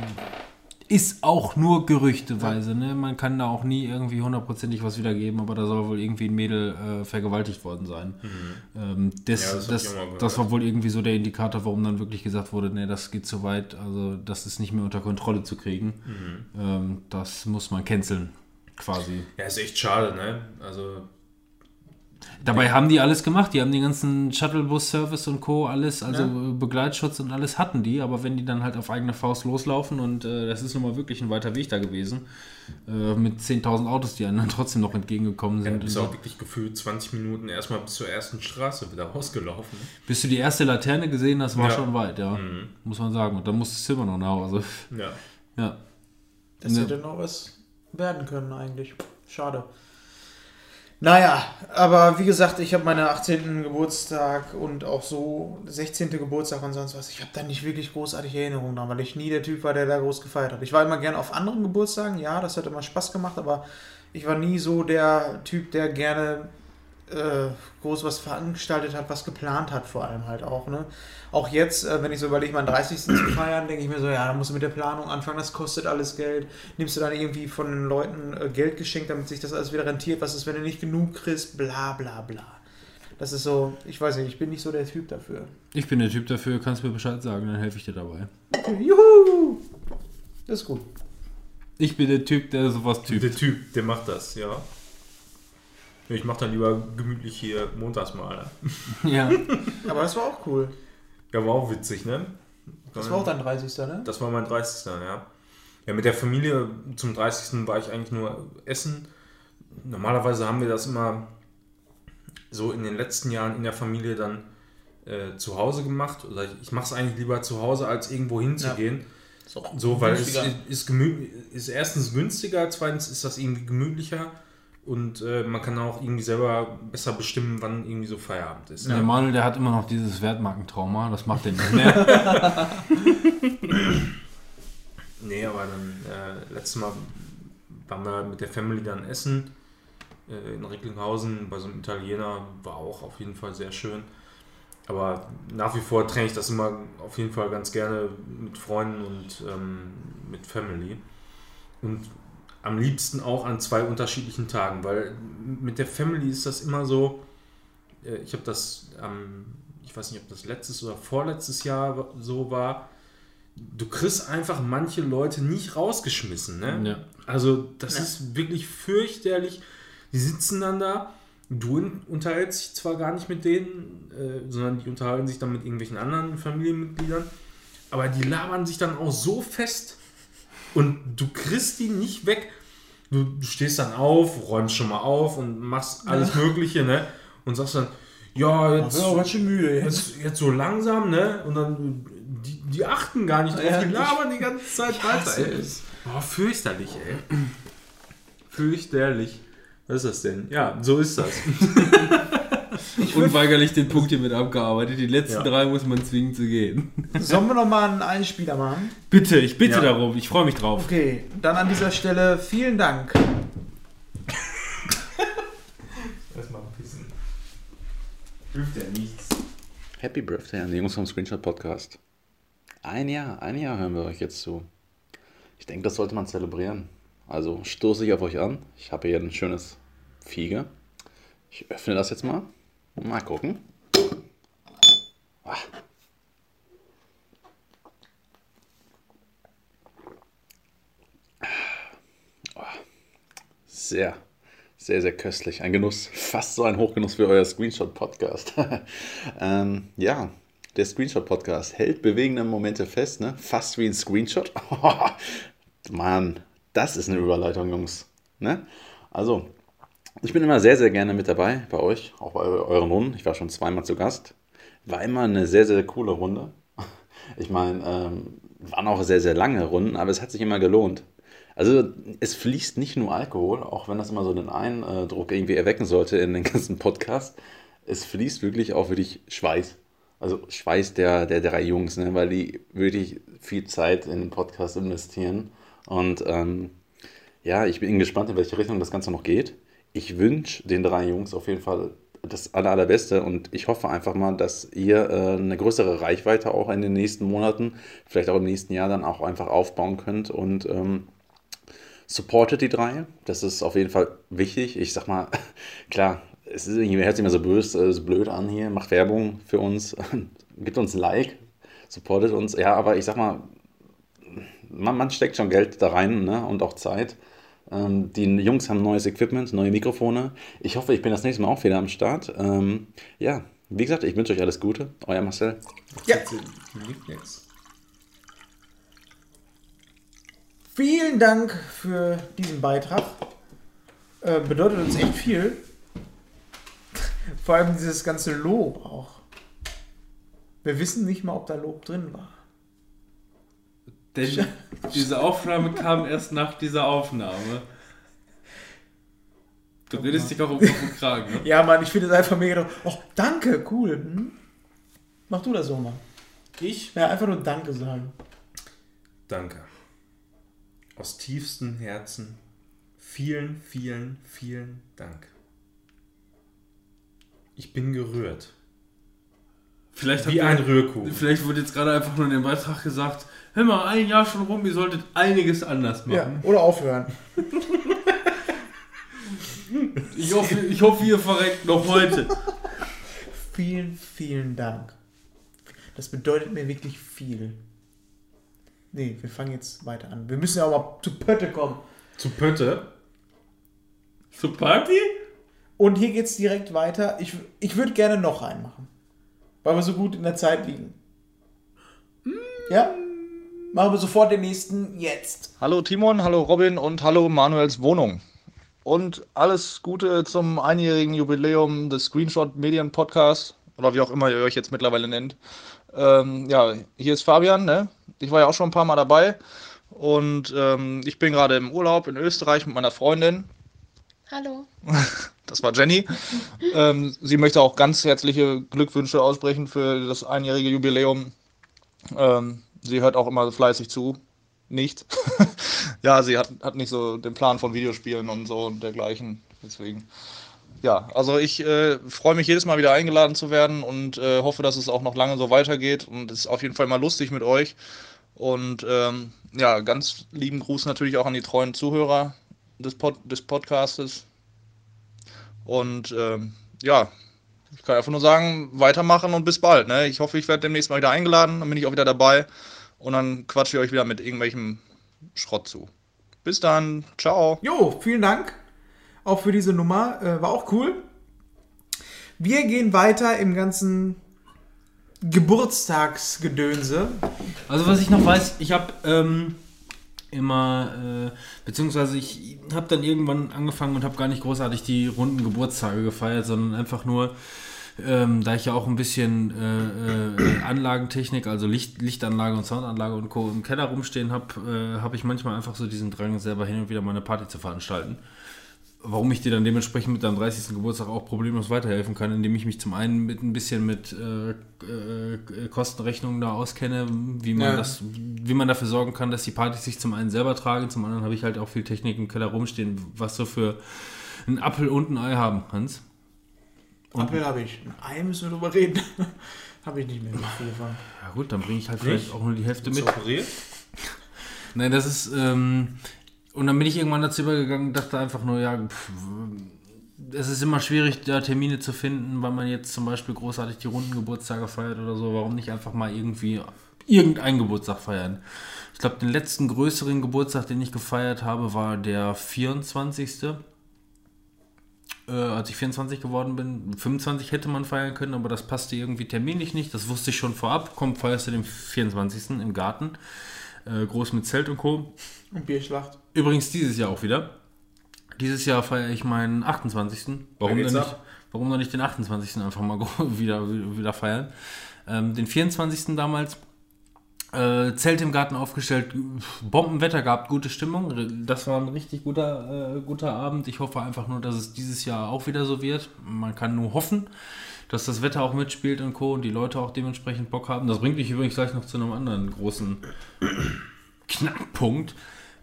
S3: ist auch nur gerüchteweise. Ne? Man kann da auch nie irgendwie hundertprozentig was wiedergeben, aber da soll wohl irgendwie ein Mädel äh, vergewaltigt worden sein. Ähm, das,
S2: Ja, das
S3: das, das war wohl irgendwie so der Indikator, warum dann wirklich gesagt wurde, nee, das geht zu weit, also das ist nicht mehr unter Kontrolle zu kriegen. Ähm, das muss man canceln, quasi.
S2: Ja, ist echt schade, ne? Also,
S3: Dabei haben die alles gemacht. Die haben den ganzen Shuttlebus-Service und Co. alles, also Begleitschutz und alles hatten die. Aber wenn die dann halt auf eigene Faust loslaufen und äh, das ist nun mal wirklich ein weiter Weg da gewesen, äh, mit 10.000 Autos, die einem dann trotzdem noch entgegengekommen
S2: ja,
S3: sind.
S2: du bist auch
S3: so.
S2: wirklich gefühlt 20 Minuten erstmal bis zur ersten Straße wieder rausgelaufen.
S3: Bis du die erste Laterne gesehen hast, war
S2: Ja.
S3: schon weit, ja. Muss man sagen. Und dann musstest du immer noch nach Hause.
S2: Ja.
S3: Ja.
S1: Das hätte noch was werden können eigentlich. Schade. Naja, aber wie gesagt, ich habe meinen 18. Geburtstag und auch so 16. Geburtstag und sonst was. Ich habe da nicht wirklich großartige Erinnerungen dran, weil ich nie der Typ war, der da groß gefeiert hat. Ich war immer gern auf anderen Geburtstagen, ja, das hat immer Spaß gemacht, aber ich war nie so der Typ, der gerne äh, groß was veranstaltet hat, was geplant hat, vor allem halt auch. Ne? Auch jetzt, äh, wenn ich so überlege, meinen 30. zu feiern, denke ich mir so, ja, da musst du mit der Planung anfangen, das kostet alles Geld. Nimmst du dann irgendwie von den Leuten äh, Geld geschenkt, damit sich das alles wieder rentiert? Was ist, wenn du nicht genug kriegst? Bla bla bla. Das ist so, ich weiß nicht, ich bin nicht so der Typ dafür.
S3: Ich bin der Typ dafür, kannst mir Bescheid sagen, dann helfe ich dir dabei.
S1: Okay, juhu! Das ist gut.
S3: Ich bin der Typ, der sowas
S2: Der
S3: typt.
S2: Typ, der macht das, ja. Ich mach dann lieber gemütlich hier montags mal.
S3: Ja.
S1: Aber das war auch cool.
S2: Ja, war auch witzig, ne?
S1: Das war auch dein 30. ne?
S2: Das war mein 30. Ja. Ja, mit der Familie zum 30. war ich eigentlich nur essen. Normalerweise haben wir das immer so in den letzten Jahren in der Familie dann äh, zu Hause gemacht. Oder ich mache es eigentlich lieber zu Hause, als irgendwo hinzugehen.
S1: Ist auch
S2: So, weil es
S1: günstiger.
S2: ist, gemü ist erstens günstiger, zweitens ist das irgendwie gemütlicher und äh, man kann auch irgendwie selber besser bestimmen, wann irgendwie so Feierabend ist.
S3: Der
S2: Ne?
S3: Manuel, der hat immer noch dieses Wertmarkentrauma, das macht er nicht mehr.
S2: Nee, aber dann äh, letztes Mal waren wir mit der Family dann essen äh, in Recklinghausen bei so einem Italiener, war auch auf jeden Fall sehr schön. Aber nach wie vor trenne ich das immer auf jeden Fall ganz gerne mit Freunden und ähm, mit Family. Und am liebsten auch an zwei unterschiedlichen Tagen, weil mit der Family ist das immer so, äh, ich habe das, ähm, ich weiß nicht, ob das letztes oder vorletztes Jahr so war, du kriegst einfach manche Leute nicht rausgeschmissen. Ne?
S3: Ja.
S2: Also das ist wirklich fürchterlich. Die sitzen dann da, du un- unterhältst dich zwar gar nicht mit denen, äh, sondern die unterhalten sich dann mit irgendwelchen anderen Familienmitgliedern, aber die labern sich dann auch so fest und du kriegst die nicht weg. Du, du stehst dann auf, räumst schon mal auf und machst alles Mögliche, ne? Und sagst dann, ja, jetzt,
S1: Ja, ganz schön müde jetzt.
S2: jetzt, so langsam, ne? Und dann, die, die achten gar nicht drauf,
S1: Ja,
S2: die labern die ganze Zeit weiter. Ey. Oh, fürchterlich, ey. Fürchterlich. Was ist das denn? Ja, so ist das.
S3: Unweigerlich den Punkt hier mit abgearbeitet. Die letzten
S2: Ja.
S3: drei muss man zwingen zu gehen.
S1: Sollen wir nochmal einen Einspieler machen?
S3: Bitte, ich bitte
S2: Ja.
S3: darum. Ich freue mich drauf.
S1: Okay, dann an dieser Stelle vielen Dank.
S2: Erstmal pissen. Hilft ja nichts.
S7: Happy Birthday an die Jungs vom Screenshot Podcast. Ein Jahr, ein Jahr hören wir euch jetzt zu. Ich denke, das sollte man zelebrieren. Also stoße ich auf euch an. Ich habe hier ein schönes Fiege. Ich öffne das jetzt mal. Mal gucken. Ah. Ah. Sehr, sehr, sehr köstlich. Ein Genuss, fast so ein Hochgenuss für euer Screenshot-Podcast. ähm, ja, der Screenshot-Podcast hält bewegende Momente fest, ne? Fast wie ein Screenshot. Mann, das ist eine Überleitung, Jungs. Ne? Also, ich bin immer sehr, sehr gerne mit dabei bei euch, auch bei euren Runden. Ich war schon zweimal zu Gast. War immer eine sehr, sehr coole Runde. Ich meine, ähm, waren auch sehr, sehr lange Runden, aber es hat sich immer gelohnt. Also es fließt nicht nur Alkohol, auch wenn das immer so den Eindruck irgendwie erwecken sollte in den ganzen Podcast. Es fließt wirklich auch wirklich Schweiß. Also Schweiß der, der drei Jungs, ne? weil die wirklich viel Zeit in den Podcast investieren. Und ähm, ja, ich bin gespannt, in welche Richtung das Ganze noch geht. Ich wünsche den drei Jungs auf jeden Fall das aller, allerbeste und ich hoffe einfach mal, dass ihr äh, eine größere Reichweite auch in den nächsten Monaten, vielleicht auch im nächsten Jahr dann auch einfach aufbauen könnt und ähm, supportet die drei. Das ist auf jeden Fall wichtig. Ich sag mal, klar, es ist irgendwie, hört sich immer so böse, äh, so blöd an hier, macht Werbung für uns, gibt uns ein Like, supportet uns. Ja, aber ich sag mal, man, man steckt schon Geld da rein ne? und auch Zeit. Ähm, die Jungs haben neues Equipment, neue Mikrofone. Ich hoffe, ich bin das nächste Mal auch wieder am Start. Ähm, ja, wie gesagt, ich wünsche euch alles Gute. Euer Marcel.
S1: Ja. Vielen Dank für diesen Beitrag. Äh, bedeutet uns echt viel. Vor allem dieses ganze Lob auch. Wir wissen nicht mal, ob da Lob drin war.
S3: Denn diese Aufnahme kam erst nach dieser Aufnahme. Du redest dich auch auf den Kragen. Ne?
S1: Ja, Mann, ich finde es einfach mega. Oh, danke, cool. Hm? Mach du das so, Mann.
S2: Ich
S1: Ja, einfach nur Danke sagen.
S2: danke. Aus tiefstem Herzen. Vielen, vielen, vielen Dank. Ich bin gerührt.
S3: Vielleicht,
S2: Wie ein Rührkuchen.
S3: vielleicht wurde jetzt gerade einfach nur in dem Beitrag gesagt, hör mal, ein Jahr schon rum, ihr solltet einiges anders
S1: Ja,
S3: machen.
S1: oder aufhören.
S3: Ich, hoffe, ich hoffe, ihr verreckt noch heute.
S1: Vielen, vielen Dank. Das bedeutet mir wirklich viel. Nee, wir fangen jetzt weiter an. Wir müssen ja auch mal zu Pötte kommen.
S2: Zu Pötte.
S3: Zur Party?
S1: Und hier geht's direkt weiter. Ich, ich würde gerne noch einen machen. Weil wir so gut in der Zeit liegen. Ja? Machen wir sofort den nächsten jetzt.
S8: Hallo Timon, hallo Robin und hallo Manuels Wohnung. Und alles Gute zum einjährigen Jubiläum des Screenshot Medien Podcast oder wie auch immer ihr euch jetzt mittlerweile nennt. Ähm, ja, hier ist Fabian, ne? Ich war ja auch schon ein paar Mal dabei und ähm, ich bin gerade im Urlaub in Österreich mit meiner Freundin.
S9: Hallo.
S8: Das war Jenny. ähm, sie möchte auch ganz herzliche Glückwünsche aussprechen für das einjährige Jubiläum. Ähm, sie hört auch immer fleißig zu. Nicht. ja, sie hat, hat nicht so den Plan von Videospielen und so und dergleichen. Deswegen. Ja, also ich äh, freue mich jedes Mal wieder eingeladen zu werden und äh, hoffe, dass es auch noch lange so weitergeht. Und es ist auf jeden Fall mal lustig mit euch. Und ähm, ja, ganz lieben Gruß natürlich auch an die treuen Zuhörer des, Pod des Podcastes. Und ähm, ja, ich kann einfach nur sagen, weitermachen und bis bald. Ne? Ich hoffe, ich werde demnächst mal wieder eingeladen, dann bin ich auch wieder dabei und dann quatsche ich euch wieder mit irgendwelchem Schrott zu. Bis dann, ciao.
S1: Jo, vielen Dank. Auch für diese Nummer. Äh, war auch cool. Wir gehen weiter im ganzen Geburtstagsgedönse.
S3: Also was ich noch weiß, ich habe ähm, immer, äh, beziehungsweise ich habe dann irgendwann angefangen und habe gar nicht großartig die runden Geburtstage gefeiert, sondern einfach nur, ähm, da ich ja auch ein bisschen äh, äh, Anlagentechnik, also Licht, Lichtanlage und Soundanlage und Co. im Keller rumstehen habe, äh, habe ich manchmal einfach so diesen Drang, selber hin und wieder mal eine Party zu veranstalten. Warum ich dir dann dementsprechend mit deinem 30. Geburtstag auch problemlos weiterhelfen kann, indem ich mich zum einen mit ein bisschen mit äh, äh, Kostenrechnungen da auskenne, wie man
S1: Ja.
S3: das, wie man dafür sorgen kann, dass die Partys sich zum einen selber tragen, zum anderen habe ich halt auch viel Technik im Keller rumstehen, was so für einen Apfel und ein Ei haben, Hans.
S1: Apfel habe ich. Ein Ei müssen wir drüber reden. habe ich nicht mehr.
S3: Ja gut, dann bringe ich halt vielleicht auch nur die Hälfte mit.
S2: operiert?
S3: Nein, das ist. Ähm, und dann bin ich irgendwann dazu übergegangen und dachte einfach nur, ja, pff, es ist immer schwierig, da Termine zu finden, weil man jetzt zum Beispiel großartig die runden Geburtstage feiert oder so. Warum nicht einfach mal irgendwie irgendeinen Geburtstag feiern? Ich glaube, den letzten größeren Geburtstag, den ich gefeiert habe, war der 24. Äh, als ich 24 geworden bin. 25 hätte man feiern können, aber das passte irgendwie terminlich nicht. Das wusste ich schon vorab. Komm, feierst du den 24. im Garten. Äh, groß mit Zelt und Co.
S1: Und Bierschlacht.
S3: Übrigens dieses Jahr auch wieder. Dieses Jahr feiere ich meinen 28. Warum denn nicht, warum dann nicht den 28. einfach mal wieder, wieder feiern? Ähm, den 24. damals äh, Zelt im Garten aufgestellt, Bombenwetter gehabt, gute Stimmung. Das war ein richtig guter, äh, guter Abend. Ich hoffe einfach nur, dass es dieses Jahr auch wieder so wird. Man kann nur hoffen, dass das Wetter auch mitspielt und Co. und die Leute auch dementsprechend Bock haben. Das bringt mich übrigens gleich noch zu einem anderen großen Knackpunkt.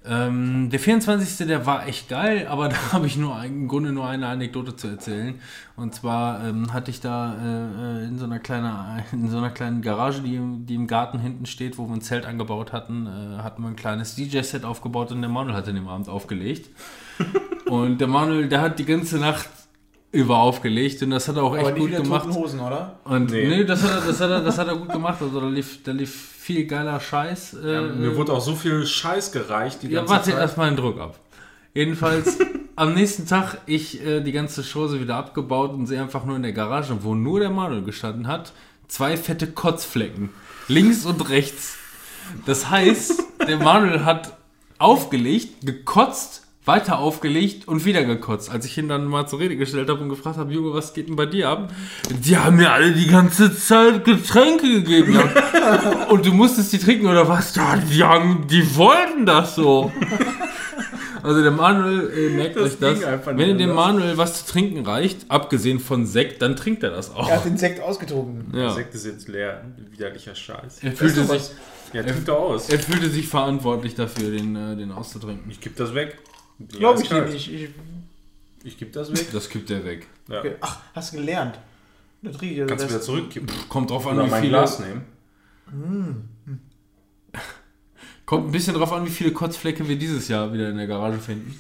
S3: Ähm, der 24. der war echt geil, aber da habe ich nur im Grunde nur eine Anekdote zu erzählen. Und zwar ähm, hatte ich da äh, äh, in, so einer kleinen, in so einer kleinen Garage, die, im- die im Garten hinten steht, wo wir ein Zelt angebaut hatten, äh, hatten wir ein kleines DJ-Set aufgebaut und der Manuel hat an dem Abend aufgelegt. und der Manuel, der hat die ganze Nacht über aufgelegt und das hat er auch echt
S1: Aber nicht
S3: gut gemacht.
S1: Toten Hosen, oder?
S3: Und
S2: Nee.
S3: nee, das, hat er, das, hat er, das hat er gut gemacht. Also da lief, da lief viel geiler Scheiß. Äh,
S2: Ja, mir wurde auch so viel Scheiß gereicht die
S3: ja,
S2: ganze
S3: warte
S2: Zeit.
S3: erstmal den Druck ab. Jedenfalls am nächsten Tag ich äh, die ganze Chose wieder abgebaut und sehe einfach nur in der Garage, wo nur der Manuel gestanden hat, zwei fette Kotzflecken. Links und rechts. Das heißt, der Manuel hat aufgelegt, gekotzt, weiter aufgelegt und wieder gekotzt. Als ich ihn dann mal zur Rede gestellt habe und gefragt habe, Junge, was geht denn bei dir ab? Die haben mir alle die ganze Zeit Getränke gegeben. Und du musstest die trinken oder was? Ja, die, haben, die wollten das so. Also der Manuel, äh, merkt
S2: Das
S3: euch das. Wenn dem. Manuel was zu trinken reicht, abgesehen von Sekt, dann trinkt er das auch.
S1: Er hat den Sekt ausgetrunken.
S3: Ja.
S2: Der Sekt ist jetzt leer. Widerlicher Scheiß.
S3: Er fühlte, sich,
S2: Ja, trink doch aus.
S3: er fühlte sich verantwortlich dafür, den, äh, den auszutrinken.
S2: Ich geb das weg.
S1: Glaube ich dir nicht. Ich,
S2: Ich geb das weg.
S3: Das kippt er weg.
S2: Ja.
S1: okay. Ach, hast du gelernt. Das riecht also
S2: Kannst du wieder zurückkippen.
S3: Kommt drauf an,
S2: Oder
S3: wie
S2: mein
S3: viele.
S2: Glas nehmen.
S3: Kommt ein bisschen drauf an, wie viele Kotzflecke wir dieses Jahr wieder in der Garage finden.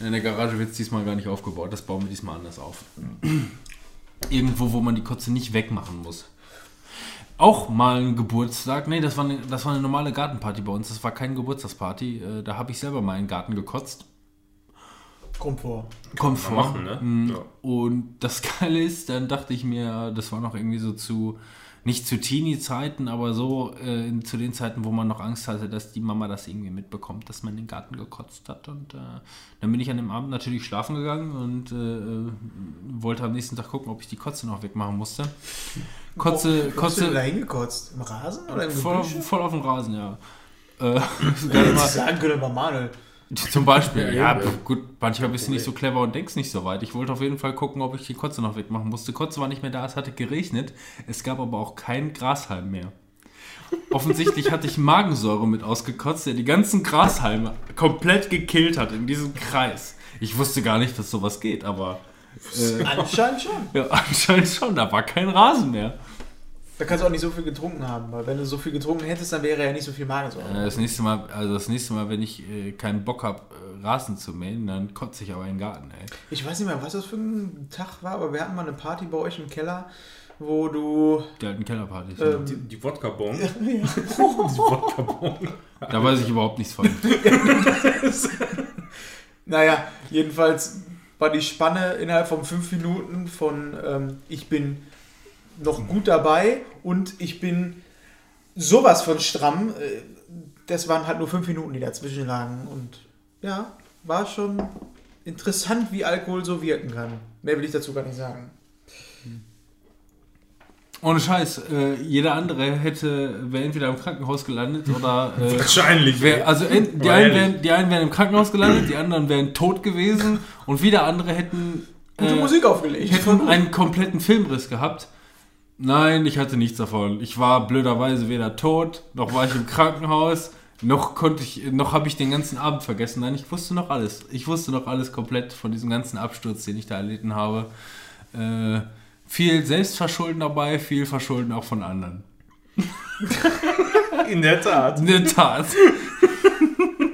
S3: In der Garage wird es diesmal gar nicht aufgebaut. Das bauen wir diesmal anders auf. Irgendwo, wo man die Kotze nicht wegmachen muss. Auch mal ein Geburtstag. Nee, das war eine, das war eine normale Gartenparty bei uns. Das war keine Geburtstagsparty. Äh, Da habe ich selber mal in den Garten gekotzt.
S2: Mal
S3: vor.
S2: machen, ne?
S3: Mm,
S2: Ja.
S3: Und das Geile ist, dann dachte ich mir, das war noch irgendwie so zu, nicht zu Teenie-Zeiten, aber so äh, in, zu den Zeiten, wo man noch Angst hatte, dass die Mama das irgendwie mitbekommt, dass man in den Garten gekotzt hat. Und äh, dann bin ich an dem Abend natürlich schlafen gegangen und äh, äh, wollte am nächsten Tag gucken, ob ich die Kotze noch wegmachen musste. Kotze,
S1: Wo hast du da
S3: Kotze,
S1: hingekotzt? Im Rasen oder im
S3: voll, voll auf dem Rasen, ja. Äh,
S1: du sagen können, Manuel.
S3: Zum Beispiel, ja, gut, manchmal bist du nicht so clever und denkst nicht so weit. Ich wollte auf jeden Fall gucken, ob ich die Kotze noch wegmachen musste. Kotze war nicht mehr da, es hatte geregnet. Es gab aber auch keinen Grashalm mehr. Offensichtlich hatte ich Magensäure mit ausgekotzt, der die ganzen Grashalme komplett gekillt hat in diesem Kreis. Ich wusste gar nicht, dass sowas geht, aber äh,
S1: Anscheinend schon.
S3: ja, anscheinend schon, da war kein Rasen mehr.
S1: Da kannst du auch nicht so viel getrunken haben, weil wenn du so viel getrunken hättest, dann wäre ja nicht so viel Magensäure.
S3: Äh, Das nächste Mal, also das nächste Mal, wenn ich äh, keinen Bock habe, äh, Rasen zu mähen, dann kotze ich aber in den Garten, ey.
S1: Ich weiß nicht mehr, was das für ein Tag war, aber wir hatten mal eine Party bei euch im Keller, wo du.
S3: Die alten Kellerpartys.
S1: Ähm,
S2: Die, die Wodka-Bon. die Wodka-Bon.
S3: Da weiß ich überhaupt nichts von.
S1: Naja, jedenfalls war die Spanne innerhalb von fünf Minuten von ähm, ich bin noch gut dabei und ich bin sowas von stramm. Äh, das waren halt nur fünf Minuten, die dazwischen lagen. Und ja, war schon interessant, wie Alkohol so wirken kann. Mehr will ich dazu gar nicht sagen.
S3: Ohne Scheiß, äh, jeder andere hätte, wäre entweder im Krankenhaus gelandet oder. Äh,
S2: Wahrscheinlich.
S3: wär, also en, die, einen wären, die einen wären im Krankenhaus gelandet, die anderen wären tot gewesen und wieder andere hätten,
S1: Gute
S3: äh,
S1: Musik aufgelegt.
S3: hätten einen kompletten Filmriss gehabt. Nein, ich hatte nichts davon. Ich war blöderweise weder tot, noch war ich im Krankenhaus, noch konnte ich, noch habe ich den ganzen Abend vergessen. Nein, ich wusste noch alles. Ich wusste noch alles komplett von diesem ganzen Absturz, den ich da erlitten habe. Äh, viel Selbstverschulden dabei, viel Verschulden auch von anderen.
S2: In der Tat.
S3: In der Tat.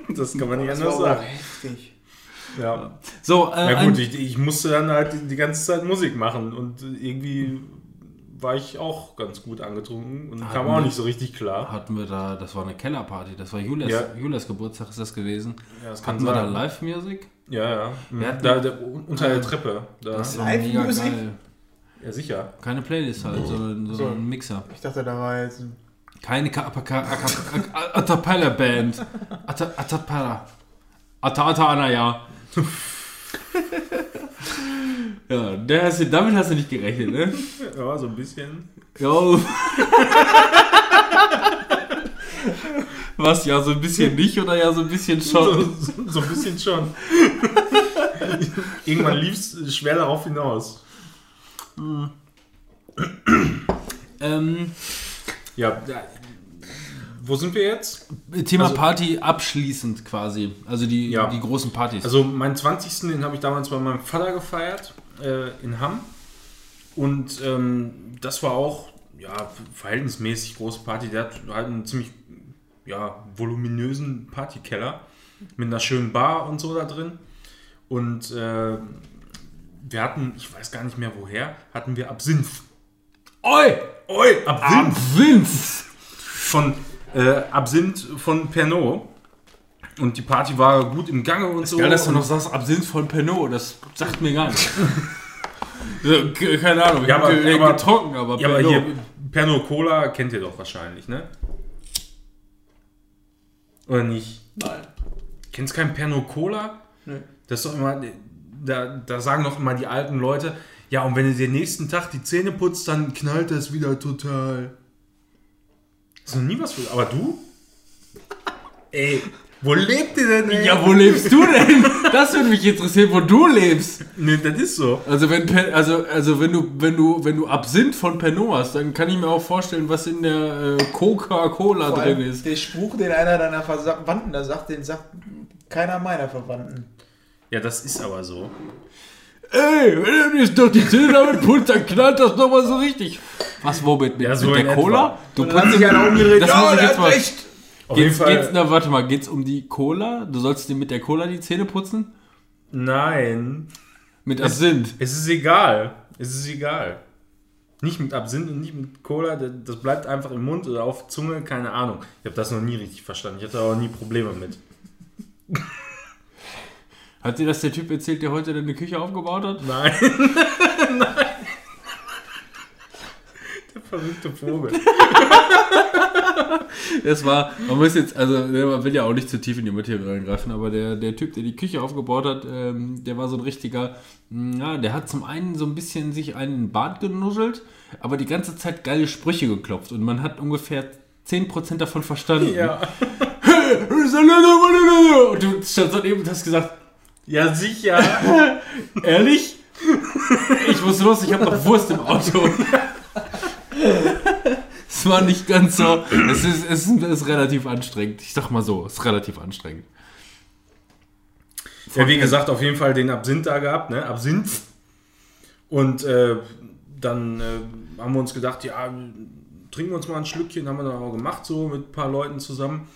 S2: Das kann man nicht
S1: das war
S2: anders sagen.
S1: heftig.
S2: Ja.
S3: So, äh,
S2: Na gut, ich, ich musste dann halt die ganze Zeit Musik machen und irgendwie war ich auch ganz gut angetrunken und kam auch nicht so richtig klar.
S3: hatten wir da, das war eine Kellerparty, das war Julias,
S2: Ja.
S3: Julias Geburtstag ist das gewesen.
S2: Ja, das kann
S3: hatten wir da
S2: sein.
S3: Live-Musik?
S2: Ja, ja. Mhm.
S3: Wir hatten-
S2: Da, da, unter der Treppe. Da.
S3: Das war mega geil.
S2: Ja, sicher.
S3: Keine Playlist halt, sondern so
S1: So.
S3: ein Mixer.
S1: Ich dachte, da war jetzt ein
S3: Keine Atapella-Band. Ata- Atapella. Ata Ata Anaya. Ja, hast du, damit hast du nicht gerechnet, ne?
S2: Ja, so ein bisschen.
S3: Jo. Was, ja, so ein bisschen nicht oder ja, so ein bisschen
S2: So,
S3: schon?
S2: so, so ein bisschen schon. Irgendwann lief es schwer darauf hinaus.
S3: Ähm,
S2: Ja, ja. wo sind wir jetzt?
S3: Thema
S2: Also-
S3: Party abschließend quasi. Also die,
S2: Ja.
S3: die großen Partys.
S2: Also meinen 20. den habe ich damals bei meinem Vater gefeiert äh, in Hamm. Und ähm, das war auch ja, verhältnismäßig große Party. Der hat halt einen ziemlich ja, voluminösen Partykeller mit einer schönen Bar und so da drin. Und äh, wir hatten, ich weiß gar nicht mehr woher, hatten wir Absinth.
S3: Oi!
S2: Oi, Absinth!
S3: Vince!
S2: Von äh, Absinth von Pernod. Und die Party war gut im Gange und so.
S3: Geil, dass du noch sagst, Absinth von Pernod, das sagt mir gar nichts. Keine Ahnung, ich
S2: Ja, aber- aber-
S3: getrunken, aber
S2: Ja, aber
S3: Pernod.
S2: hier, Pernod Cola kennt ihr doch wahrscheinlich, ne? Oder nicht?
S1: Nein.
S2: Kennst kein Pernod Cola?
S1: Nö.
S2: Das ist doch immer, da, da sagen doch immer die alten Leute, ja, und wenn du den nächsten Tag die Zähne putzt, dann knallt das wieder total. Das ist noch nie was für. Aber du? Ey, Wo lebt ihr denn, ey?
S3: Ja, wo lebst du denn? Das würde mich interessieren, wo du lebst.
S2: Nee, das ist so.
S3: Also wenn also also wenn du wenn du wenn du Absinth von Pernod hast, dann kann ich mir auch vorstellen, was in der äh, Coca-Cola drin ist.
S1: Der Spruch, den einer deiner Verwandten da sagt, den sagt keiner meiner Verwandten.
S2: Ja, das ist aber so.
S3: Ey, wenn du jetzt doch die Zähne damit putzt, dann knallt das doch mal so richtig. Was, womit? Mit,
S2: Ja, so
S3: mit der
S2: etwa.
S3: Cola? Du
S1: hat sich einer umgedreht.
S3: Das muss ich
S1: der
S3: jetzt mal-
S1: recht.
S2: Auf jeden
S3: Geht's,
S2: Fall.
S3: geht's, na, warte mal, geht's um die Cola? Du sollst dir mit der Cola die Zähne putzen?
S2: Nein.
S3: Mit Absinth.
S2: Es ist egal. Es ist egal. Nicht mit Absinth und nicht mit Cola, das das bleibt einfach im Mund oder auf Zunge, keine Ahnung. Ich habe das noch nie richtig verstanden. Ich hatte auch nie Probleme mit.
S3: Hat dir das der Typ erzählt, der heute deine Küche aufgebaut hat?
S2: Nein. Nein. Verrückte Vogel.
S3: Das war, man muss jetzt, also man will ja auch nicht zu tief in die Materie reingreifen, aber der, der Typ, der die Küche aufgebaut hat, ähm, der war so ein richtiger, mh, ja, der hat zum einen so ein bisschen sich einen Bart genuschelt, aber die ganze Zeit geile Sprüche geklopft und man hat ungefähr 10% davon verstanden.
S2: Ja.
S3: Und du standst daneben und hast gesagt,
S2: Ja, sicher.
S3: ehrlich? Ich muss los, ich habe noch Wurst im Auto. Es war nicht ganz so. Es ist, es ist, relativ anstrengend. Ich sag mal so, es ist relativ anstrengend.
S2: Ja, wie gesagt, auf jeden Fall den Absinth da gehabt, ne? Absinth. Und äh, dann äh, haben wir uns gedacht, ja, trinken wir uns mal ein Schlückchen, haben wir dann auch gemacht, so mit ein paar Leuten zusammen.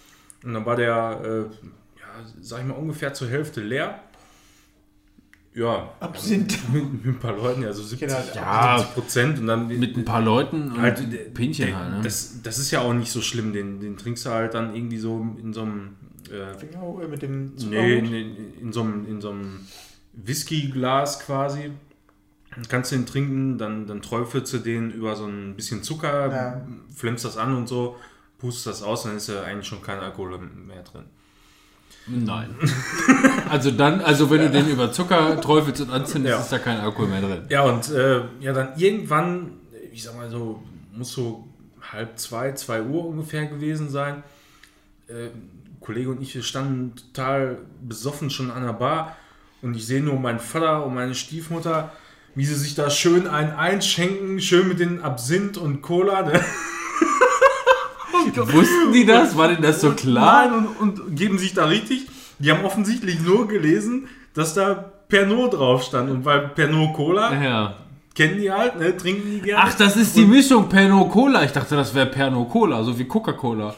S2: Und dann war der, äh, ja, sag ich mal, ungefähr zur Hälfte leer. Ja,
S1: Absinth.
S2: mit, mit ein paar Leuten, ja, so 70,
S1: Genau,
S3: ja.
S2: 70 Prozent. Und dann
S3: Mit ein paar Leuten und
S2: halt,
S3: Pinchen halt, ne?
S2: das, das ist ja auch nicht so schlimm, den, den trinkst du halt dann irgendwie so in so einem. Äh,
S1: Finger mit dem
S2: Nee, in, in, in so einem, in so einem Whiskyglas quasi. Kannst du den trinken, dann, dann träufelst du den über so ein bisschen Zucker,
S1: Ja.
S2: flemmst das an und so, pustest das aus, dann ist ja eigentlich schon kein Alkohol mehr drin.
S3: Nein. Also dann, also wenn du den über Zucker träufelst und anzündest,
S2: Ja.
S3: ist da kein Alkohol mehr drin.
S2: Ja, und äh, ja, dann irgendwann, ich sag mal so, muss so halb zwei, zwei Uhr ungefähr gewesen sein. Äh, Kollege und ich, wir standen total besoffen schon an der Bar und ich sehe nur meinen Vater und meine Stiefmutter, wie sie sich da schön einen einschenken, schön mit den Absinth und Cola. Ne?
S3: Wussten die das? War denen das so klar?
S2: Nein, und, und geben sich da richtig. Die haben offensichtlich nur gelesen, dass da Pernod drauf stand. Und weil Pernod Cola
S3: Ja.
S2: kennen die halt, ne, trinken die gerne.
S3: Ach, das ist die Mischung Pernod Cola. Ich dachte, das wäre Pernod Cola, so wie Coca-Cola.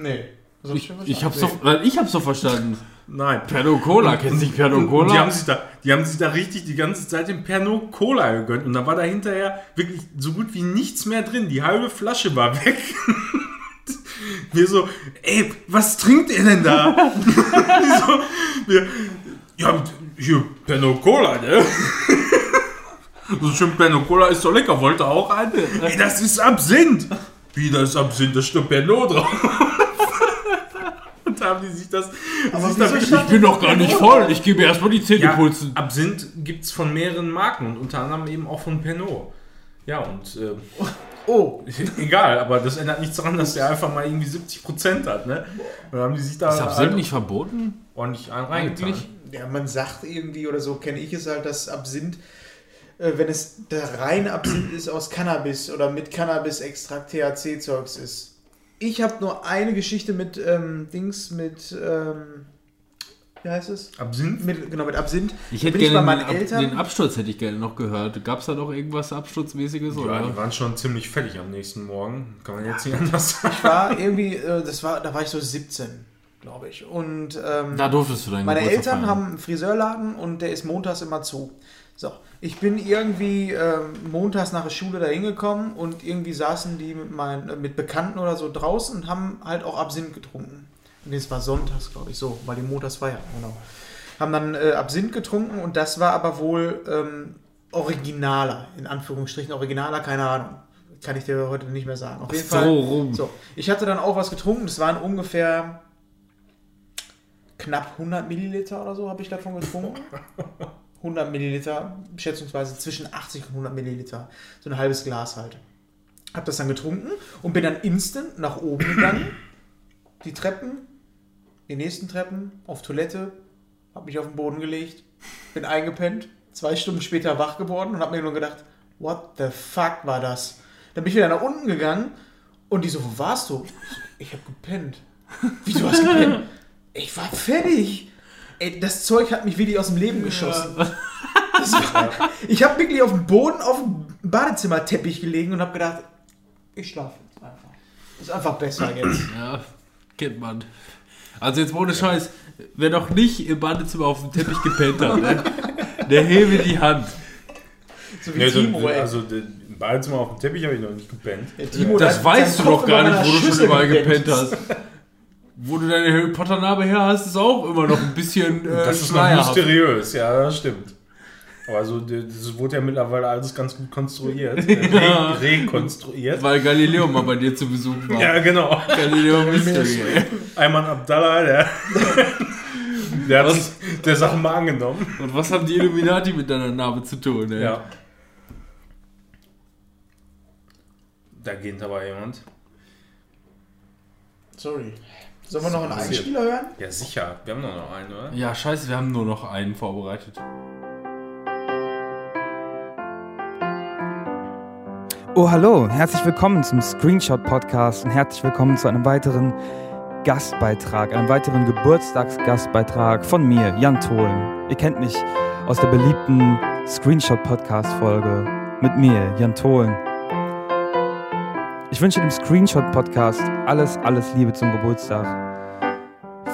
S1: Nee. So
S3: Ich, ich, hab's
S1: verstanden.
S3: so, äh, ich hab's so verstanden.
S2: Nein.
S3: Pernod Cola, kennst du nicht Pernod
S2: und die,
S3: Cola?
S2: haben sich da, die haben sich da richtig die ganze Zeit den Pernod Cola gegönnt. Und da war da hinterher wirklich so gut wie nichts mehr drin. Die halbe Flasche war weg. Wir so, ey, was trinkt ihr denn da? So, wir, ja, hier, Pernod Cola, ne? So schön Pernod Cola ist doch lecker, wollte auch ein. Ey, das ist Absinth. Wie, das ist Absinth, da steht Pernod drauf. Und da haben die sich das... das ist da
S3: ich bin doch gar nicht voll. Ich mir erstmal die Zähne
S2: ja,
S3: putzen.
S2: Absinth gibt es von mehreren Marken und unter anderem eben auch von Pernod. Ja, und äh,
S1: Oh,
S2: egal, aber das ändert nichts daran, dass der einfach mal irgendwie 70% hat, ne? Und dann haben die sich da
S3: Ist Absinth
S2: halt
S3: nicht verboten?
S2: ordentlich einen reingetan.
S1: Ja, man sagt irgendwie oder so kenne ich es halt, dass Absinth, äh, wenn es der reine Absinth ist aus Cannabis oder mit Cannabis-Extrakt THC-Zeugs ist. Ich habe nur eine Geschichte mit ähm, Dings, mit, ähm, wie heißt es?
S2: Absinth?
S1: Mit, genau, mit Absinth.
S3: Ich hätte gerne
S1: bei meinen
S3: den, Ab
S1: Eltern.
S3: den Absturz hätte ich gerne noch gehört. Gab es da noch irgendwas Absturzmäßiges?
S2: Ja,
S3: Oder?
S2: die waren schon ziemlich fertig am nächsten Morgen. Kann man jetzt nicht anders sagen.
S1: Ich war irgendwie, äh, das war, da war ich so 17, glaube ich. Und ähm,
S3: Da durftest du deinen
S1: Meine
S3: Geburtstag
S1: Eltern
S3: feiern.
S1: haben einen Friseurladen und der ist montags immer zu. So, ich bin irgendwie ähm, montags nach der Schule da hingekommen und irgendwie saßen die mit, meinen, äh, mit Bekannten oder so draußen und haben halt auch Absinth getrunken. Und es war sonntags, glaube ich, so, weil die montags feiern, genau. Haben dann äh, Absinth getrunken und das war aber wohl ähm, originaler, in Anführungsstrichen originaler, keine Ahnung. Kann ich dir heute nicht mehr sagen. Auf jeden
S3: so
S1: Fall.
S3: rum.
S1: So, ich hatte dann auch was getrunken. Das waren ungefähr knapp 100 Milliliter oder so habe ich davon getrunken. 100 Milliliter, schätzungsweise zwischen 80 und 100 Milliliter. So ein halbes Glas halt. Hab das dann getrunken und bin dann instant nach oben gegangen. Die Treppen. Die nächsten Treppen, auf Toilette, habe mich auf den Boden gelegt, bin eingepennt, zwei Stunden später wach geworden und habe mir nur gedacht, what the fuck war das? Dann bin ich wieder nach unten gegangen und die so, wo warst du? Ich, habe gepennt. Wieso hast du gepennt? Ich war fertig. Ey, das Zeug hat mich wirklich aus dem Leben geschossen. Das war, ich habe wirklich auf dem Boden auf dem Badezimmerteppich gelegen und habe gedacht, ich schlafe jetzt einfach. Ist einfach besser jetzt.
S3: Ja, kennt man. Also jetzt ohne Scheiß, wer noch nicht im Badezimmer auf dem Teppich gepennt hat, ne, der hebe die Hand.
S1: So wie
S2: Nee, so,
S1: Timo, ey.
S2: also im Badezimmer auf dem Teppich habe ich noch nicht gepennt.
S1: Der Timo,
S3: Das weißt du doch gar nicht, wo du schon überall
S1: gepennt.
S3: gepennt hast. Wo du deine Harry Potter Narbe her hast, ist auch immer noch ein bisschen äh,
S2: Das ist noch mysteriös, ja, das stimmt. Aber so, das wurde ja mittlerweile alles ganz gut konstruiert. Re rekonstruiert.
S3: Weil Galileo mal bei dir zu Besuch war.
S2: Ja, genau.
S3: Galileo Mystery.
S2: Ayman Abdallah, der, der hat sich der Sache mal angenommen.
S3: Und was haben die Illuminati mit deiner Narbe zu tun? Ey?
S2: Ja. Da geht aber jemand.
S1: Sorry. Sollen wir noch einen Einspieler hören?
S2: Ja, sicher. Wir haben doch noch einen, oder?
S3: ja, scheiße, wir haben nur noch einen vorbereitet.
S9: Oh, hallo, herzlich willkommen zum Screenshot Podcast und herzlich willkommen zu einem weiteren Gastbeitrag, einem weiteren Geburtstagsgastbeitrag von mir, Jan Tholen. Ihr kennt mich aus der beliebten Screenshot Podcast Folge mit mir, Jan Tholen. Ich wünsche dem Screenshot Podcast alles, alles Liebe zum Geburtstag.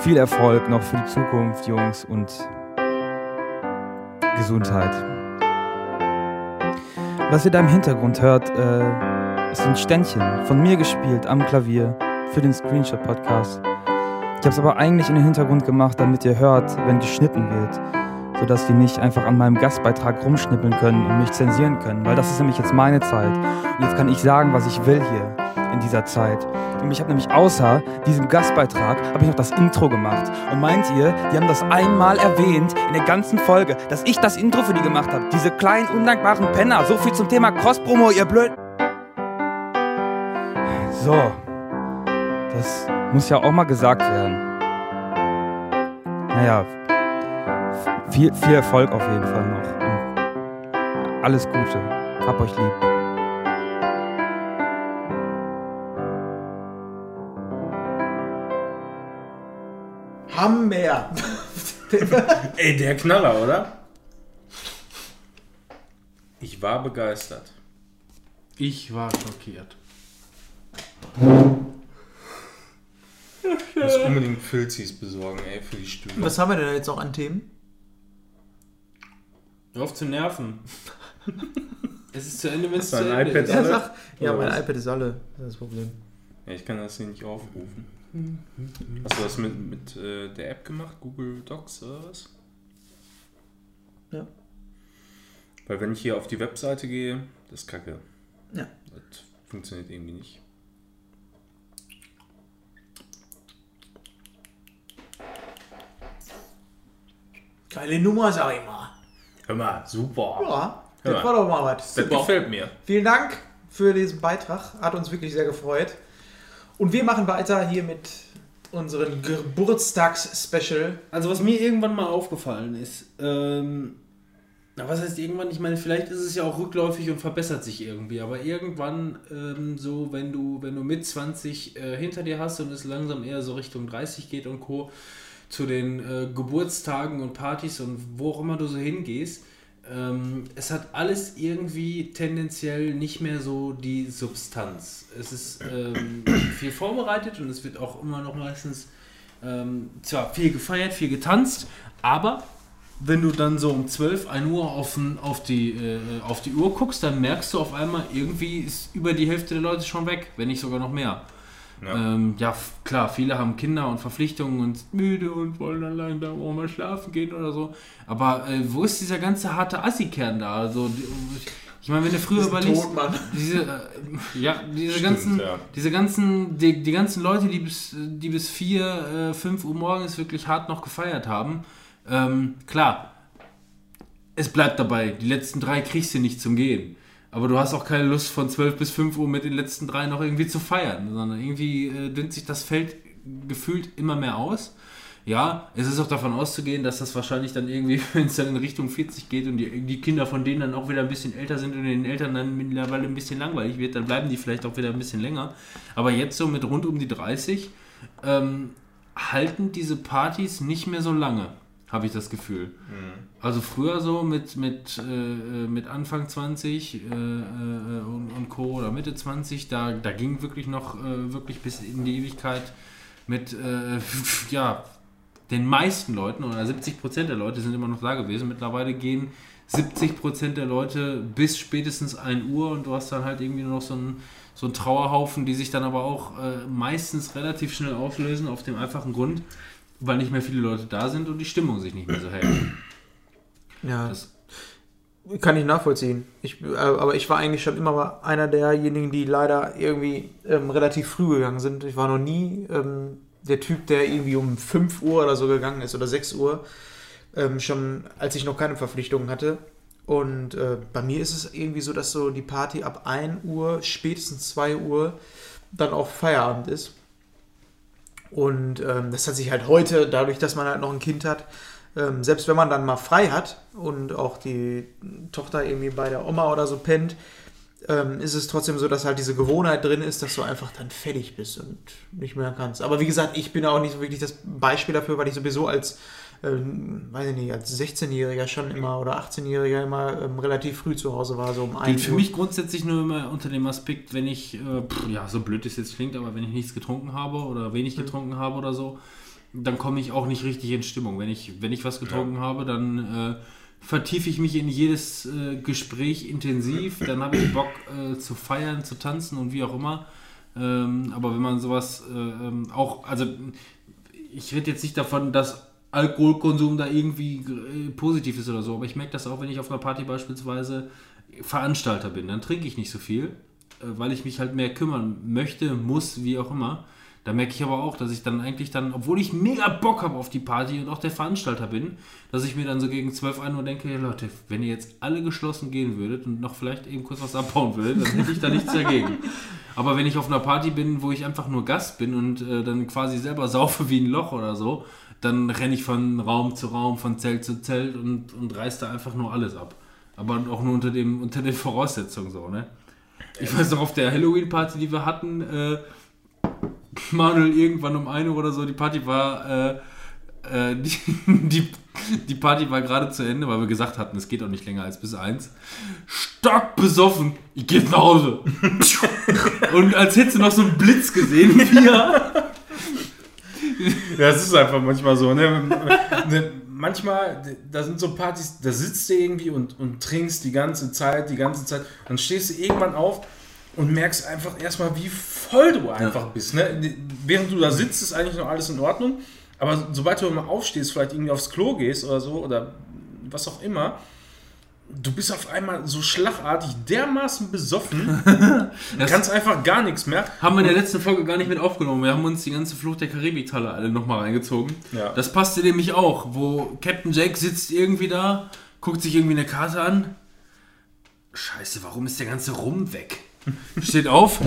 S9: Viel Erfolg noch für die Zukunft, Jungs, und Gesundheit. Was ihr da im Hintergrund hört, äh, ist ein Ständchen von mir gespielt am Klavier für den Screenshot Podcast. Ich habe es aber eigentlich in den Hintergrund gemacht, damit ihr hört, wenn geschnitten wird, sodass die nicht einfach an meinem Gastbeitrag rumschnippeln können und mich zensieren können, weil das ist nämlich jetzt meine Zeit. Und jetzt kann ich sagen, was ich will hier in dieser Zeit. Und ich habe nämlich außer diesem Gastbeitrag habe ich noch das Intro gemacht. Und meint ihr, die haben das einmal erwähnt in der ganzen Folge, dass ich das Intro für die gemacht habe? Diese kleinen undankbaren Penner. So viel zum Thema Cross-Promo, ihr blöd. So, das muss ja auch mal gesagt werden. Naja, viel, viel Erfolg auf jeden Fall noch. Und alles Gute. Hab euch lieb.
S1: Hammer.
S2: Ey, der Knaller, oder? Ich war begeistert.
S3: Ich war schockiert.
S2: Ich muss unbedingt Filzis besorgen, ey, für die Stühle.
S1: Was haben wir denn jetzt noch an Themen?
S3: Hör auf zu nerven. es ist zu Ende, wenn es zu Ende
S2: iPad
S3: ist.
S1: Ja,
S2: Alle?
S1: Ja, mein
S2: was?
S1: iPad ist alle. Das ist das Problem.
S2: Ja, ich kann das hier nicht aufrufen. Hast du das mit, mit äh, der App gemacht? Google Docs oder was?
S1: Ja.
S2: Weil wenn ich hier auf die Webseite gehe, das ist kacke.
S1: Ja.
S2: Das funktioniert irgendwie nicht.
S1: Geile Nummer, sag ich mal.
S2: Hör mal, super.
S1: Ja,
S2: Ja.
S1: das war doch mal was.
S2: das gefällt mir.
S1: Vielen Dank für diesen Beitrag. Hat uns wirklich sehr gefreut. Und wir machen weiter hier mit unserem Geburtstags-Special.
S3: Also was mir irgendwann mal aufgefallen ist, ähm, na, was heißt irgendwann? Ich meine, vielleicht ist es ja auch rückläufig und verbessert sich irgendwie, aber irgendwann ähm, so, wenn du, wenn du mit 20 äh, hinter dir hast und es langsam eher so Richtung 30 geht und Co. zu den äh, Geburtstagen und Partys und wo auch immer du so hingehst, ähm, es hat alles irgendwie tendenziell nicht mehr so die Substanz. Es ist ähm, viel vorbereitet und es wird auch immer noch meistens ähm, zwar viel gefeiert, viel getanzt, aber wenn du dann so um 12, 1 Uhr auf, auf, die, äh, auf die Uhr guckst, dann merkst du auf einmal, irgendwie ist über die Hälfte der Leute schon weg, wenn nicht sogar noch mehr.
S2: Ja.
S3: Ähm, ja klar, viele haben Kinder und Verpflichtungen und sind müde und wollen dann langsam auch mal schlafen gehen oder so. Aber äh, wo ist dieser ganze harte Assi-Kern da? Also, die- ich meine, wenn du früher überlegst,
S1: Todmann.
S3: diese, äh, ja, diese
S2: Stimmt,
S3: ganzen,
S2: ja.
S3: diese ganzen, die, die ganzen Leute, die bis, die bis 4, äh, 5 Uhr morgens wirklich hart noch gefeiert haben, ähm, klar, es bleibt dabei, die letzten drei kriegst du nicht zum Gehen. Aber du hast auch keine Lust von 12 bis 5 Uhr mit den letzten drei noch irgendwie zu feiern, sondern irgendwie äh, dünnt sich das Feld gefühlt immer mehr aus. Ja, es ist auch davon auszugehen, dass das wahrscheinlich dann irgendwie, wenn es dann in Richtung 40 geht und die, die Kinder von denen dann auch wieder ein bisschen älter sind und den Eltern dann mittlerweile ein bisschen langweilig wird, dann bleiben die vielleicht auch wieder ein bisschen länger. Aber jetzt so mit rund um die 30 ähm, halten diese Partys nicht mehr so lange, habe ich das Gefühl. Also früher so mit, mit, äh, mit Anfang 20 äh, äh, und, und Co. oder Mitte 20, da, da ging wirklich noch äh, wirklich bis in die Ewigkeit mit äh, ja, den meisten Leuten oder 70 Prozent der Leute sind immer noch da gewesen. Mittlerweile gehen 70 Prozent der Leute bis spätestens 1 Uhr und du hast dann halt irgendwie nur noch so einen, so einen Trauerhaufen, die sich dann aber auch äh, meistens relativ schnell auflösen, auf dem einfachen Grund, weil nicht mehr viele Leute da sind und die Stimmung sich nicht mehr so hält.
S1: Ja,
S3: Das,
S1: kann ich nachvollziehen. Ich, äh, aber ich war eigentlich schon immer einer derjenigen, die leider irgendwie ähm, relativ früh gegangen sind. Ich war noch nie ähm, der Typ, der irgendwie um 5 Uhr oder so gegangen ist oder 6 Uhr. Ähm, schon als ich noch keine Verpflichtungen hatte. Und äh, bei mir ist es irgendwie so, dass so die Party ab 1 Uhr, spätestens 2 Uhr, dann auch Feierabend ist. Und ähm, das hat sich halt heute, dadurch, dass man halt noch ein Kind hat, ähm, selbst wenn man dann mal frei hat und auch die Tochter irgendwie bei der Oma oder so pennt, ähm, ist es trotzdem so, dass halt diese Gewohnheit drin ist, dass du einfach dann fertig bist und nicht mehr kannst. Aber wie gesagt, ich bin auch nicht so wirklich das Beispiel dafür, weil ich sowieso als, ähm, weiß ich nicht, als 16-Jähriger schon immer oder 18-Jähriger immer ähm, relativ früh zu Hause war, so um 1
S3: für mich grundsätzlich nur immer unter dem Aspekt, wenn ich, äh, pff, ja, so blöd es jetzt klingt, aber wenn ich nichts getrunken habe oder wenig getrunken habe oder so, dann komme ich auch nicht richtig in Stimmung. Wenn ich, wenn ich was getrunken habe, dann äh, vertiefe ich mich in jedes äh, Gespräch intensiv, dann habe ich Bock äh, zu feiern, zu tanzen und wie auch immer. Ähm, aber wenn man sowas äh, ähm, auch, also ich rede jetzt nicht davon, dass Alkoholkonsum da irgendwie äh, positiv ist oder so, aber ich merke das auch, wenn ich auf einer Party beispielsweise Veranstalter bin, dann trinke ich nicht so viel, äh, weil ich mich halt mehr kümmern möchte, muss, wie auch immer. Da merke ich aber auch, dass ich dann eigentlich dann, obwohl ich mega Bock habe auf die Party und auch der Veranstalter bin, dass ich mir dann so gegen 12, 1 Uhr denke, hey Leute, wenn ihr jetzt alle geschlossen gehen würdet und noch vielleicht eben kurz was abbauen würdet, dann hätte ich da nichts dagegen. Aber wenn ich auf einer Party bin, wo ich einfach nur Gast bin und äh, dann quasi selber saufe wie ein Loch oder so, dann renne ich von Raum zu Raum, von Zelt zu Zelt und, und reiß da einfach nur alles ab. Aber auch nur unter, dem, unter den Voraussetzungen so, ne? Ich weiß noch, auf der Halloween-Party, die wir hatten, äh, Manuel irgendwann um 1 Uhr oder so, die Party war, äh, äh, die, die, die Party war gerade zu Ende, weil wir gesagt hatten, es geht auch nicht länger als bis 1. Stock besoffen, ich geh jetzt nach Hause. Und als hättest du noch so einen Blitz gesehen, wie er
S2: Ja, es ist einfach manchmal so. Ne? Ne, manchmal, da sind so Partys, da sitzt du irgendwie und, und trinkst die ganze Zeit, die ganze Zeit. Dann stehst du irgendwann auf und merkst einfach erstmal, wie voll du einfach bist. Ne? Während du da sitzt, ist eigentlich noch alles in Ordnung. Aber sobald du mal aufstehst, vielleicht irgendwie aufs Klo gehst oder so, oder was auch immer, du bist auf einmal so schlagartig dermaßen besoffen, du kannst einfach gar nichts mehr.
S3: Haben wir in der letzten Folge gar nicht mit aufgenommen. Wir haben uns die ganze Flucht der Karibik-Talle alle nochmal reingezogen.
S2: Ja.
S3: Das passte nämlich auch, wo Captain Jack sitzt irgendwie da, guckt sich irgendwie eine Karte an. Scheiße, warum ist der ganze Rum weg? Steht auf.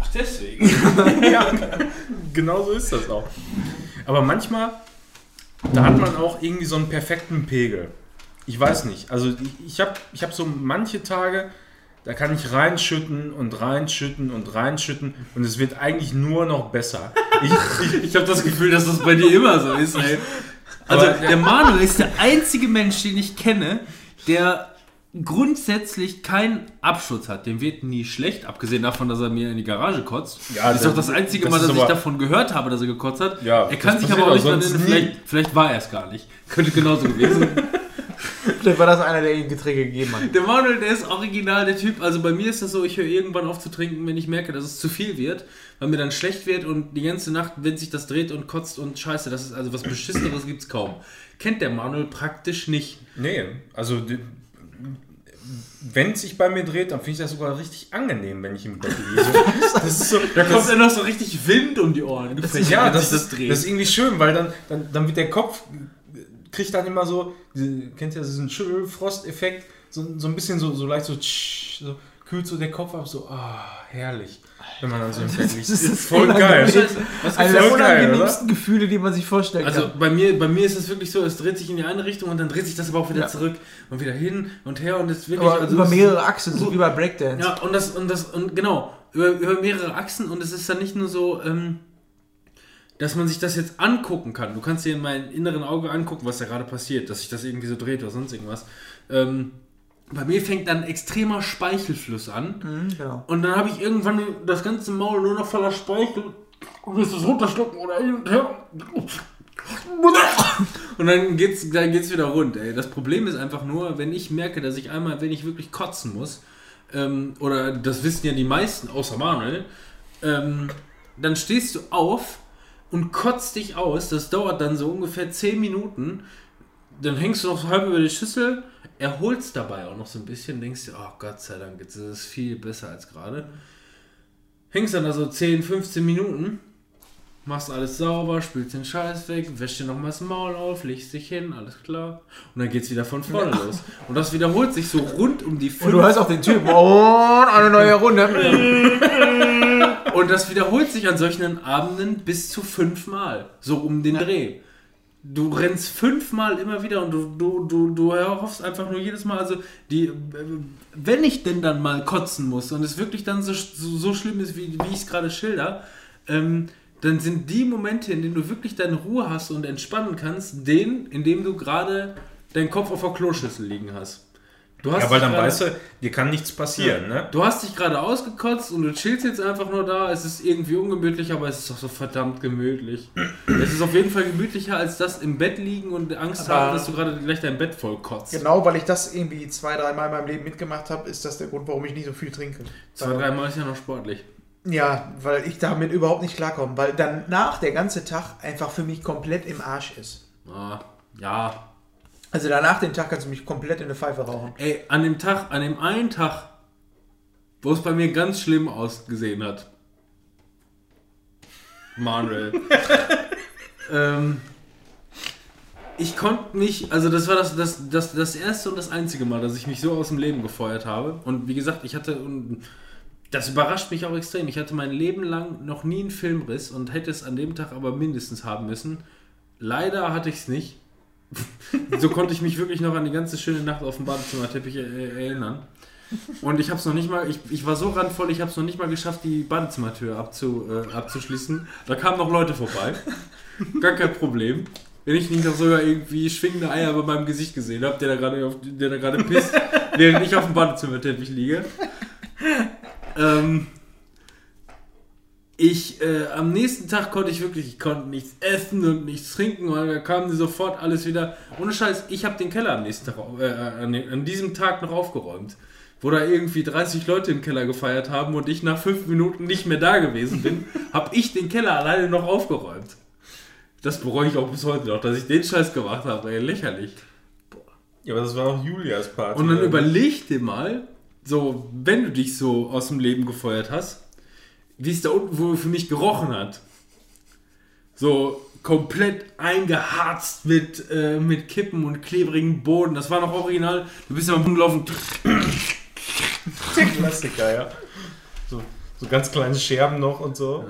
S3: Ach, deswegen.
S2: ja, genau so ist das auch. Aber manchmal, da hat man auch irgendwie so einen perfekten Pegel. Ich weiß nicht. Also ich, habe ich hab so manche Tage, da kann ich reinschütten und reinschütten und reinschütten und es wird eigentlich nur noch besser. Ich, ich,
S3: Ich habe das Gefühl, dass das bei dir immer so ist, ey. Also,
S2: Aber-
S3: der Manuel ist der einzige Mensch, den ich kenne, der grundsätzlich keinen Abschutz hat. Dem wird nie schlecht, abgesehen davon, dass er mir in die Garage kotzt.
S2: Ja,
S3: das ist doch das einzige
S2: das
S3: Mal, dass ich davon gehört habe, dass er gekotzt hat.
S2: Ja,
S3: er kann sich aber auch nicht
S2: auch sonst
S3: erinnern. Vielleicht, vielleicht war er es gar nicht. Könnte genauso gewesen sein.
S1: Vielleicht war das einer, der ihm Getränke gegeben hat.
S3: Der Manuel, der ist original der Typ. Also bei mir ist das so, ich höre irgendwann auf zu trinken, wenn ich merke, dass es zu viel wird, weil mir dann schlecht wird und die ganze Nacht, wenn sich das dreht und kotzt und scheiße, das ist also was Beschisseneres gibt es kaum. Kennt der Manuel praktisch nicht.
S2: nee, also die- wenn es sich bei mir dreht, dann finde ich das sogar richtig angenehm, wenn ich im Bett liege. So, Das ist
S3: Da kommt dann noch so richtig Wind um die Ohren. Du Frechheit,
S2: ja, das,
S3: sich
S2: ist, das ist irgendwie schön, weil dann, dann, dann wird der Kopf, kriegt dann immer so, kennt ihr diesen Schüttelfrost-Effekt, so, so ein bisschen so, so leicht so, tsch, so kühlt so der Kopf ab, so, ah, herrlich. Wenn man an so einem Bett liegt.
S1: Das ist
S2: voll geil.
S1: unangenehm.
S3: Was
S1: Eine der
S2: voll geil,
S1: unangenehmsten Gefühle, die man sich vorstellen
S3: Also
S1: kann.
S3: bei mir, bei mir ist es wirklich so, es dreht sich in die eine Richtung und dann dreht sich das aber auch wieder
S1: Ja.
S3: zurück und wieder hin und her und es ist wirklich
S1: Aber
S3: also
S1: über mehrere Achsen, so wie bei Breakdance.
S3: Ja, und das, und das, und genau, über, über mehrere Achsen und es ist dann nicht nur so, ähm, dass man sich das jetzt angucken kann. Du kannst dir in meinem inneren Auge angucken, was da gerade passiert, dass sich das irgendwie so dreht oder sonst irgendwas. Ähm, bei mir fängt dann extremer Speichelfluss an.
S1: Mhm, genau.
S3: Und dann habe ich irgendwann das ganze Maul nur noch voller Speichel. Und willst es runterschlucken oder hin und her. Und dann geht's, dann geht's wieder rund, ey. Das Problem ist einfach nur, wenn ich merke, dass ich einmal, wenn ich wirklich kotzen muss, ähm, oder das wissen ja die meisten, außer Manuel, ähm, dann stehst du auf und kotzt dich aus. Das dauert dann so ungefähr 10 Minuten. Dann hängst du noch so halb über die Schüssel, erholst dabei auch noch so ein bisschen, denkst dir, oh Gott sei Dank, jetzt ist es viel besser als gerade. Hängst dann da so 10, 15 Minuten, machst alles sauber, spülst den Scheiß weg, wäschst dir nochmal das Maul auf, legst dich hin, alles klar. Und dann geht's wieder von vorne los. Und das wiederholt sich so rund um die
S1: Und du hörst auch den Typen. Und eine neue Runde.
S3: Und das wiederholt sich an solchen Abenden bis zu fünfmal. So um den Dreh. Du rennst fünfmal immer wieder und du, du, du, du hoffst einfach nur jedes Mal, also die, äh, wenn ich denn dann mal kotzen muss und es wirklich dann so, so, so schlimm ist, wie, wie ich es gerade schilder, ähm, dann sind die Momente, in denen du wirklich deine Ruhe hast und entspannen kannst, den, in dem du gerade deinen Kopf auf der Kloschüssel liegen hast. Du hast
S2: Ja, weil
S3: dich
S2: dann
S3: gerade-
S2: weißt du, dir kann nichts passieren, ne?
S3: Du hast dich gerade ausgekotzt und du chillst jetzt einfach nur da. Es ist irgendwie ungemütlich, aber es ist doch so verdammt gemütlich. es ist auf jeden Fall gemütlicher, als das im Bett liegen und Angst
S1: Aber-
S3: haben, dass du gerade gleich dein Bett voll kotzt.
S1: Genau, weil ich das irgendwie zwei, dreimal in meinem Leben mitgemacht habe, ist das der Grund, warum ich nicht so viel trinke.
S3: Zwei, dreimal ist ja noch sportlich.
S1: Ja, weil ich damit überhaupt nicht klarkomme. Weil danach der ganze Tag einfach für mich komplett im Arsch ist.
S3: Ah, ja.
S1: Also danach den Tag kannst du mich komplett in eine Pfeife rauchen.
S3: Ey, an dem Tag, an dem einen Tag, wo es bei mir ganz schlimm ausgesehen hat. Manuel. ähm, ich konnte mich, also das war das, das, das, das erste und das einzige Mal, dass ich mich so aus dem Leben gefeuert habe. Und wie gesagt, ich hatte, und das überrascht mich auch extrem, ich hatte mein Leben lang noch nie einen Filmriss und hätte es an dem Tag aber mindestens haben müssen. Leider hatte ich es nicht. So konnte ich mich wirklich noch an die ganze schöne Nacht auf dem Badezimmerteppich erinnern. Und ich habe es noch nicht mal, ich, ich war so randvoll, ich habe es noch nicht mal geschafft, die Badezimmertür abzu, äh, abzuschließen. Da kamen noch Leute vorbei. Gar kein Problem. Wenn ich nicht noch sogar irgendwie schwingende Eier bei meinem Gesicht gesehen habe, der da gerade der da gerade pisst, während ich auf dem Badezimmerteppich liege. Ähm, ich, äh, am nächsten Tag konnte ich wirklich, ich konnte nichts essen und nichts trinken, weil da kamen sofort alles wieder. Ohne Scheiß, ich habe den Keller am nächsten Tag, au- äh, an, den, an diesem Tag noch aufgeräumt. Wo da irgendwie 30 Leute im Keller gefeiert haben und ich nach fünf Minuten nicht mehr da gewesen bin, habe ich den Keller alleine noch aufgeräumt. Das bereue ich auch bis heute noch, dass ich den Scheiß gemacht habe, ey, lächerlich.
S2: Ja, aber das war auch Julias Party.
S3: Und dann überleg dir mal, so, wenn du dich so aus dem Leben gefeuert hast, wie es da unten wohl für mich gerochen hat. So komplett eingeharzt mit, äh, mit Kippen und klebrigen Boden. Das war noch original. Du bist ja am Boden gelaufen.
S2: Klassiker, ja. So, so ganz kleine Scherben noch und so.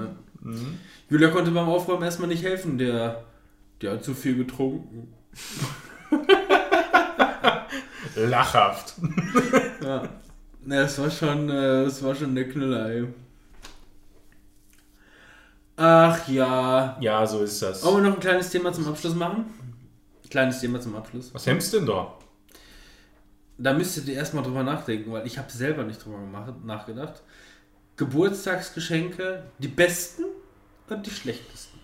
S3: Julia konnte beim Aufräumen erstmal nicht helfen. Der, der hat zu viel getrunken.
S2: Lachhaft.
S3: Ja. Ne, das war schon, äh, das war schon der Knüller, ey. Ach ja.
S2: Ja, so ist das.
S3: Wollen wir noch ein kleines Thema zum Abschluss machen? Kleines Thema zum Abschluss.
S2: Was hemmst du denn da?
S3: Da müsstet ihr erstmal drüber nachdenken, weil ich habe selber nicht drüber gemacht, nachgedacht. Geburtstagsgeschenke, die besten und die schlechtesten.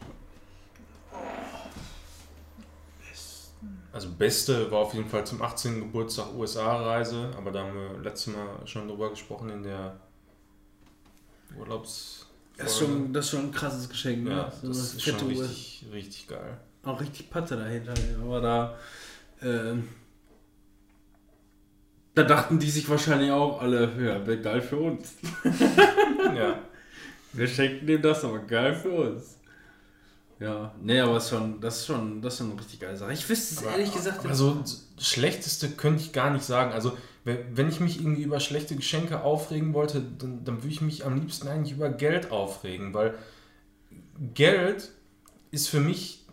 S2: Also beste war auf jeden Fall zum 18. Geburtstag USA-Reise, aber da haben wir letztes Mal schon drüber gesprochen in der Urlaubs.
S3: Das ist schon, das ist schon ein krasses Geschenk.
S2: Ja,
S3: ne? So
S2: das ist schon richtig, richtig geil.
S3: Auch richtig Patte dahinter. ey. Aber da, ähm, da dachten die sich wahrscheinlich auch alle, ja, wäre geil für uns.
S2: Ja.
S3: Wir schenken dem das, aber geil für uns. Ja, nee, aber ist schon, das ist schon, das ist schon eine richtig geile Sache. Ich wüsste es ehrlich gesagt
S2: Aber so das Schlechteste könnte ich gar nicht sagen. Also wenn ich mich irgendwie über schlechte Geschenke aufregen wollte, dann, dann würde ich mich am liebsten eigentlich über Geld aufregen, weil Geld ist für mich,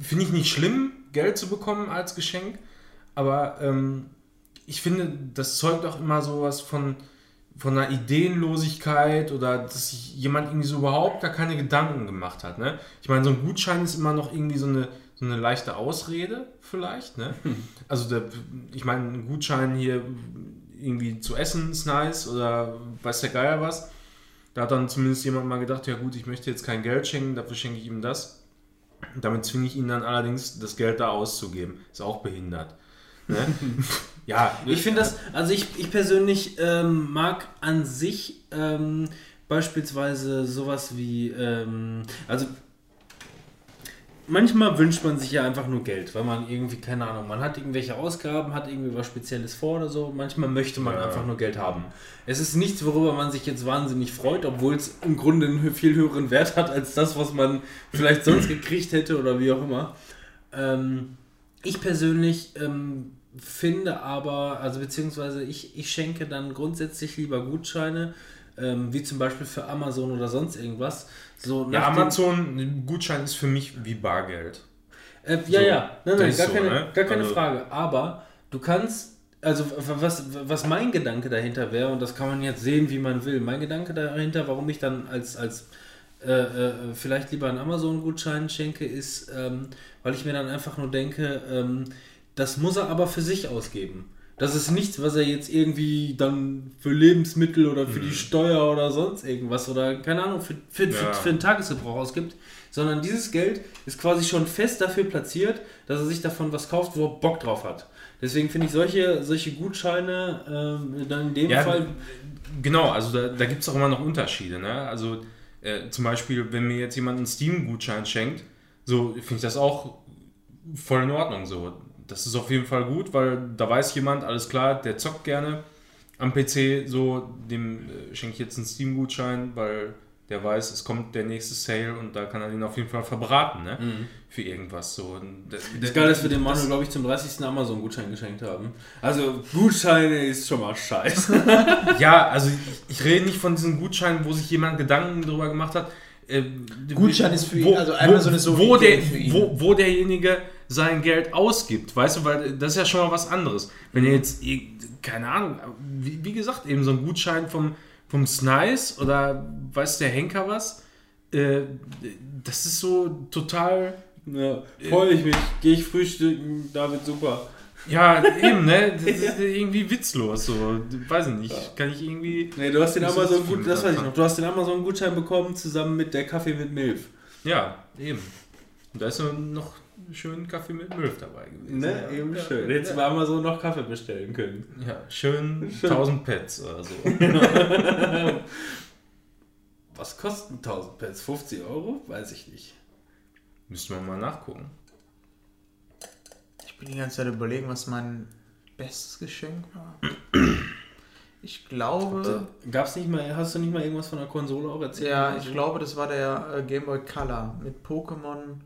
S2: finde ich nicht schlimm, Geld zu bekommen als Geschenk, aber ähm, ich finde, das zeugt auch immer sowas von, von einer Ideenlosigkeit oder dass sich jemand irgendwie so überhaupt gar keine Gedanken gemacht hat. Ne? Ich meine, so ein Gutschein ist immer noch irgendwie so eine, so eine leichte Ausrede vielleicht. Ne? Also der, ich meine, ein Gutschein hier irgendwie zu essen ist nice oder weiß der Geier was. Da hat dann zumindest jemand mal gedacht, ja gut, ich möchte jetzt kein Geld schenken, dafür schenke ich ihm das. Damit zwinge ich ihn dann allerdings, das Geld da auszugeben. Ist auch behindert. Ne? ja,
S3: Ich finde das, also ich, ich persönlich ähm, mag an sich ähm, beispielsweise sowas wie, ähm, also manchmal wünscht man sich ja einfach nur Geld, weil man irgendwie, keine Ahnung, man hat irgendwelche Ausgaben, hat irgendwie was Spezielles vor oder so. Manchmal möchte man
S2: Ja.
S3: einfach nur Geld haben. Es ist nichts, worüber man sich jetzt wahnsinnig freut, obwohl es im Grunde einen viel höheren Wert hat als das, was man vielleicht sonst gekriegt hätte oder wie auch immer. Ähm, ich persönlich ähm, finde aber, also beziehungsweise ich, ich schenke dann grundsätzlich lieber Gutscheine, ähm, wie zum Beispiel für Amazon oder sonst irgendwas. So
S2: Ja,
S3: nach dem-
S2: Amazon, ein Gutschein ist für mich wie Bargeld.
S3: Äh, ja,
S2: So,
S3: ja, nein, nein, gar
S2: so,
S3: keine,
S2: ne?
S3: gar keine
S2: Also-
S3: Frage. Aber du kannst, also was, was mein Gedanke dahinter wäre, und das kann man jetzt sehen, wie man will, mein Gedanke dahinter, warum ich dann als, als äh, äh, vielleicht lieber einen Amazon-Gutschein schenke, ist, ähm, weil ich mir dann einfach nur denke, ähm, das muss er aber für sich ausgeben. Das ist nichts, was er jetzt irgendwie dann für Lebensmittel oder für die Steuer oder sonst irgendwas oder keine Ahnung, für, für, für,
S2: Ja.
S3: für den Tagesgebrauch ausgibt, sondern dieses Geld ist quasi schon fest dafür platziert, dass er sich davon was kauft, wo er Bock drauf hat. Deswegen finde ich solche, solche Gutscheine ähm, dann in dem
S2: Ja,
S3: Fall.
S2: Genau, also da, da gibt es auch immer noch Unterschiede. Ne? Also äh, zum Beispiel, wenn mir jetzt jemand einen Steam-Gutschein schenkt, so finde ich das auch voll in Ordnung. So. Das ist auf jeden Fall gut, weil da weiß jemand, alles klar, der zockt gerne am PC, so, dem äh, schenke ich jetzt einen Steam-Gutschein, weil der weiß, es kommt der nächste Sale und da kann er den auf jeden Fall verbraten, ne? Für irgendwas so. Das,
S3: Das Geile, dass wir dem Manuel, glaube ich, zum 30. Amazon-Gutschein geschenkt haben. Also, Gutscheine ist schon mal scheiße.
S2: Ja, also ich, ich rede nicht von diesen Gutscheinen, wo sich jemand Gedanken darüber gemacht hat. äh,
S1: Gutschein ist für ihn,
S2: wo,
S1: also Amazon
S2: wo,
S1: ist so
S2: wo, der, wo, wo derjenige sein Geld ausgibt, weißt du, weil das ist ja schon mal was anderes. Wenn ihr jetzt, keine Ahnung, wie, wie gesagt, eben so ein Gutschein vom, vom Snice oder weiß der Henker was, äh, das ist so total,
S3: Ja, freue ich mich. Gehe ich frühstücken, David, super.
S2: ja, eben, ne, das ist irgendwie witzlos, so, weiß ich nicht, kann ich irgendwie,
S3: Nee, du hast den Amazon gut, das weiß ich noch. Du hast den Amazon Gutschein bekommen zusammen mit der Kaffee mit Milch.
S2: ja, eben. Und da ist noch schön Kaffee mit Milch dabei gewesen.
S3: Ne,
S2: ja.
S3: eben
S2: ja,
S3: schön.
S2: Ja,
S3: Hättest du bei Amazon noch Kaffee bestellen können.
S2: ja, schön 1000 Pets oder so.
S3: Was kosten 1000 Pets? 50 Euro? Weiß ich nicht.
S2: Müsste man mal nachgucken.
S1: Ich bin die ganze Zeit überlegen, was mein bestes Geschenk war. Ich glaube,
S3: Gab's nicht mal, hast du nicht mal irgendwas von der Konsole auch erzählt?
S1: ja, ich glaube, das war der äh, Game Boy Color mit Pokémon.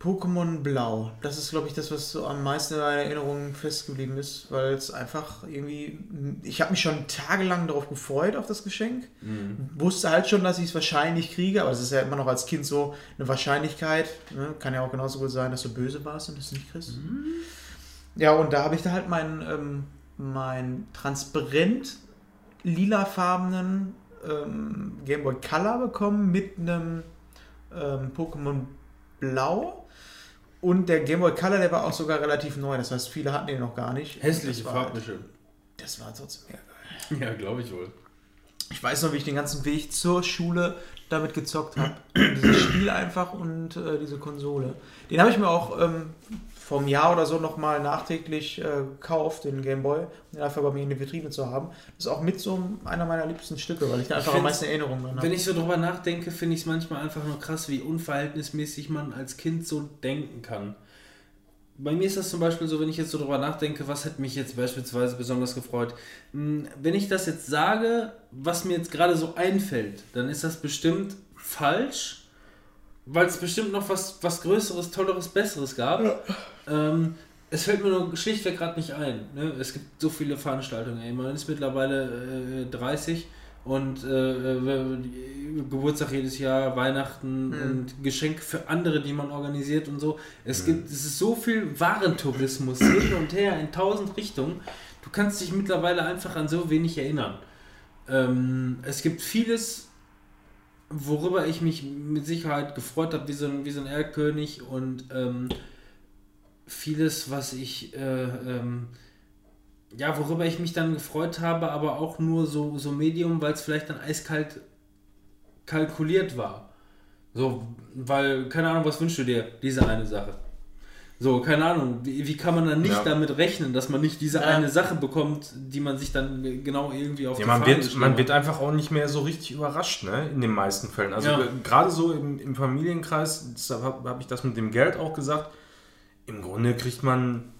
S1: Pokémon Blau. Das ist, glaube ich, das, was so am meisten in meiner Erinnerung festgeblieben ist, weil es einfach irgendwie. Ich habe mich schon tagelang darauf gefreut, auf das Geschenk. Wusste halt schon, dass ich es wahrscheinlich kriege, aber es ist ja immer noch als Kind so eine Wahrscheinlichkeit. Ne? Kann ja auch genauso gut sein, dass du böse warst und es nicht kriegst. Ja, und da habe ich da halt meinen ähm, mein transparent lilafarbenen ähm, Game Boy Color bekommen mit einem ähm, Pokémon Blau. Und der Game Boy Color, der war auch sogar relativ neu. Das heißt, viele hatten den noch gar nicht.
S3: Hässliche Farbmische.
S1: das war trotzdem ja geil.
S3: Ja, glaube ich wohl.
S1: Ich weiß noch, wie ich den ganzen Weg zur Schule damit gezockt habe. Dieses Spiel einfach und äh, diese Konsole. Den habe ich mir auch ähm, einem Jahr oder so nochmal nachträglich äh, den Game Boy, um den einfach bei mir in der Vitrine zu haben. Das ist auch mit so einer meiner liebsten Stücke, weil ich da einfach am meisten Erinnerungen dran
S3: Wenn
S1: habe.
S3: ich so drüber nachdenke, finde ich es manchmal einfach nur krass, wie unverhältnismäßig man als Kind so denken kann. Bei mir ist das zum Beispiel so, wenn ich jetzt so drüber nachdenke, was hätte mich jetzt beispielsweise besonders gefreut. Hm, Wenn ich das jetzt sage, was mir jetzt gerade so einfällt, dann ist das bestimmt falsch, weil es bestimmt noch was, was Größeres, Tolleres, Besseres gab. Ähm, es fällt mir nur schlichtweg gerade nicht ein. Ne? Es gibt so viele Veranstaltungen. Ey. Man ist mittlerweile äh, 30 und äh, äh, Geburtstag jedes Jahr, Weihnachten
S1: Mhm.
S3: und Geschenke für andere, die man organisiert und so. Es gibt, es ist so viel Warentourismus hin und her in tausend Richtungen. Du kannst dich mittlerweile einfach an so wenig erinnern. Ähm, es gibt vieles, worüber ich mich mit Sicherheit gefreut habe, wie so ein, so ein Erlkönig und ähm, vieles, was ich, äh, ähm, ja, worüber ich mich dann gefreut habe, aber auch nur so, so Medium, weil es vielleicht dann eiskalt kalkuliert war. So, weil, keine Ahnung, was wünschst du dir? Diese eine Sache. So, keine Ahnung, wie, wie kann man dann nicht
S2: Ja.
S3: damit rechnen, dass man nicht diese
S1: Ja.
S3: eine Sache bekommt, die man sich dann genau irgendwie auf
S2: Ja,
S3: die
S2: man
S3: Fahne
S2: wird, man wird einfach auch nicht mehr so richtig überrascht, ne? In den meisten Fällen. Also
S3: Ja.
S2: äh, gerade so im, im Familienkreis, deshalb habe hab ich das mit dem Geld auch gesagt. Im Grunde kriegt man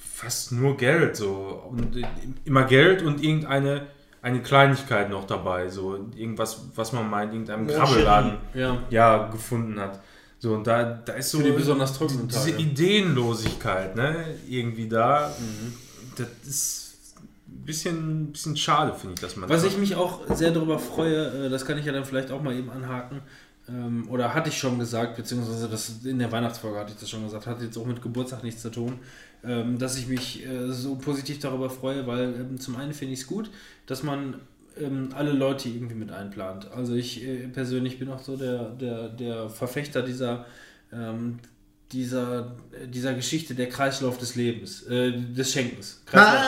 S2: fast nur Geld, so und äh, immer Geld und irgendeine eine Kleinigkeit noch dabei, so irgendwas, was man mal in irgendeinem. Krabbelladen
S3: Ja.
S2: ja, gefunden hat. So, und da, da ist so
S3: die besonders trockenen
S2: die- diese
S3: Tage.
S2: Ideenlosigkeit, ne, irgendwie da. Das ist ein bisschen, bisschen schade, finde ich, dass man
S3: Was
S2: das
S3: ich mich auch sehr darüber freue, äh, das kann ich ja dann vielleicht auch mal eben anhaken, ähm, oder hatte ich schon gesagt, beziehungsweise das in der Weihnachtsfolge hatte ich das schon gesagt, hat jetzt auch mit Geburtstag nichts zu tun, ähm, dass ich mich äh, so positiv darüber freue, weil ähm, zum einen finde ich es gut, dass man ähm, alle Leute irgendwie mit einplant. Also ich äh, persönlich bin auch so der, der, der Verfechter dieser, ähm, dieser, äh, dieser Geschichte, der Kreislauf des Lebens, äh, des Schenkens. Kreislauf.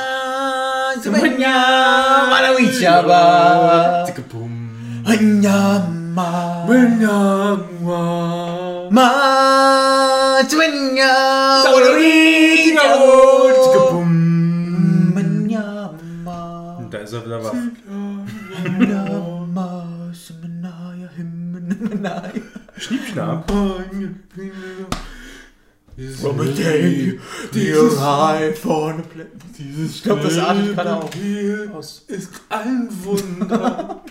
S2: Da ist er wieder wach. Schniepschnapp.
S1: Ich glaube, das atmet gerade auch.
S3: ist ein Wunder.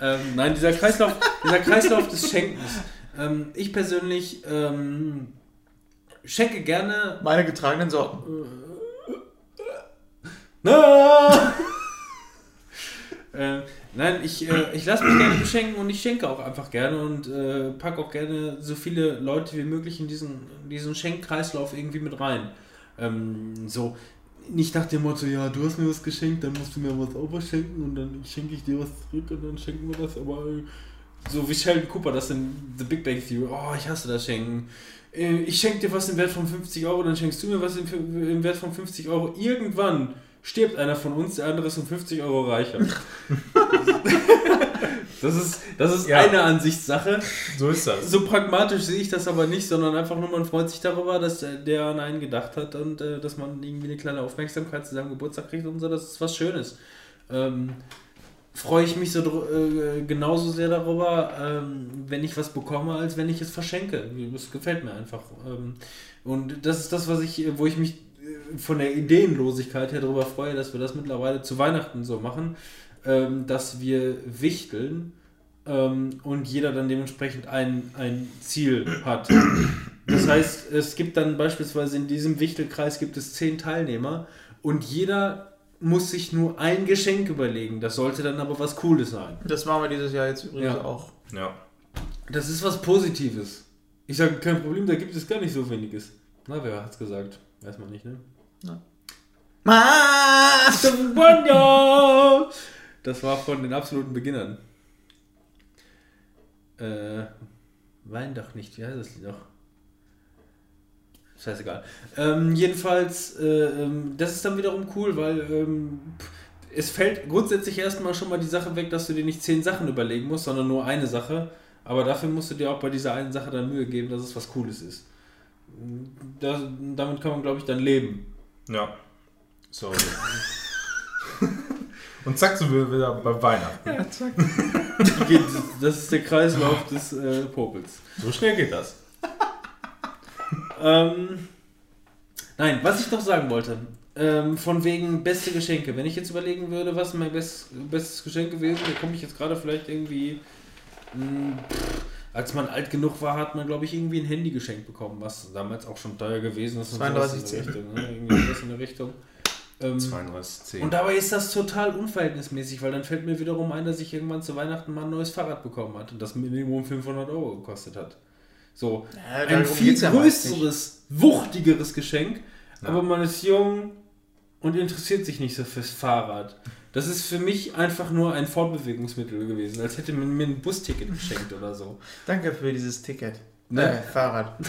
S3: ähm, nein, dieser Kreislauf, dieser Kreislauf des Schenkens. Ähm, ich persönlich ähm, schenke gerne.
S1: Meine getragenen Sorten.
S3: Na! äh, nein, ich, äh, ich lasse mich gerne beschenken und ich schenke auch einfach gerne und äh, packe auch gerne so viele Leute wie möglich in diesen, diesen Schenkkreislauf irgendwie mit rein. Ähm, so, nicht nach dem Motto, ja, du hast mir was geschenkt, dann musst du mir was auch was schenken und dann schenke ich dir was zurück und dann schenken wir das, aber äh, so wie Sheldon Cooper das in The Big Bang Theory, oh, ich hasse das Schenken. Äh, Ich schenke dir was im Wert von 50 Euro, dann schenkst du mir was im Wert von 50 Euro. Irgendwann stirbt einer von uns, der andere ist um 50 Euro reicher. das ist, das ist
S2: Ja.
S3: eine Ansichtssache.
S2: So ist das.
S3: So pragmatisch sehe ich das aber nicht, sondern einfach nur, man freut sich darüber, dass der an einen gedacht hat und äh, dass man irgendwie eine kleine Aufmerksamkeit zu seinem Geburtstag kriegt und so, das ist was Schönes. Ähm, freue ich mich so äh, genauso sehr darüber, ähm, wenn ich was bekomme, als wenn ich es verschenke. Das gefällt mir einfach. Ähm, und das ist das, was ich, wo ich mich von der Ideenlosigkeit her darüber freue, dass wir das mittlerweile zu Weihnachten so machen, ähm, dass wir wichteln ähm, und jeder dann dementsprechend ein, ein Ziel hat. Das heißt, es gibt dann beispielsweise in diesem Wichtelkreis gibt es zehn Teilnehmer und jeder muss sich nur ein Geschenk überlegen. Das sollte dann aber was Cooles sein.
S1: Das machen wir dieses Jahr jetzt übrigens
S3: Ja.
S1: auch.
S2: Ja.
S3: Das ist was Positives. Ich sage, kein Problem, da gibt es gar nicht so weniges. Na, wer hat's gesagt? Weiß man nicht, ne? Wonder! Das war von den absoluten Beginnern. Äh, wein doch nicht, wie heißt das Lied noch? Scheißegal. Ähm, jedenfalls, äh, ähm, das ist dann wiederum cool, weil ähm, es fällt grundsätzlich erstmal schon mal die Sache weg, dass du dir nicht zehn Sachen überlegen musst, sondern nur eine Sache. Aber dafür musst du dir auch bei dieser einen Sache dann Mühe geben, dass es was Cooles ist. Das, damit kann man, glaube ich, dann leben.
S2: Ja. So. Und zack, sind wir wieder bei Weihnachten.
S3: Ja, zack. Geht, das ist der Kreislauf des äh, Popels.
S2: So schnell geht das.
S3: Ähm, nein, was ich noch sagen wollte, ähm, von wegen beste Geschenke. Wenn ich jetzt überlegen würde, was mein best, bestes Geschenk gewesen, da komme ich jetzt gerade vielleicht irgendwie. mh, pff, als man alt genug war, hat man, glaube ich, irgendwie ein Handy geschenkt bekommen, was damals auch schon teuer gewesen ist. und sowas in der
S1: 32,10.
S3: Richtung, ne? Irgendwie sowas in der Richtung. Ähm,
S2: 32,10.
S3: und dabei ist das total unverhältnismäßig, weil dann fällt mir wiederum ein, dass ich irgendwann zu Weihnachten mal ein neues Fahrrad bekommen hat und das Minimum 500 Euro gekostet hat. So,
S1: Ja,
S3: ein viel
S1: geht's ja
S3: größeres, wuchtigeres Geschenk, aber man ist jung und interessiert sich nicht so fürs Fahrrad. Das ist für mich einfach nur ein Fortbewegungsmittel gewesen, als hätte man mir ein Busticket geschenkt oder so.
S1: Danke für dieses Ticket.
S3: Ne?
S1: Äh, Fahrrad.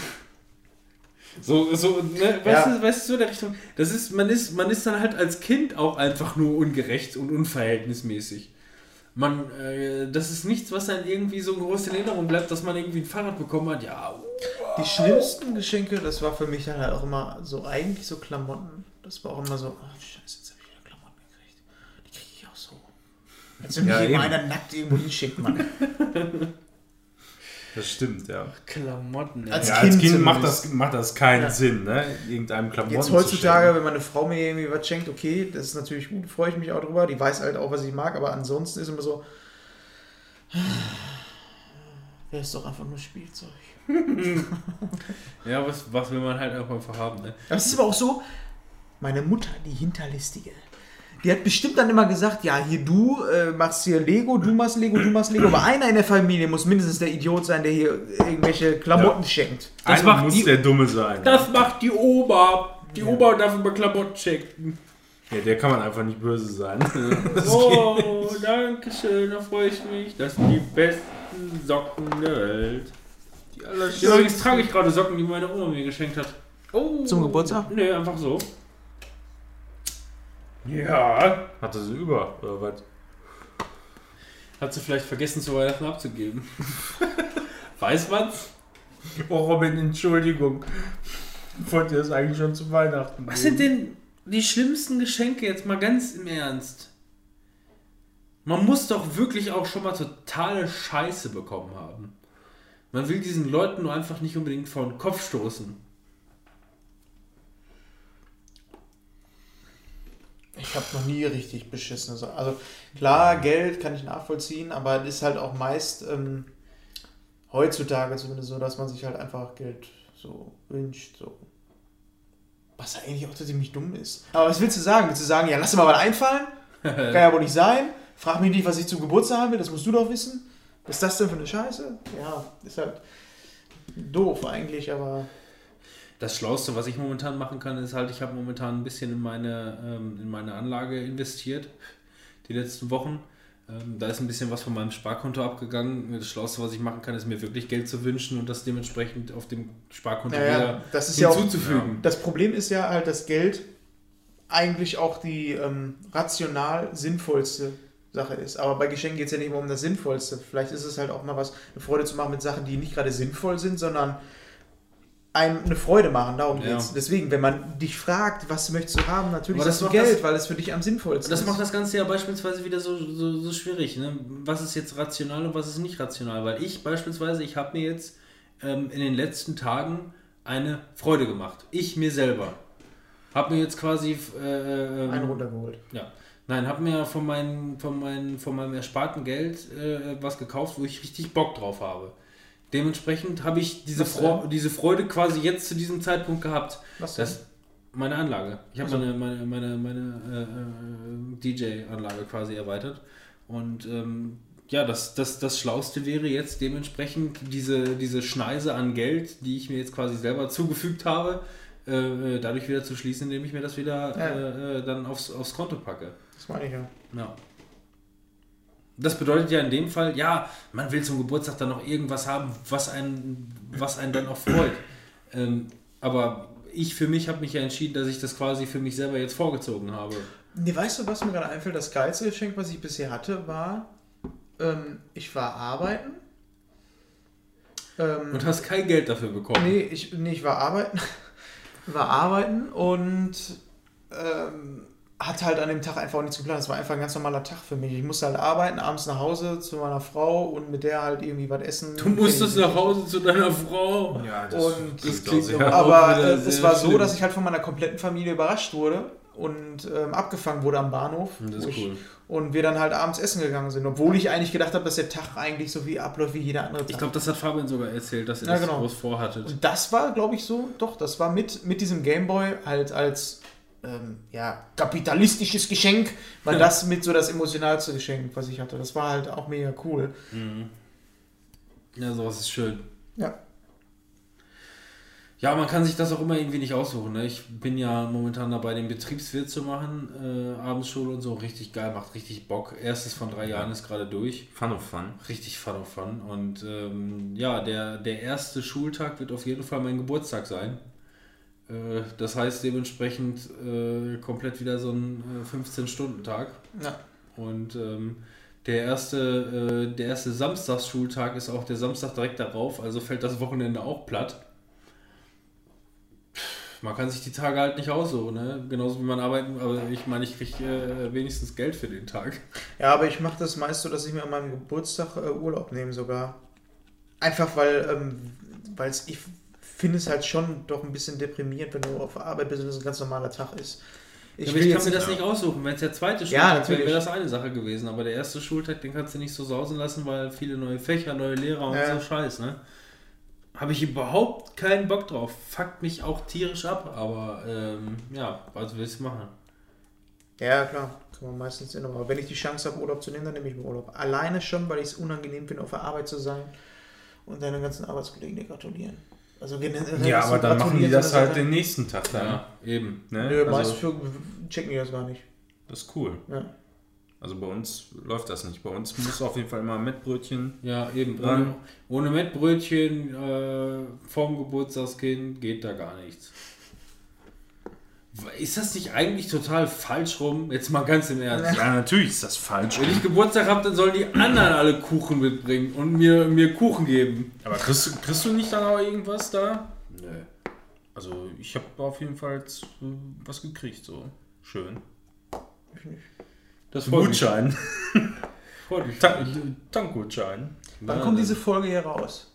S3: So, so, ne, weißt,
S1: Ja.
S3: du, weißt du, so in der Richtung. Das ist, man ist, man ist dann halt als Kind auch einfach nur ungerecht und unverhältnismäßig. Man, äh, das ist nichts, was dann irgendwie so groß in Erinnerung bleibt, dass man irgendwie ein Fahrrad bekommen hat. Ja,
S1: Die schlimmsten Geschenke, das war für mich dann halt auch immer so, eigentlich so Klamotten. Das war auch immer so, oh scheiße, jetzt habe ich wieder Klamotten gekriegt. Die kriege ich auch so. Als wenn
S2: Ja,
S1: mich einer nackt irgendwo hinschickt, Mann.
S2: Das stimmt, ja.
S3: Klamotten.
S1: Als
S2: ja,
S1: Kind
S2: als Kind macht das, macht das keinen
S1: Ja.
S2: Sinn, ne? Irgendeinem Klamotten
S1: Jetzt
S2: zu
S1: heutzutage, wenn meine Frau mir irgendwie was schenkt, okay, das ist natürlich gut, freue ich mich auch drüber. Die weiß halt auch, was ich mag, aber ansonsten ist immer so, wäre es doch einfach nur Spielzeug.
S3: Ja, was, was will man halt auch einfach haben, ne?
S1: Aber es ist aber auch so, meine Mutter, die Hinterlistige, die hat bestimmt dann immer gesagt, ja, hier du äh, machst hier Lego, du machst Lego, du machst Lego. Aber einer in der Familie muss mindestens der Idiot sein, der hier irgendwelche Klamotten schenkt.
S3: Das
S2: Einer
S3: macht
S2: muss
S3: die-
S2: der Dumme sein.
S3: Das macht die Oma. Die Oma darf über Klamotten checken.
S2: ja, der kann man einfach nicht böse sein.
S3: Oh, danke schön, da freue ich mich. Das sind die besten Socken der Welt. Die allerschönsten. Übrigens trage ich gerade Socken, die meine Oma mir geschenkt hat. Oh.
S1: Zum Geburtstag?
S3: Nee, einfach so. Ja.
S2: Hatte sie über, oder was?
S3: Hat sie vielleicht vergessen, zu Weihnachten abzugeben. Weiß man's?
S2: Oh, Robin, Entschuldigung. Ich wollte das eigentlich schon zu Weihnachten
S3: Was
S2: geben.
S3: sind denn die schlimmsten Geschenke jetzt mal ganz im Ernst? Man muss doch wirklich auch schon mal totale Scheiße bekommen haben. Man will diesen Leuten nur einfach nicht unbedingt vor den Kopf stoßen.
S1: Ich habe noch nie richtig beschissen. Also, klar, Geld kann ich nachvollziehen, aber es ist halt auch meist ähm, heutzutage zumindest so, dass man sich halt einfach Geld so wünscht. So. Was eigentlich auch ziemlich dumm ist. Aber was willst du sagen? Willst du sagen, ja, lass dir mal was einfallen? Kann ja wohl nicht sein. Frag mich nicht, was ich zum Geburtstag haben will, das musst du doch wissen. Was ist das denn für eine Scheiße? Ja, ist halt doof eigentlich, aber
S3: Das Schlauste, was ich momentan machen kann, ist halt, ich habe momentan ein bisschen in meine, ähm, in meine Anlage investiert, die letzten Wochen. Ähm, da ist ein bisschen was von meinem Sparkonto abgegangen. Das Schlauste, was ich machen kann, ist mir wirklich Geld zu wünschen und das dementsprechend auf dem Sparkonto
S1: Naja,
S3: wieder
S1: das ist ja auch-
S3: hinzuzufügen.
S1: Das Problem ist ja halt, dass Geld eigentlich auch die ähm, rational sinnvollste Sache ist. Aber bei Geschenken geht es ja nicht immer um das Sinnvollste. Vielleicht ist es halt auch mal was, eine Freude zu machen mit Sachen, die nicht gerade sinnvoll sind, sondern einem eine Freude machen. Darum
S3: Ja.
S1: geht's. Deswegen, wenn man dich fragt, was möchtest du haben, natürlich
S3: Aber das
S1: sagst du Geld,
S3: das-
S1: weil es für dich am sinnvollsten
S3: Das
S1: ist.
S3: macht das Ganze ja beispielsweise wieder so, so, so schwierig. Ne? Was ist jetzt rational und was ist nicht rational? Weil ich beispielsweise, ich habe mir jetzt ähm, in den letzten Tagen eine Freude gemacht. Ich mir selber. Habe mir jetzt quasi... Äh, ähm,
S1: einen runtergeholt.
S3: Ja. Nein, habe mir von, meinem von, meinem von meinem ersparten Geld äh, was gekauft, wo ich richtig Bock drauf habe. Dementsprechend habe ich diese,
S1: denn?
S3: diese Freude quasi jetzt zu diesem Zeitpunkt gehabt.
S1: Was
S3: das, meine Anlage. Ich habe
S1: Also-
S3: meine, meine, meine, meine äh, äh, DJ-Anlage quasi erweitert. Und ähm, ja, das, das, das Schlauste wäre jetzt dementsprechend diese, diese Schneise an Geld, die ich mir jetzt quasi selber zugefügt habe, äh, äh, dadurch wieder zu schließen, indem ich mir das wieder
S1: Ja.
S3: äh, äh, dann aufs, aufs Konto packe.
S1: Das meine ich ja.
S3: Ja. Das bedeutet ja in dem Fall, ja, man will zum Geburtstag dann noch irgendwas haben, was einen, was einen dann auch freut. Ähm, aber ich für mich habe mich ja entschieden, dass ich das quasi für mich selber jetzt vorgezogen habe.
S1: Nee, weißt du, was mir gerade einfällt? Das geilste Geschenk, was ich bisher hatte, war, ähm, ich war arbeiten. Ähm,
S3: Und hast kein Geld dafür bekommen.
S1: Nee, ich, nee, ich war arbeiten. war arbeiten und ähm, hatte halt an dem Tag einfach auch nichts geplant. Es war einfach ein ganz normaler Tag für mich. Ich musste halt arbeiten, abends nach Hause zu meiner Frau und mit der halt irgendwie was essen.
S3: Du musstest nach Hause zu deiner Frau.
S2: Ja,
S1: Und
S3: das klingt
S2: sehr-
S3: aber-
S1: äh, es war so,
S3: schlimm.
S1: dass ich halt von meiner kompletten Familie überrascht wurde. und ähm, abgefangen wurde am Bahnhof.
S3: Das ist
S1: ich-
S3: cool.
S1: Und wir dann halt abends essen gegangen sind, obwohl ich eigentlich gedacht habe, dass der Tag eigentlich so wie abläuft wie jeder andere Tag.
S3: Ich glaube, das hat Fabian sogar erzählt, dass ihr
S1: Ja,
S3: das
S1: genau.
S3: groß vorhattet.
S1: Und das war, glaube ich, so, doch, das war mit, mit diesem Gameboy halt als ähm, ja, kapitalistisches Geschenk, war das mit so das emotionalste Geschenk, was ich hatte. Das war halt auch mega cool.
S3: Ja, sowas ist schön.
S1: Ja.
S3: Ja, man kann sich das auch immer irgendwie nicht aussuchen. Ne? Ich bin ja momentan dabei, den Betriebswirt zu machen, äh, Abendschule und so. Richtig geil, macht richtig Bock. Erstes von drei Jahren ist gerade durch.
S2: Fun of Fun.
S3: Richtig fun of fun. Und ähm, ja, der, der erste Schultag wird auf jeden Fall mein Geburtstag sein. Äh, das heißt dementsprechend äh, komplett wieder so ein äh, 15-Stunden-Tag.
S1: Ja.
S3: Und ähm, der erste, äh, der erste Samstagsschultag ist auch der Samstag direkt darauf, also fällt das Wochenende auch platt. Man kann sich die Tage halt nicht aussuchen, ne? Genauso wie man arbeiten, aber ich meine, ich kriege äh, wenigstens Geld für den Tag.
S1: Ja, aber ich mache das meist so, dass ich mir an meinem Geburtstag äh, Urlaub nehme sogar. Einfach weil ähm, weil's, ich finde es halt schon doch ein bisschen deprimierend, wenn du auf der Arbeit bist und es ein ganz normaler Tag ist.
S3: Ich, ich kann mir das nicht aussuchen. Wenn es der zweite Schultag wäre,
S1: natürlich.
S3: wäre das eine Sache gewesen. Aber der erste Schultag, den kannst du nicht so sausen lassen, weil viele neue Fächer, neue Lehrer und
S1: Ja.
S3: so Scheiß, ne? Habe ich überhaupt keinen Bock drauf. Fuckt mich auch tierisch ab, aber ähm, ja, was willst du machen?
S1: Ja, klar. Kann man meistens immer. Aber wenn ich die Chance habe, Urlaub zu nehmen, dann nehme ich mir Urlaub. Alleine schon, weil ich es unangenehm finde, auf der Arbeit zu sein und deine ganzen Arbeitskollegen dir gratulieren. Also generell
S2: Ja,
S1: so
S2: aber dann machen die das halt den nächsten Tag dann.
S3: Ja, eben.
S2: Ne?
S1: Nö, meist
S2: also,
S1: für, checken die das gar nicht.
S2: das ist cool.
S1: Ja.
S2: Also bei uns läuft das nicht. Bei uns muss auf jeden Fall immer ein Mettbrötchen.
S3: Ja, eben.
S2: Dran.
S3: Ohne, ohne Mettbrötchen äh, vorm Geburtstagskind geht da gar nichts. Ist das nicht eigentlich total falsch rum? Jetzt mal ganz im Ernst.
S2: Ja, natürlich ist das falsch.
S3: Wenn ich Geburtstag habe, dann sollen die anderen alle Kuchen mitbringen und mir, mir Kuchen geben.
S2: Aber kriegst, du- kriegst du nicht dann auch irgendwas da?
S3: Nö.
S2: Also ich habe auf jeden Fall äh, was gekriegt, so schön.
S3: Das freut.
S2: Gutschein.
S3: Freut mich.
S2: Ta Tankgutschein.
S1: Wann kommt diese Folge hier raus?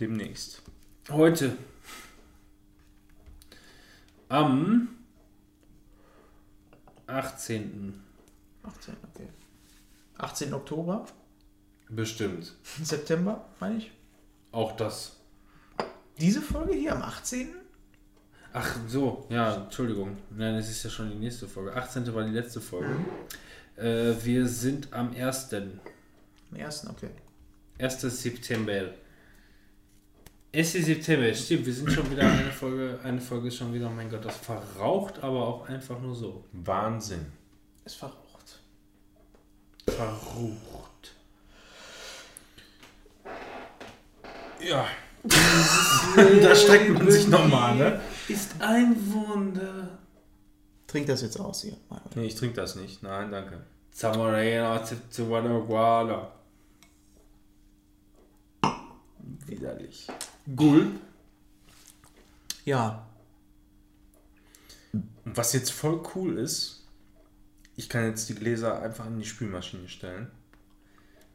S2: Demnächst.
S3: Heute. Am 18.
S1: 18, okay. 18. Oktober,
S3: Bestimmt.
S1: September, meine ich.
S3: Auch das.
S1: Diese Folge hier am 18.
S3: Ach so, ja, Entschuldigung. Nein, es ist ja schon die nächste Folge. 18. war die letzte Folge. Äh, wir sind am 1.
S1: Am 1. okay.
S3: 1. September. 1. September, stimmt, wir sind schon wieder eine Folge, eine Folge ist schon wieder, mein Gott, das verraucht, aber auch einfach nur so.
S2: Wahnsinn.
S1: Ist verraucht.
S3: Verrucht.
S2: Ja. da streckt man sich nochmal, ne?
S3: Ist ein Wunder.
S1: Trink das jetzt aus hier.
S2: Nee, ich trinke das nicht. Nein, danke.
S3: Zipzuanaguala.
S2: Widerlich.
S3: Gul.
S1: Ja.
S2: Und was jetzt voll cool ist, ich kann jetzt die Gläser einfach in die Spülmaschine stellen.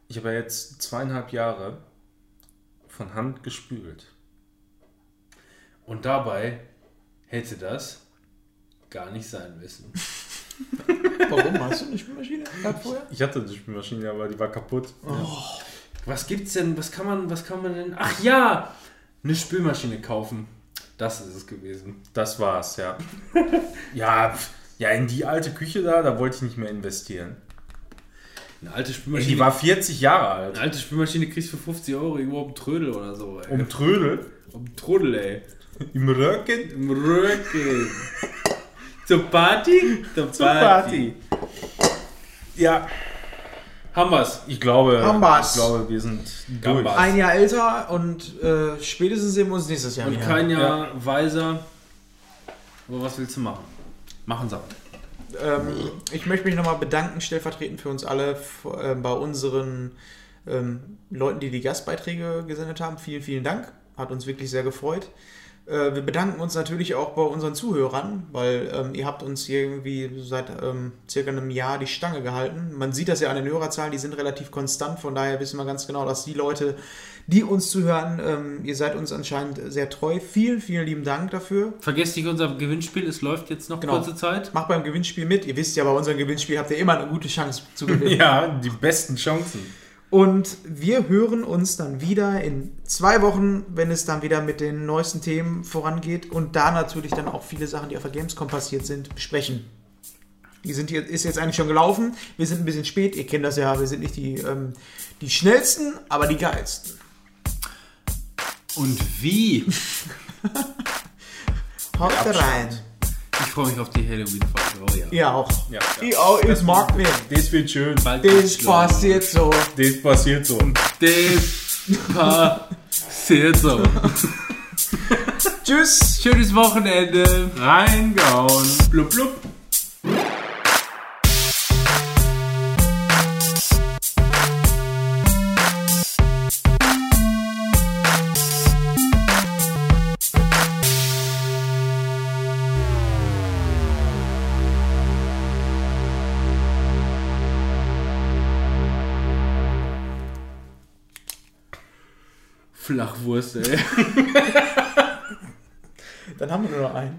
S2: Ich habe ja jetzt zweieinhalb Jahre von Hand gespült.
S3: Und dabei hätte das gar nicht sein müssen.
S1: Warum hast du eine Spülmaschine gehabt vorher?
S2: Ich hatte die Spülmaschine, aber die war kaputt.
S3: Was gibt's denn? Was kann man, was kann man denn? Ach ja! Eine Spülmaschine kaufen. Das ist es gewesen.
S2: Das war's, ja. ja, pf, ja, in die alte Küche da, da wollte ich nicht mehr investieren.
S3: Eine alte
S2: Ey,
S3: Spülmaschine.
S2: die war 40 Jahre
S3: eine
S2: alt.
S3: alte Spülmaschine kriegst du für 50 Euro irgendwo um Trödel oder so. Ey.
S2: Um Trödel.
S3: um Trödel, ey.
S2: Im Röcken.
S3: Im Rücken. Zur Party? Zur
S2: Party. Ja,
S3: Haben wir's.
S2: ich glaube,
S1: Haben wir's.
S2: ich glaube, wir sind durch.
S1: Ein Jahr älter und äh, spätestens sehen wir uns nächstes Jahr
S3: Und
S1: wieder.
S3: kein Jahr weiser. Aber was willst du machen? Machen sie.
S1: Ähm, ich möchte mich nochmal bedanken, stellvertretend für uns alle, äh, bei unseren ähm, Leuten, die die Gastbeiträge gesendet haben. Vielen, vielen Dank. Hat uns wirklich sehr gefreut. Äh, wir bedanken uns natürlich auch bei unseren Zuhörern, weil ähm, ihr habt uns hier irgendwie seit ähm, circa einem Jahr die Stange gehalten. Man sieht das ja an den Hörerzahlen, die sind relativ konstant. Von daher wissen wir ganz genau, dass die Leute, die uns zuhören, ähm, ihr seid uns anscheinend sehr treu. Vielen, vielen lieben Dank dafür.
S3: Vergesst nicht unser Gewinnspiel, es läuft jetzt noch
S1: Genau.
S3: kurze Zeit.
S1: Macht beim Gewinnspiel mit. Ihr wisst ja, bei unserem Gewinnspiel habt ihr immer eine gute Chance zu gewinnen.
S2: Ja, die besten Chancen.
S1: Und wir hören uns dann wieder in zwei Wochen, wenn es dann wieder mit den neuesten Themen vorangeht und da natürlich dann auch viele Sachen, die auf der Gamescom passiert sind, besprechen. Die sind hier, ist jetzt eigentlich schon gelaufen. Wir sind ein bisschen spät, ihr kennt das ja, wir sind nicht die, ähm, die schnellsten, aber die geilsten.
S3: Und wie?
S1: Haut da rein.
S3: Ich freue mich auf die Halloween-Folge. Oh ja.
S1: Ja, auch.
S2: Ja,
S1: Ich auch, ich mag mich.
S2: Das wird schön.
S3: Bald
S1: Das passiert so.
S2: Das passiert so.
S3: Das passiert so.
S1: Tschüss.
S3: Schönes Wochenende.
S2: Reingauen. Blub, blub.
S3: Flachwurst, ey.
S1: Dann haben wir nur noch einen.